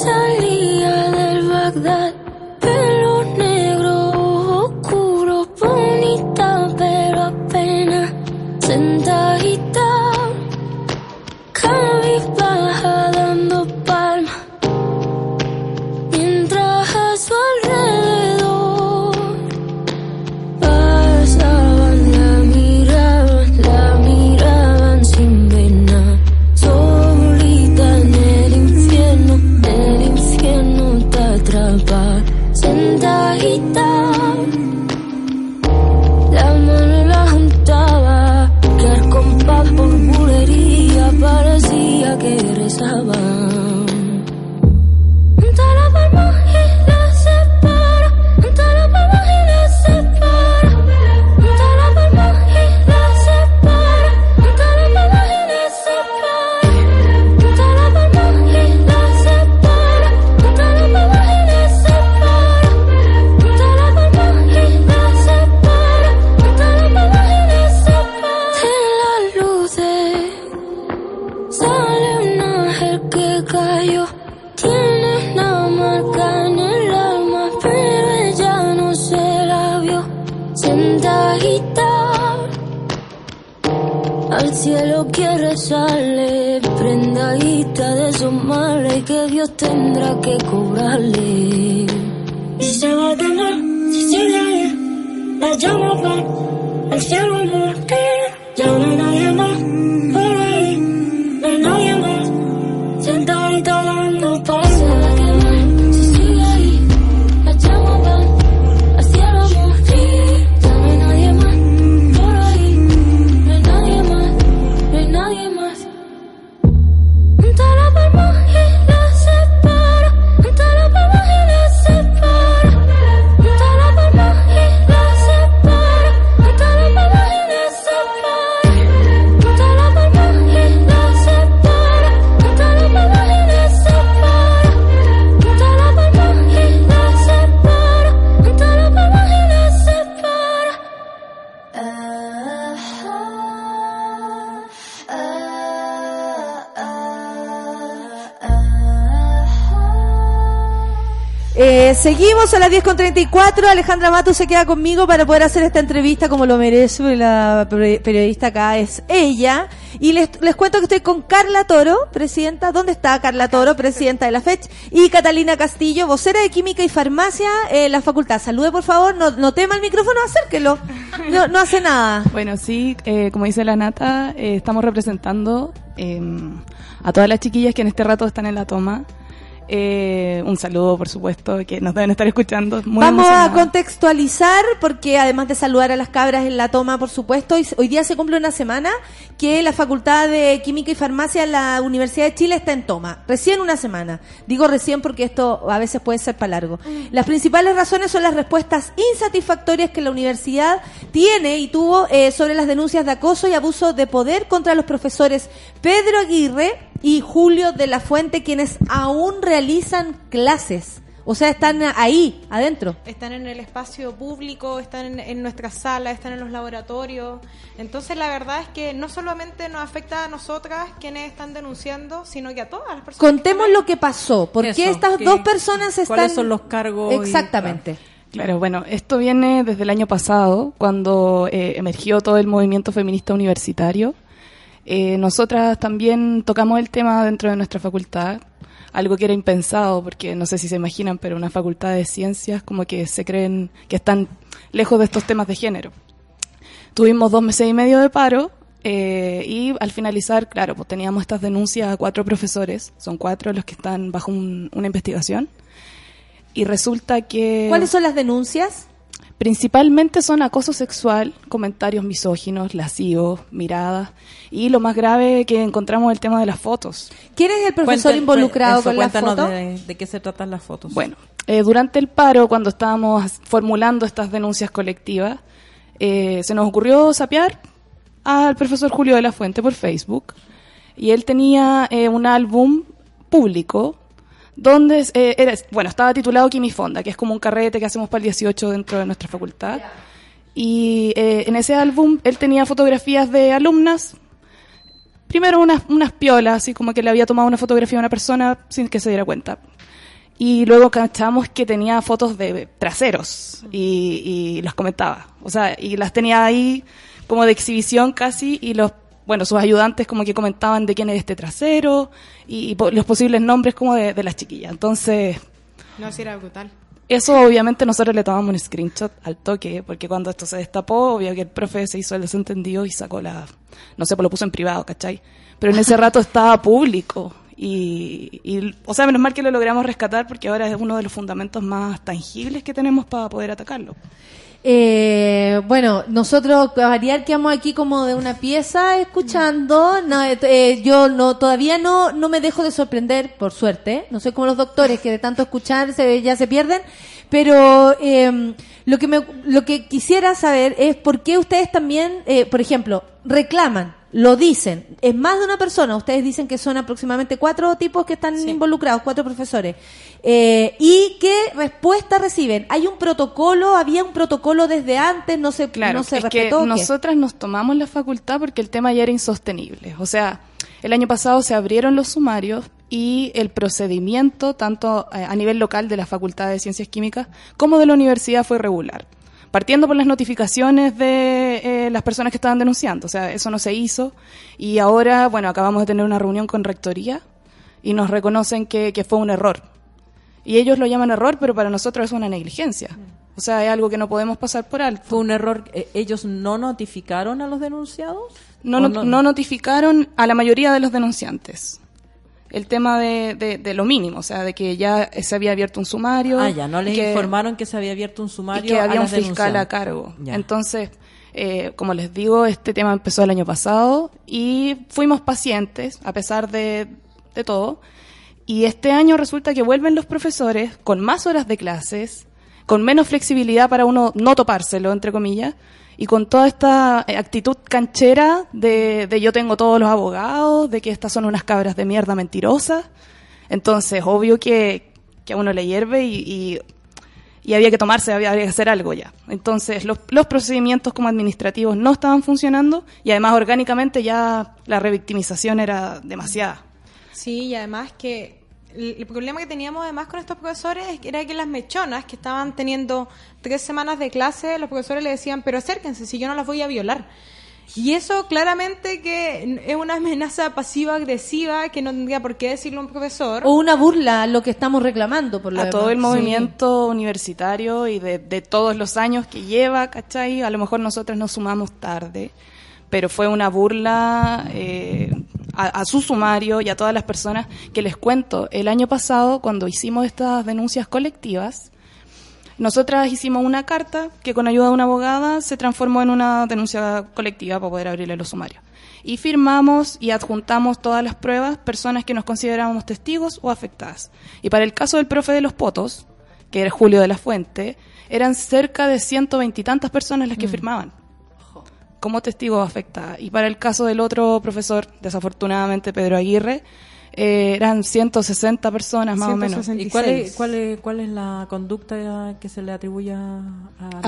Speaker 8: 10 con 34, Alejandra Mato se queda conmigo para poder hacer esta entrevista como lo merece. La periodista acá es ella.
Speaker 2: Y les, les cuento que estoy con Carla Toro, presidenta. ¿Dónde está Carla Toro, presidenta de la FECH? Y Catalina Castillo, vocera de Química y Farmacia en la facultad. Salude, por favor. No, no tema el micrófono, acérquelo. No, hace nada.
Speaker 9: Bueno, sí, eh, como dice la Nata, eh, estamos representando em, a todas las chiquillas que en este rato están en la toma. Eh, un saludo, por supuesto, que nos deben estar escuchando. Muy
Speaker 2: Vamos a contextualizar, porque además de saludar a las cabras en la toma, por supuesto, hoy, día se cumple una semana que la Facultad de Química y Farmacia en la Universidad de Chile está en toma. Recién una semana. Digo recién porque esto a veces puede ser para largo. Las principales razones son las respuestas insatisfactorias que la universidad tiene y tuvo eh, sobre las denuncias de acoso y abuso de poder contra los profesores Pedro Aguirre y Julio de la Fuente, quienes aún realizan clases. O sea, están ahí, adentro.
Speaker 10: Están en el espacio público, están en, en nuestras salas, están en los laboratorios. Entonces, la verdad es que no solamente nos afecta a nosotras quienes están denunciando, sino que a todas las personas.
Speaker 2: Contemos lo que pasó. ¿Por qué estas
Speaker 7: ¿qué-
Speaker 2: dos personas están...
Speaker 7: ¿Cuáles son los cargos? y-
Speaker 2: Exactamente.
Speaker 9: Claro, bueno, esto viene desde el año pasado, cuando eh, emergió todo el movimiento feminista universitario. Eh, nosotras también tocamos el tema dentro de nuestra facultad, algo que era impensado, porque no sé si se imaginan, pero una facultad de ciencias como que se creen que están lejos de estos temas de género. Tuvimos dos meses y medio de paro eh, y al finalizar, claro, pues teníamos estas denuncias a cuatro profesores, son cuatro los que están bajo un- una investigación. Y resulta que...
Speaker 2: ¿Cuáles son las denuncias?
Speaker 9: Principalmente son acoso sexual, comentarios misóginos, lascivos, miradas y lo más grave que encontramos es el tema de las fotos.
Speaker 2: ¿Quién es el profesor involucrado
Speaker 7: eso,
Speaker 2: con la
Speaker 7: cuéntanos
Speaker 2: foto?
Speaker 7: De, de qué se tratan las fotos.
Speaker 9: Bueno, eh, durante el paro, cuando estábamos formulando estas denuncias colectivas, eh, se nos ocurrió sapear al profesor Julio de la Fuente por Facebook y él tenía eh, un álbum público donde eh, era, bueno, estaba titulado Quimifonda, que es como un carrete que hacemos para el 18 dentro de nuestra facultad. Y eh, en ese álbum él tenía fotografías de alumnas, primero unas, unas piolas, así como que le había tomado una fotografía a una persona sin que se diera cuenta. Y luego cachamos que tenía fotos de traseros y, y los comentaba. O sea, y las tenía ahí como de exhibición casi y los, bueno, sus ayudantes como que comentaban de quién es este trasero y, po- los posibles nombres como de, de las chiquillas. Entonces,
Speaker 10: No, si era brutal.
Speaker 9: eso obviamente nosotros le tomamos un screenshot al toque, porque cuando esto se destapó, obvio que el profe se hizo el desentendido y sacó la, no sé, pues lo puso en privado, ¿cachai? Pero en ese rato estaba público. Y, y, o sea, menos mal que lo logramos rescatar porque ahora es uno de los fundamentos más tangibles que tenemos para poder atacarlo.
Speaker 2: Eh, bueno, nosotros a variar quedamos aquí como de una pieza escuchando. No, eh, eh, yo no todavía no no me dejo de sorprender, por suerte. No soy como los doctores que de tanto escuchar se, ya se pierden. Pero eh, lo que me lo que quisiera saber es por qué ustedes también, eh, por ejemplo, reclaman, lo dicen. Es más de una persona. Ustedes dicen que son aproximadamente cuatro tipos que están involucrados, cuatro profesores. Eh, ¿Y qué respuesta reciben? ¿Hay un protocolo? ¿Había un protocolo desde antes? ¿No se,
Speaker 9: Claro,
Speaker 2: no se
Speaker 9: es
Speaker 2: respetó?
Speaker 9: nosotras nos tomamos la facultad porque el tema ya era insostenible. O sea, el año pasado se abrieron los sumarios y el procedimiento, tanto eh, a nivel local de la Facultad de Ciencias Químicas como de la universidad, fue regular. Partiendo por las notificaciones de eh, las personas que estaban denunciando. O sea, eso no se hizo. Y ahora, bueno, acabamos de tener una reunión con Rectoría y nos reconocen que, que fue un error. Y ellos lo llaman error, pero para nosotros es una negligencia. O sea, es algo que no podemos pasar por alto.
Speaker 7: ¿Fue un error? eh, ¿Ellos no notificaron a los denunciados?
Speaker 9: No,
Speaker 7: ¿O
Speaker 9: not- no notificaron a la mayoría de los denunciantes. El tema de, de- de lo mínimo, o sea, de que ya se había abierto un sumario.
Speaker 7: Ah, ya, no les
Speaker 9: que-
Speaker 7: informaron que se había abierto un sumario
Speaker 9: y que
Speaker 7: a
Speaker 9: había un fiscal a cargo.
Speaker 7: Ya.
Speaker 9: Entonces, eh, como les digo, este tema empezó el año pasado y fuimos pacientes a pesar de, de todo. Y este año resulta que vuelven los profesores con más horas de clases, con menos flexibilidad para uno no topárselo, entre comillas, y con toda esta eh, actitud canchera de, de yo tengo todos los abogados, de que estas son unas cabras de mierda mentirosas. Entonces, obvio que, que a uno le hierve y, y había que tomarse, había, había que hacer algo ya. Entonces, los, los procedimientos como administrativos no estaban funcionando y además orgánicamente ya la revictimización era demasiada.
Speaker 10: Sí, y además que el problema que teníamos además con estos profesores era que las mechonas que estaban teniendo tres semanas de clase, los profesores le decían, pero acérquense, si yo no las voy a violar. Y eso claramente que es una amenaza pasiva-agresiva que no tendría por qué decirlo un profesor.
Speaker 2: O una burla a lo que estamos reclamando por lo
Speaker 9: a todo el movimiento universitario y de, de todos los años que lleva, ¿cachai? A lo mejor nosotros nos sumamos tarde, pero fue una burla eh, a, a su sumario y a todas las personas que les cuento. El año pasado, cuando hicimos estas denuncias colectivas, nosotras hicimos una carta que con ayuda de una abogada se transformó en una denuncia colectiva para poder abrirle los sumarios. Y firmamos y adjuntamos todas las pruebas, personas que nos considerábamos testigos o afectadas. Y para el caso del profe de los potos, que era Julio de la Fuente, eran cerca de ciento veintitantas personas las que firmaban como testigo afectada. Y para el caso del otro profesor, desafortunadamente Pedro Aguirre, eh, eran 160 personas más o menos.
Speaker 7: ¿Y cuál es, cuál, es, cuál es la conducta que se le atribuye a.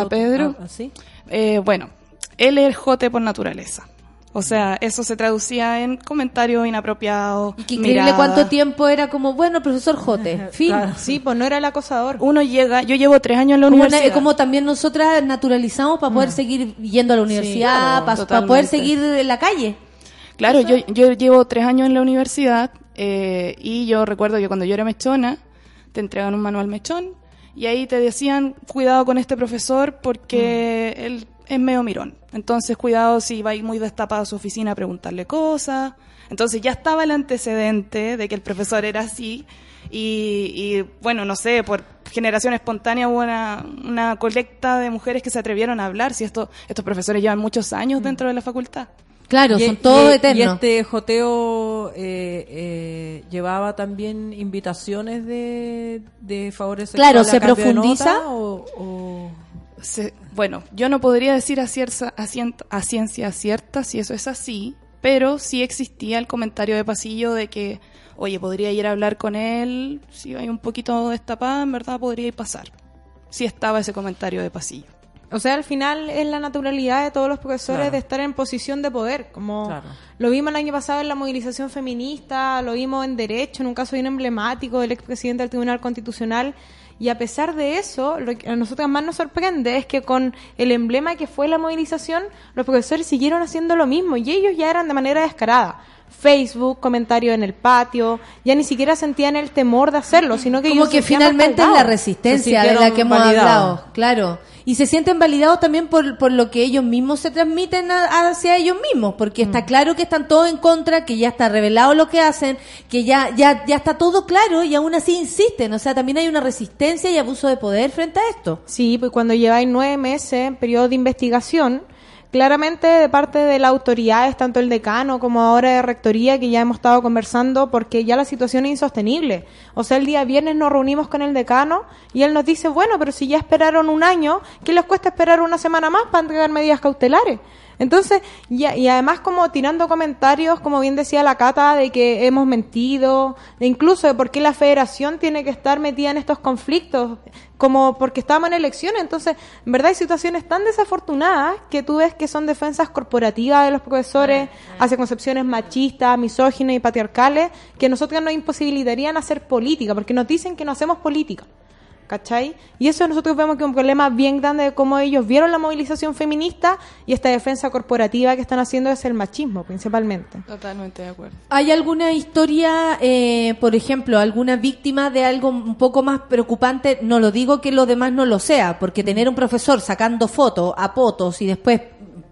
Speaker 9: Pedro?
Speaker 7: ¿A- a sí?
Speaker 9: Eh, bueno, él es jote por naturaleza. O sea, eso se traducía en comentarios inapropiados.
Speaker 2: Qué increíble cuánto tiempo era como, bueno, profesor Jote, fin.
Speaker 10: Sí, pues no era el acosador.
Speaker 9: Uno llega, yo llevo tres años en la
Speaker 2: Como,
Speaker 9: universidad.
Speaker 2: na- como también nosotras naturalizamos para poder seguir yendo a la universidad,
Speaker 9: claro,
Speaker 2: para poder seguir en la calle.
Speaker 9: Claro, yo, yo llevo tres años en la universidad eh, y yo recuerdo que cuando yo era mechona, te entregan un manual mechón y ahí te decían, cuidado con este profesor porque él es medio mirón. Entonces, cuidado si va a ir muy destapado a su oficina a preguntarle cosas. Entonces ya estaba el antecedente de que el profesor era así y, y, bueno, no sé, por generación espontánea hubo una, una colecta de mujeres que se atrevieron a hablar, si esto, estos profesores llevan muchos años dentro de la facultad.
Speaker 2: Claro,
Speaker 7: Y-
Speaker 2: son todos
Speaker 7: y-
Speaker 2: eternos.
Speaker 7: Y este joteo eh, eh, llevaba también invitaciones de, de favores
Speaker 2: Claro, ¿se
Speaker 7: a cambio de
Speaker 2: profundiza?
Speaker 7: nota o- o-
Speaker 9: Se- bueno, yo no podría decir a, cierta- a cien- a ciencia cierta si eso es así, pero sí existía el comentario de pasillo de que, oye, podría ir a hablar con él, si hay un poquito destapada, en verdad podría ir pasar. Sí estaba ese comentario de pasillo.
Speaker 10: O sea, al final es la naturalidad de todos los profesores
Speaker 9: Claro.
Speaker 10: de estar en posición de poder. Como
Speaker 9: Claro.
Speaker 10: lo vimos el año pasado en la movilización feminista, lo vimos en Derecho, en un caso bien emblemático del expresidente del Tribunal Constitucional. Y a pesar de eso, lo que a nosotros más nos sorprende es que con el emblema que fue la movilización, los profesores siguieron haciendo lo mismo y ellos ya eran de manera descarada. Facebook, comentarios en el patio, ya ni siquiera sentían el temor de hacerlo, sino que
Speaker 2: Como
Speaker 10: ellos
Speaker 2: que finalmente es la resistencia de la que hemos
Speaker 10: validados.
Speaker 2: hablado, claro. Y se sienten validados también por, por lo que ellos mismos se transmiten a- hacia ellos mismos, porque
Speaker 10: Mm.
Speaker 2: está claro que están todos en contra, que ya está revelado lo que hacen, que ya, ya, ya está todo claro y aún así insisten. O sea, también hay una resistencia y abuso de poder frente a esto.
Speaker 10: Sí, pues cuando lleváis nueve meses en periodo de investigación, claramente de parte de las autoridades, tanto el decano como ahora de rectoría, que ya hemos estado conversando, porque ya la situación es insostenible. O sea, el día viernes nos reunimos con el decano y él nos dice, bueno, pero si ya esperaron un año, ¿qué les cuesta esperar una semana más para entregar medidas cautelares? Entonces, ya- y además como tirando comentarios, como bien decía la Cata, de que hemos mentido, de incluso de por qué la federación tiene que estar metida en estos conflictos, como porque estamos en elecciones. Entonces, en verdad hay situaciones tan desafortunadas que tú ves que son defensas corporativas de los profesores hacia concepciones machistas, misóginas y patriarcales, que nosotros nos imposibilitarían hacer política, porque nos dicen que no hacemos política. ¿Cachai? Y eso nosotros vemos que es un problema bien grande de cómo ellos vieron la movilización feminista y esta defensa corporativa que están haciendo es el machismo, principalmente.
Speaker 9: Totalmente de acuerdo.
Speaker 2: ¿Hay alguna historia, eh, por ejemplo, alguna víctima de algo un poco más preocupante? No lo digo que lo demás no lo sea, porque tener un profesor sacando fotos a potos y después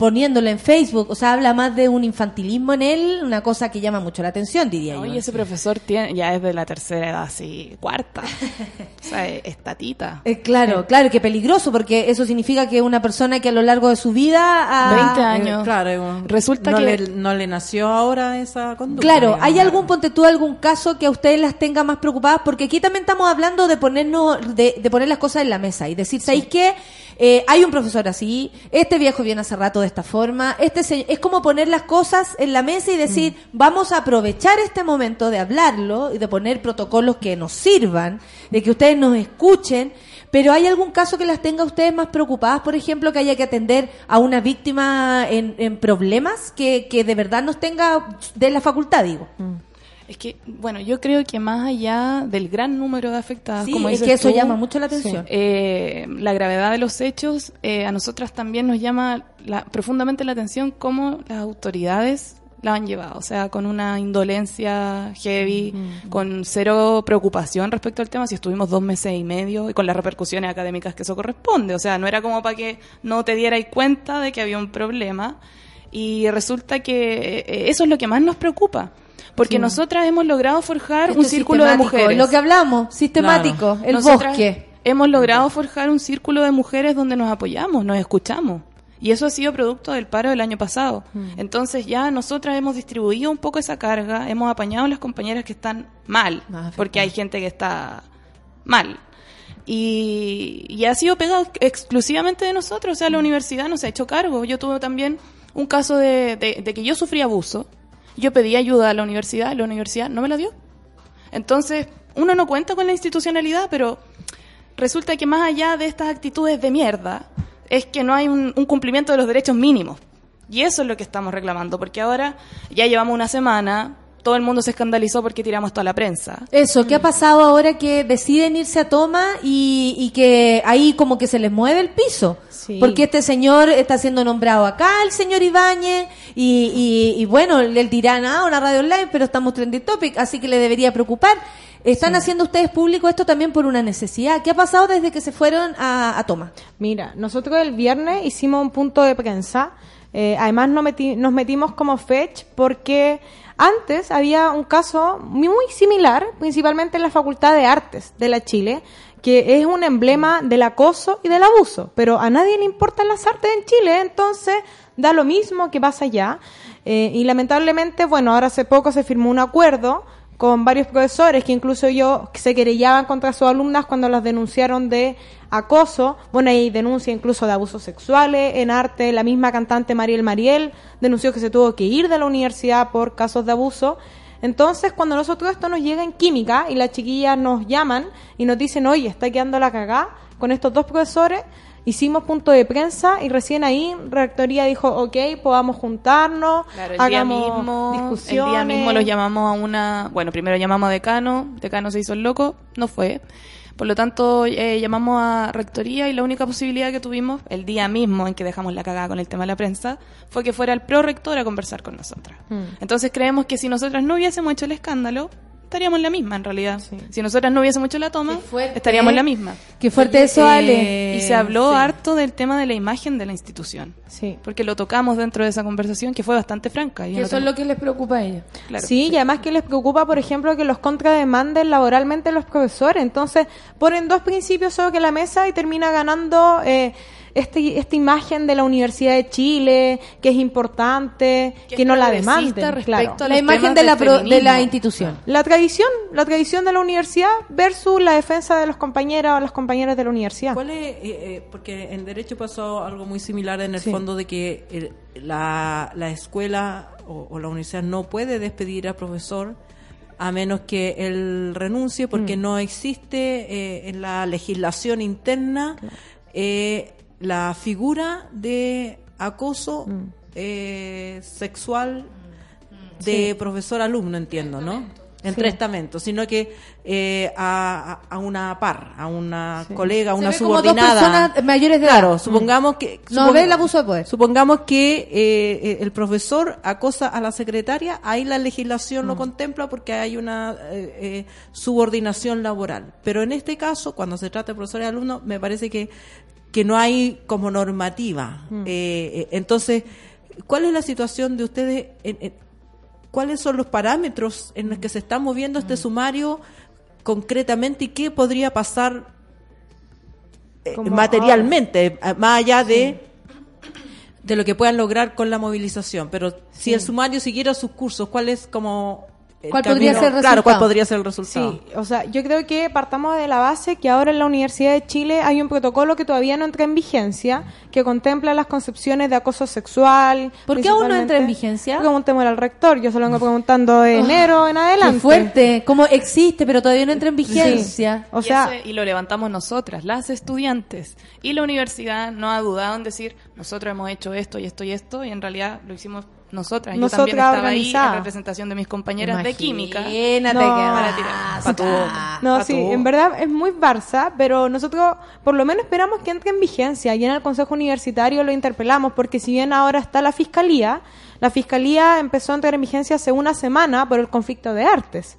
Speaker 2: poniéndolo en Facebook, o sea, habla más de un infantilismo en él, una cosa que llama mucho la atención, diría yo.
Speaker 9: Oye, ese profesor tiene, ya es de la tercera edad, así, cuarta. o sea, es, es tatita.
Speaker 2: Eh, claro, claro, que peligroso, porque eso significa que una persona que a lo largo de su vida ha...
Speaker 9: 20 años.
Speaker 7: Eh, claro,
Speaker 9: Resulta
Speaker 7: no
Speaker 9: que-
Speaker 7: le, no le nació ahora esa conducta.
Speaker 2: Claro,
Speaker 7: digamos.
Speaker 2: ¿hay algún, ponte tú, algún caso que a ustedes las tenga más preocupadas? Porque aquí también estamos hablando de ponernos, de, de poner las cosas en la mesa y decir, ¿sabéis qué? Eh, hay un profesor así, este viejo viene hace rato de esta forma, este se- es como poner las cosas en la mesa y decir, vamos a aprovechar este momento de hablarlo y de poner protocolos que nos sirvan, de que ustedes nos escuchen, pero ¿hay algún caso que las tenga ustedes más preocupadas, por ejemplo, que haya que atender a una víctima en, en problemas que, que de verdad nos tenga de la facultad, digo?
Speaker 9: Es que, bueno, yo creo que más allá del gran número de afectadas,
Speaker 2: Sí,
Speaker 9: como
Speaker 2: es que eso
Speaker 9: tú,
Speaker 2: llama mucho la atención.
Speaker 9: eh, la gravedad de los hechos, eh, a nosotras también nos llama la- profundamente la atención cómo las autoridades la han llevado, o sea, con una indolencia heavy, con cero preocupación respecto al tema, si estuvimos dos meses y medio y con las repercusiones académicas que eso corresponde, o sea, no era como para que no te dierais cuenta de que había un problema y resulta que eh, eso es lo que más nos preocupa. Porque
Speaker 2: Sí.
Speaker 9: nosotras hemos logrado forjar
Speaker 2: Esto
Speaker 9: un círculo de mujeres.
Speaker 2: Lo que hablamos, sistemático, el
Speaker 9: Nosotras
Speaker 2: bosque.
Speaker 9: Hemos logrado forjar un círculo de mujeres donde nos apoyamos, nos escuchamos. Y eso ha sido producto del paro del año pasado. Entonces ya nosotras hemos distribuido un poco esa carga, hemos apañado a las compañeras que están mal, porque hay gente que está mal. Y, y ha sido pegado exclusivamente de nosotros, o sea, la universidad nos ha hecho cargo. Yo tuve también un caso de, de- de que yo sufrí abuso. Yo pedí ayuda a la universidad, la universidad no me la dio. Entonces, uno no cuenta con la institucionalidad, pero resulta que más allá de estas actitudes de mierda, es que no hay un, un cumplimiento de los derechos mínimos. Y eso es lo que estamos reclamando, porque ahora ya llevamos una semana, todo el mundo se escandalizó porque tiramos toda la prensa.
Speaker 2: Eso, ¿qué ha pasado ahora que deciden irse a toma y, y que ahí como que se les mueve el piso? Porque este señor está siendo nombrado acá, el señor Ibáñez, y, y, y bueno, le dirán, ah, una radio online, pero estamos trending topic, así que le debería preocupar. ¿Están haciendo ustedes público esto también por una necesidad? ¿Qué ha pasado desde que se fueron a, a toma?
Speaker 10: Mira, nosotros el viernes hicimos un punto de prensa. eh, además meti- nos metimos como fetch porque antes había un caso muy, similar, principalmente en la Facultad de Artes de la Chile, que es un emblema del acoso y del abuso. Pero a nadie le importan las artes en Chile, entonces da lo mismo que pasa allá. Eh, y lamentablemente, bueno, ahora hace poco se firmó un acuerdo con varios profesores que incluso yo se querellaban contra sus alumnas cuando las denunciaron de acoso. Bueno, hay denuncia incluso de abusos sexuales en arte. La misma cantante Mariel Mariel denunció que se tuvo que ir de la universidad por casos de abuso. Entonces, cuando nosotros esto nos llega en química y las chiquillas nos llaman y nos dicen, oye, está quedando la cagá con estos dos profesores, hicimos punto de prensa y recién ahí Rectoría dijo, ok, podamos juntarnos,
Speaker 9: Claro, el día
Speaker 10: hagamos
Speaker 9: mismo,
Speaker 10: discusiones.
Speaker 9: el día mismo los llamamos a una, bueno, primero llamamos a decano, decano se hizo el loco, no fue. Por lo tanto, eh, llamamos a rectoría y la única posibilidad que tuvimos el día mismo en que dejamos la cagada con el tema de la prensa fue que fuera el prorector a conversar con nosotras. Entonces creemos que si nosotras no hubiésemos hecho el escándalo, estaríamos en la misma en realidad. Si nosotras no hubiésemos hecho la toma, estaríamos en la misma.
Speaker 2: Qué fuerte eso, Ale.
Speaker 9: Y se habló
Speaker 2: Sí.
Speaker 9: harto del tema de la imagen de la institución.
Speaker 10: Sí.
Speaker 9: Porque lo tocamos dentro de esa conversación que fue bastante franca. y
Speaker 2: eso es lo que les preocupa a ellos.
Speaker 9: Claro.
Speaker 10: sí, y además que les preocupa, por ejemplo, que los contrademanden laboralmente los profesores. Entonces, ponen dos principios sobre la mesa y termina ganando eh, este, esta imagen de la Universidad de Chile, que es importante, que,
Speaker 9: Que es
Speaker 10: no la demanden.
Speaker 9: respecto
Speaker 10: claro.
Speaker 9: a La imagen de la pro- de la
Speaker 2: institución.
Speaker 10: La tradición, la tradición de la universidad versus la defensa de los compañeros o las compañeras de la universidad.
Speaker 7: ¿Cuál es, eh, eh, porque en Derecho pasó algo muy similar en el
Speaker 10: Sí.
Speaker 7: fondo de que el- la, la escuela o, o la universidad no puede despedir al profesor a menos que él renuncie porque
Speaker 10: Mm.
Speaker 7: no existe eh, en la legislación interna eh, la figura de acoso
Speaker 10: Mm.
Speaker 7: eh, sexual de
Speaker 10: Sí.
Speaker 7: profesor-alumno, entiendo, ¿no? En
Speaker 10: Sí.
Speaker 7: testamento, sino que eh, a, a- una par, a una
Speaker 2: Sí.
Speaker 7: colega, a
Speaker 2: Se
Speaker 7: una
Speaker 2: ve como dos
Speaker 7: subordinada.
Speaker 2: personas mayores de
Speaker 7: claro,
Speaker 2: edad.
Speaker 7: supongamos que
Speaker 2: No
Speaker 7: supong-
Speaker 2: ve el abuso de poder.
Speaker 7: Supongamos que eh, eh, el profesor acosa a la secretaria, ahí la legislación
Speaker 2: Mm.
Speaker 7: lo contempla porque hay una eh, eh, subordinación laboral. Pero en este caso, cuando se trata de profesor y alumno, me parece que que no hay como normativa.
Speaker 10: Mm.
Speaker 7: Eh, eh, entonces, ¿cuál es la situación de ustedes? en- en- ¿Cuáles son los parámetros en los que se está moviendo este sumario concretamente y qué podría pasar eh, materialmente, eh, más allá de de lo que puedan lograr con la movilización? Pero si el sumario siguiera sus cursos, ¿cuál es como
Speaker 2: ¿Cuál podría ser el
Speaker 7: Claro, ¿cuál
Speaker 2: resultado?
Speaker 7: podría ser el resultado?
Speaker 10: Sí, o sea, yo creo que partamos de la base que ahora en la Universidad de Chile hay un protocolo que todavía no entra en vigencia, que contempla las concepciones de acoso sexual.
Speaker 2: ¿Por qué aún no entra en vigencia?
Speaker 10: Preguntémosle al rector, yo se lo vengo preguntando de enero en adelante.
Speaker 2: Qué fuerte. Como existe, pero todavía no entra en vigencia.
Speaker 10: O
Speaker 9: y,
Speaker 10: sea,
Speaker 9: ese- y lo levantamos nosotras, las estudiantes. Y la universidad no ha dudado en decir, nosotros hemos hecho esto y esto y esto, y en realidad lo hicimos nosotras.
Speaker 10: Nosotras
Speaker 9: yo también estaba ahí en representación de mis compañeras de química.
Speaker 2: Que
Speaker 9: Para tirar pa'.
Speaker 10: No,
Speaker 9: Pa'
Speaker 10: sí, en verdad es muy Barça, pero nosotros por lo menos esperamos que entre en vigencia y en el Consejo Universitario lo interpelamos, porque si bien ahora está la Fiscalía, la Fiscalía empezó a entrar en vigencia hace una semana por el conflicto de artes.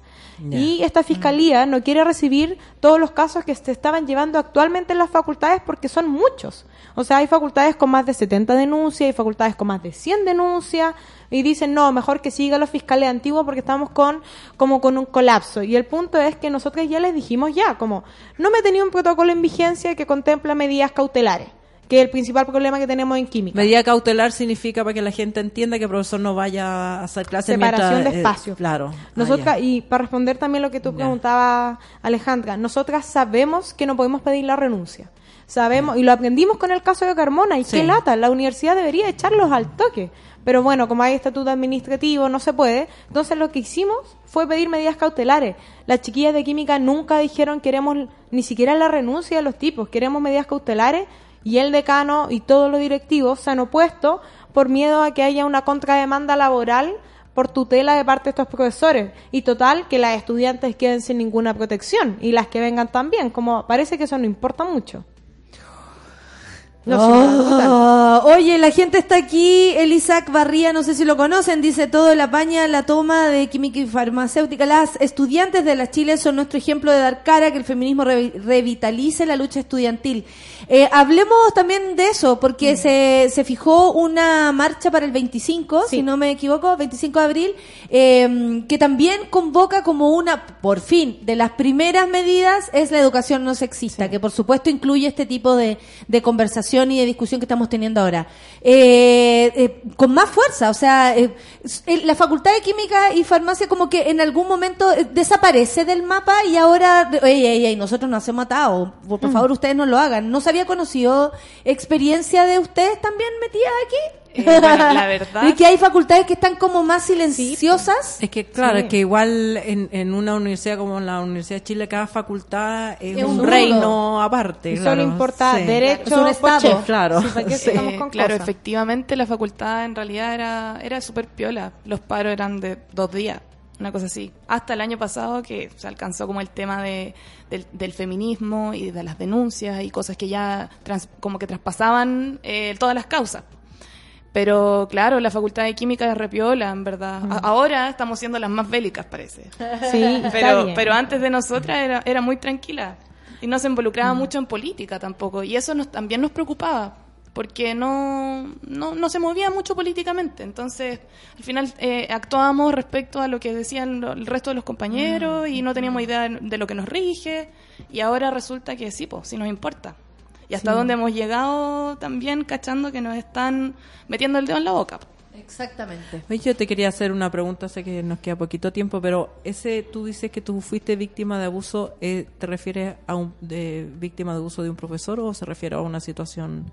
Speaker 10: Y esta Fiscalía no quiere recibir todos los casos que se estaban llevando actualmente en las facultades porque son muchos. O sea, hay facultades con más de 70 denuncias, hay facultades con más de 100 denuncias, y dicen, no, mejor que siga los fiscales antiguos porque estamos con como con un colapso. Y el punto es que nosotros ya les dijimos ya, como, no me tenía un protocolo en vigencia que contempla medidas cautelares, que es el principal problema que tenemos en química.
Speaker 7: Medida cautelar significa para que la gente entienda que el profesor no vaya a hacer clases
Speaker 10: Separación
Speaker 7: mientras,
Speaker 10: de
Speaker 7: eh,
Speaker 10: espacios.
Speaker 7: claro.
Speaker 10: Nosotras,
Speaker 7: Ah,
Speaker 10: y para responder también lo que tú preguntabas, Alejandra, nosotras sabemos que no podemos pedir la renuncia. Sabemos, y lo aprendimos con el caso de Carmona, y
Speaker 7: Sí.
Speaker 10: qué lata, la universidad debería echarlos al toque. Pero bueno, como hay estatuto administrativo, no se puede. Entonces lo que hicimos fue pedir medidas cautelares. Las chiquillas de química nunca dijeron queremos ni siquiera la renuncia de los tipos, queremos medidas cautelares y el decano y todos los directivos se han opuesto por miedo a que haya una contrademanda laboral por tutela de parte de estos profesores. Y total, que las estudiantes queden sin ninguna protección y las que vengan también, como parece que eso no importa mucho. No, sí.
Speaker 2: Oh, oye, la gente está aquí, el Isaac Barría, no sé si lo conocen, dice todo la paña, la toma de química y farmacéutica. Las estudiantes de la Chile son nuestro ejemplo de dar cara, que el feminismo re- revitalice la lucha estudiantil. Eh, hablemos también de eso, porque se, se fijó una marcha para el 25, si no me equivoco, 25 de abril, eh, que también convoca como una, por fin, de las primeras medidas es la educación no sexista, que por supuesto incluye este tipo de, de conversación y de discusión que estamos teniendo ahora. Eh, eh, con más fuerza, o sea, eh, la Facultad de Química y Farmacia como que en algún momento eh, desaparece del mapa y ahora, ey, ey, ey, nosotros nos hemos matado, por, por favor ustedes no lo hagan. ¿No se había conocido experiencia de ustedes también metidas aquí?
Speaker 9: Eh, bueno, la verdad-
Speaker 2: De que hay facultades que están como más silenciosas.
Speaker 7: Es que claro,
Speaker 2: Sí.
Speaker 7: es que igual en, en una universidad como la Universidad de Chile, cada facultad es,
Speaker 2: Es un
Speaker 7: reino aparte.
Speaker 10: Y
Speaker 7: claro.
Speaker 10: solo importa
Speaker 7: Sí.
Speaker 10: derecho,
Speaker 2: Es un estado.
Speaker 10: poche.
Speaker 7: Claro.
Speaker 10: Sí, ¿para qué
Speaker 7: Sí.
Speaker 10: estamos con
Speaker 9: claro, efectivamente la facultad en realidad era, era súper piola. Los paros eran de dos días, una cosa así. Hasta el año pasado que se alcanzó como el tema de, del, del feminismo y de las denuncias y cosas que ya trans- como que traspasaban eh, todas las causas. Pero claro, la facultad de química es repiola, en verdad. A- ahora estamos siendo las más bélicas, parece.
Speaker 10: Sí, está
Speaker 9: pero,
Speaker 10: bien.
Speaker 9: pero antes de nosotras era, era muy tranquila y no se
Speaker 10: Mm.
Speaker 9: involucraba mucho en política tampoco. Y eso nos, también nos preocupaba, porque no, no, no se movía mucho políticamente. Entonces, al final eh, actuábamos respecto a lo que decían lo- el resto de los
Speaker 10: Mm.
Speaker 9: compañeros y no teníamos idea de, de lo que nos rige. Y ahora resulta que sí, pues, sí nos importa. Y hasta
Speaker 2: Sí.
Speaker 9: dónde hemos llegado también cachando que nos están metiendo el dedo en la boca.
Speaker 2: Exactamente.
Speaker 7: Oye, yo te quería hacer una pregunta, sé que nos queda poquito tiempo, pero ese tú dices que tú fuiste víctima de abuso, eh, ¿te refieres a un de víctima de abuso de un profesor o se refiere a una situación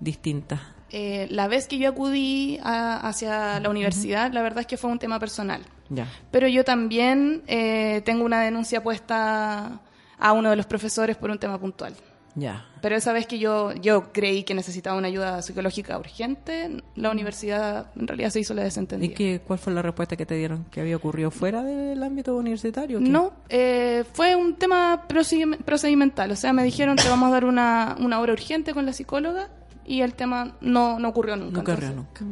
Speaker 7: distinta?
Speaker 9: Eh, la vez que yo acudí a- hacia la universidad, la verdad es que fue un tema personal.
Speaker 7: Ya.
Speaker 9: Pero yo también eh, tengo una denuncia puesta a uno de los profesores por un tema puntual.
Speaker 7: Ya.
Speaker 9: Pero esa vez que yo, yo creí que necesitaba una ayuda psicológica urgente, la universidad en realidad se hizo la
Speaker 7: ¿Y
Speaker 9: desentendida.
Speaker 7: qué, cuál fue la respuesta que te dieron? ¿Que había ocurrido fuera del ámbito universitario?
Speaker 9: No, eh, fue un tema procedime- procedimental. O sea, me dijeron te vamos a dar una, una hora urgente con la psicóloga y el tema no, no ocurrió nunca.
Speaker 7: No ocurrió
Speaker 9: entonces.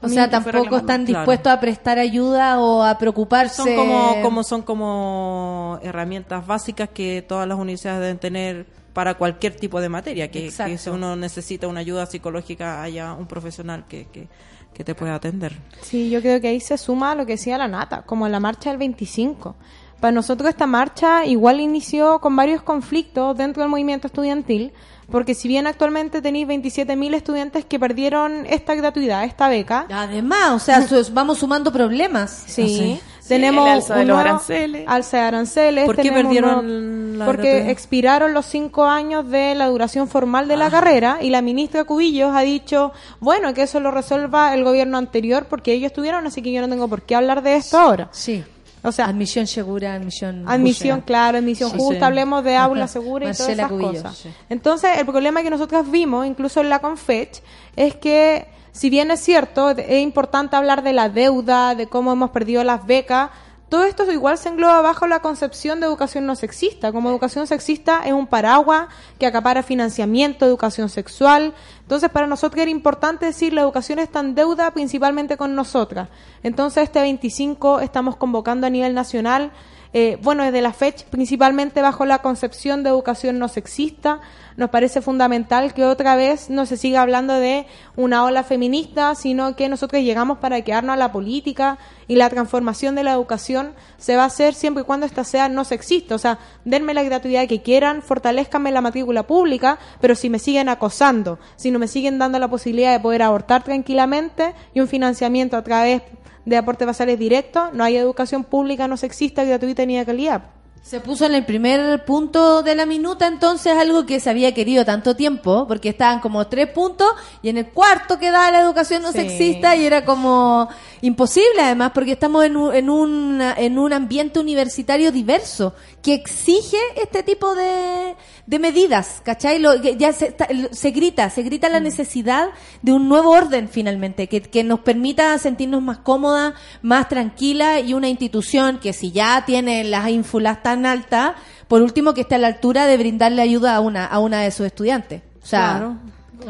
Speaker 2: O sea, tampoco están
Speaker 7: Claro.
Speaker 2: dispuestos a prestar ayuda o a preocuparse.
Speaker 7: Son como, como son como herramientas básicas que todas las universidades deben tener para cualquier tipo de materia, que, que si uno necesita una ayuda psicológica haya un profesional que, que, que te pueda atender.
Speaker 10: Sí, yo creo que ahí se suma lo que decía la Nata, como la marcha del 25. Para nosotros esta marcha igual inició con varios conflictos dentro del movimiento estudiantil, porque si bien actualmente tenéis 27.000 estudiantes que perdieron esta gratuidad, esta beca,
Speaker 2: Además, o sea, vamos sumando problemas.
Speaker 10: Sí,
Speaker 2: Ah,
Speaker 10: tenemos
Speaker 9: el alza de los aranceles.
Speaker 10: alza de aranceles.
Speaker 7: ¿Por qué perdieron
Speaker 10: un
Speaker 7: la
Speaker 10: Porque expiraron los cinco años de la duración formal de
Speaker 7: Ah.
Speaker 10: la carrera y la ministra Cubillos ha dicho, bueno, que eso lo resuelva el gobierno anterior porque ellos estuvieron, así que yo no tengo por qué hablar de esto ahora.
Speaker 2: Sí.
Speaker 10: O sea,
Speaker 2: Admisión segura, admisión.
Speaker 10: Admisión, claro, admisión
Speaker 2: Sí,
Speaker 10: justa,
Speaker 2: sí.
Speaker 10: hablemos de aula
Speaker 2: Ajá.
Speaker 10: segura y todas
Speaker 2: Marcela
Speaker 10: esas
Speaker 2: Cubillos,
Speaker 10: cosas. Entonces, el problema que nosotros vimos, incluso en la Confech, es que si bien es cierto, es importante hablar de la deuda, de cómo hemos perdido las becas, todo esto igual se engloba bajo la concepción de educación no sexista. Como educación sexista es un paraguas que acapara financiamiento, educación sexual. Entonces, para nosotros era importante decir la educación está en deuda principalmente con nosotras. Entonces, este 25 estamos convocando a nivel nacional eh, bueno, desde la fecha, principalmente bajo la concepción de educación no sexista, nos parece fundamental que otra vez no se siga hablando de una ola feminista, sino que nosotros llegamos para quedarnos a la política y la transformación de la educación se va a hacer siempre y cuando esta sea no sexista. O sea, denme la gratuidad que quieran, fortalezcanme la matrícula pública, pero si me siguen acosando, si no me siguen dando la posibilidad de poder abortar tranquilamente y un financiamiento a través de aportes basales directos, no hay educación pública no sexista, gratuita ni de calidad.
Speaker 2: Se puso en el primer punto de la minuta entonces algo que se había querido tanto tiempo, porque estaban como tres puntos y en el cuarto quedaba la educación no
Speaker 10: Sí.
Speaker 2: sexista y era como imposible además porque estamos en un, en, un, en un ambiente universitario diverso que exige este tipo de, de medidas, ¿cachai? Lo, ya se, está- se grita, se grita la necesidad de un nuevo orden finalmente, que, que nos permita sentirnos más cómodas, más tranquilas y una institución que si ya tiene las ínfulas tan altas, por último que esté a la altura de brindarle ayuda a una, a una de sus estudiantes. O sea,
Speaker 7: Claro.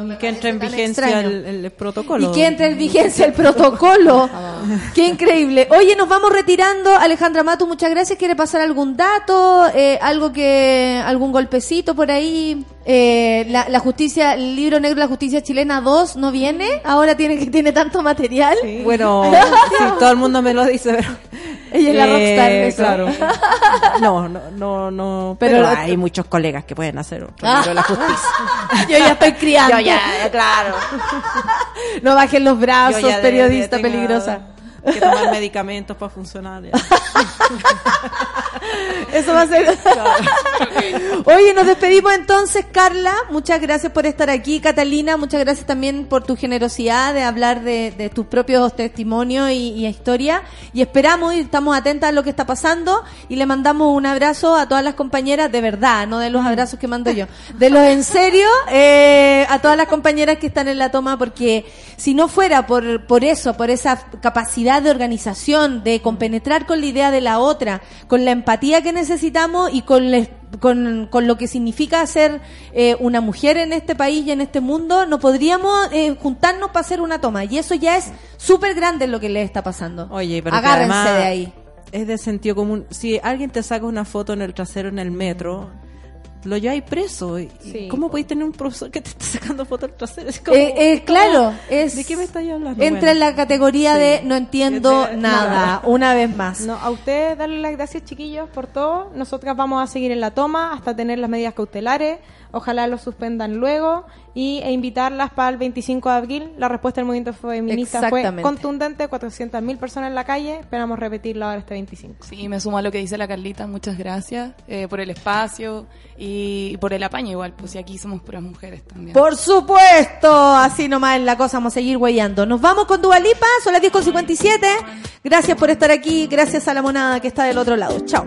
Speaker 7: Y que entre en vigencia el, el protocolo.
Speaker 2: y que entre en vigencia el protocolo. Qué increíble. Oye, nos vamos retirando. Alejandra Matu, muchas gracias. ¿Quiere pasar algún dato? Eh, algo que, algún golpecito por ahí? Eh, la, la justicia, el libro negro de la justicia chilena 2 no viene. Ahora tiene que tiene tanto material.
Speaker 7: Bueno, sí, todo el mundo me lo dice, pero...
Speaker 2: Ella es la rockstar de eso.
Speaker 7: Claro. No, no, no, no.
Speaker 2: Pero-
Speaker 7: Pero, hay muchos colegas que pueden hacer otro libro de la justicia.
Speaker 2: Yo ya estoy criando.
Speaker 7: Yo ya, claro.
Speaker 2: No bajen los brazos,
Speaker 7: de-
Speaker 2: periodista
Speaker 7: de-
Speaker 2: peligrosa.
Speaker 7: Que tomar medicamentos para funcionar. ya.
Speaker 2: Eso va a ser. Oye, nos despedimos entonces, Carla. Muchas gracias por estar aquí. Catalina, muchas gracias también por tu generosidad de hablar de, de tus propios testimonios y, y historia. Y esperamos y estamos atentas a lo que está pasando. Y le mandamos un abrazo a todas las compañeras, de verdad, no de los abrazos que mando yo. De los en serio, eh, a todas las compañeras que están en la toma, porque si no fuera por, por eso, por esa capacidad de organización, de compenetrar con la idea de la otra, con la empatía que necesitamos y con, le- con, con lo que significa ser eh, una mujer en este país y en este mundo, no podríamos eh, juntarnos para hacer una toma. Y eso ya es súper grande lo que le está pasando.
Speaker 7: Oye, pero
Speaker 2: Agárrense
Speaker 7: además
Speaker 2: de ahí.
Speaker 7: Es de sentido común. Si alguien te saca una foto en el trasero en el metro, lo lleváis preso. ¿Y
Speaker 10: Sí.
Speaker 7: ¿Cómo podéis tener un profesor que te esté sacando foto del trasero? Es como-
Speaker 2: Eh, eh, claro, es,
Speaker 7: ¿De qué me estáis hablando?
Speaker 2: entra
Speaker 7: Bueno.
Speaker 2: en la categoría
Speaker 7: Sí.
Speaker 2: de no entiendo
Speaker 7: De-
Speaker 2: nada, una vez más.
Speaker 10: No, a ustedes darle las gracias, chiquillos, por todo. Nosotras vamos a seguir en la toma hasta tener las medidas cautelares. Ojalá lo suspendan luego y, e invitarlas para el 25 de abril. La respuesta del movimiento feminista fue contundente, 400.000 personas en la calle. Esperamos repetirlo ahora este 25.
Speaker 9: Sí, me sumo a lo que dice la Carlita. Muchas gracias eh, por el espacio y, y por el apaño igual. Pues si aquí somos puras mujeres también.
Speaker 2: Por supuesto, así nomás es la cosa, vamos a seguir huellando. Nos vamos con Dualipa, son las 10.57. Gracias por estar aquí, gracias a la monada que está del otro lado. Chao.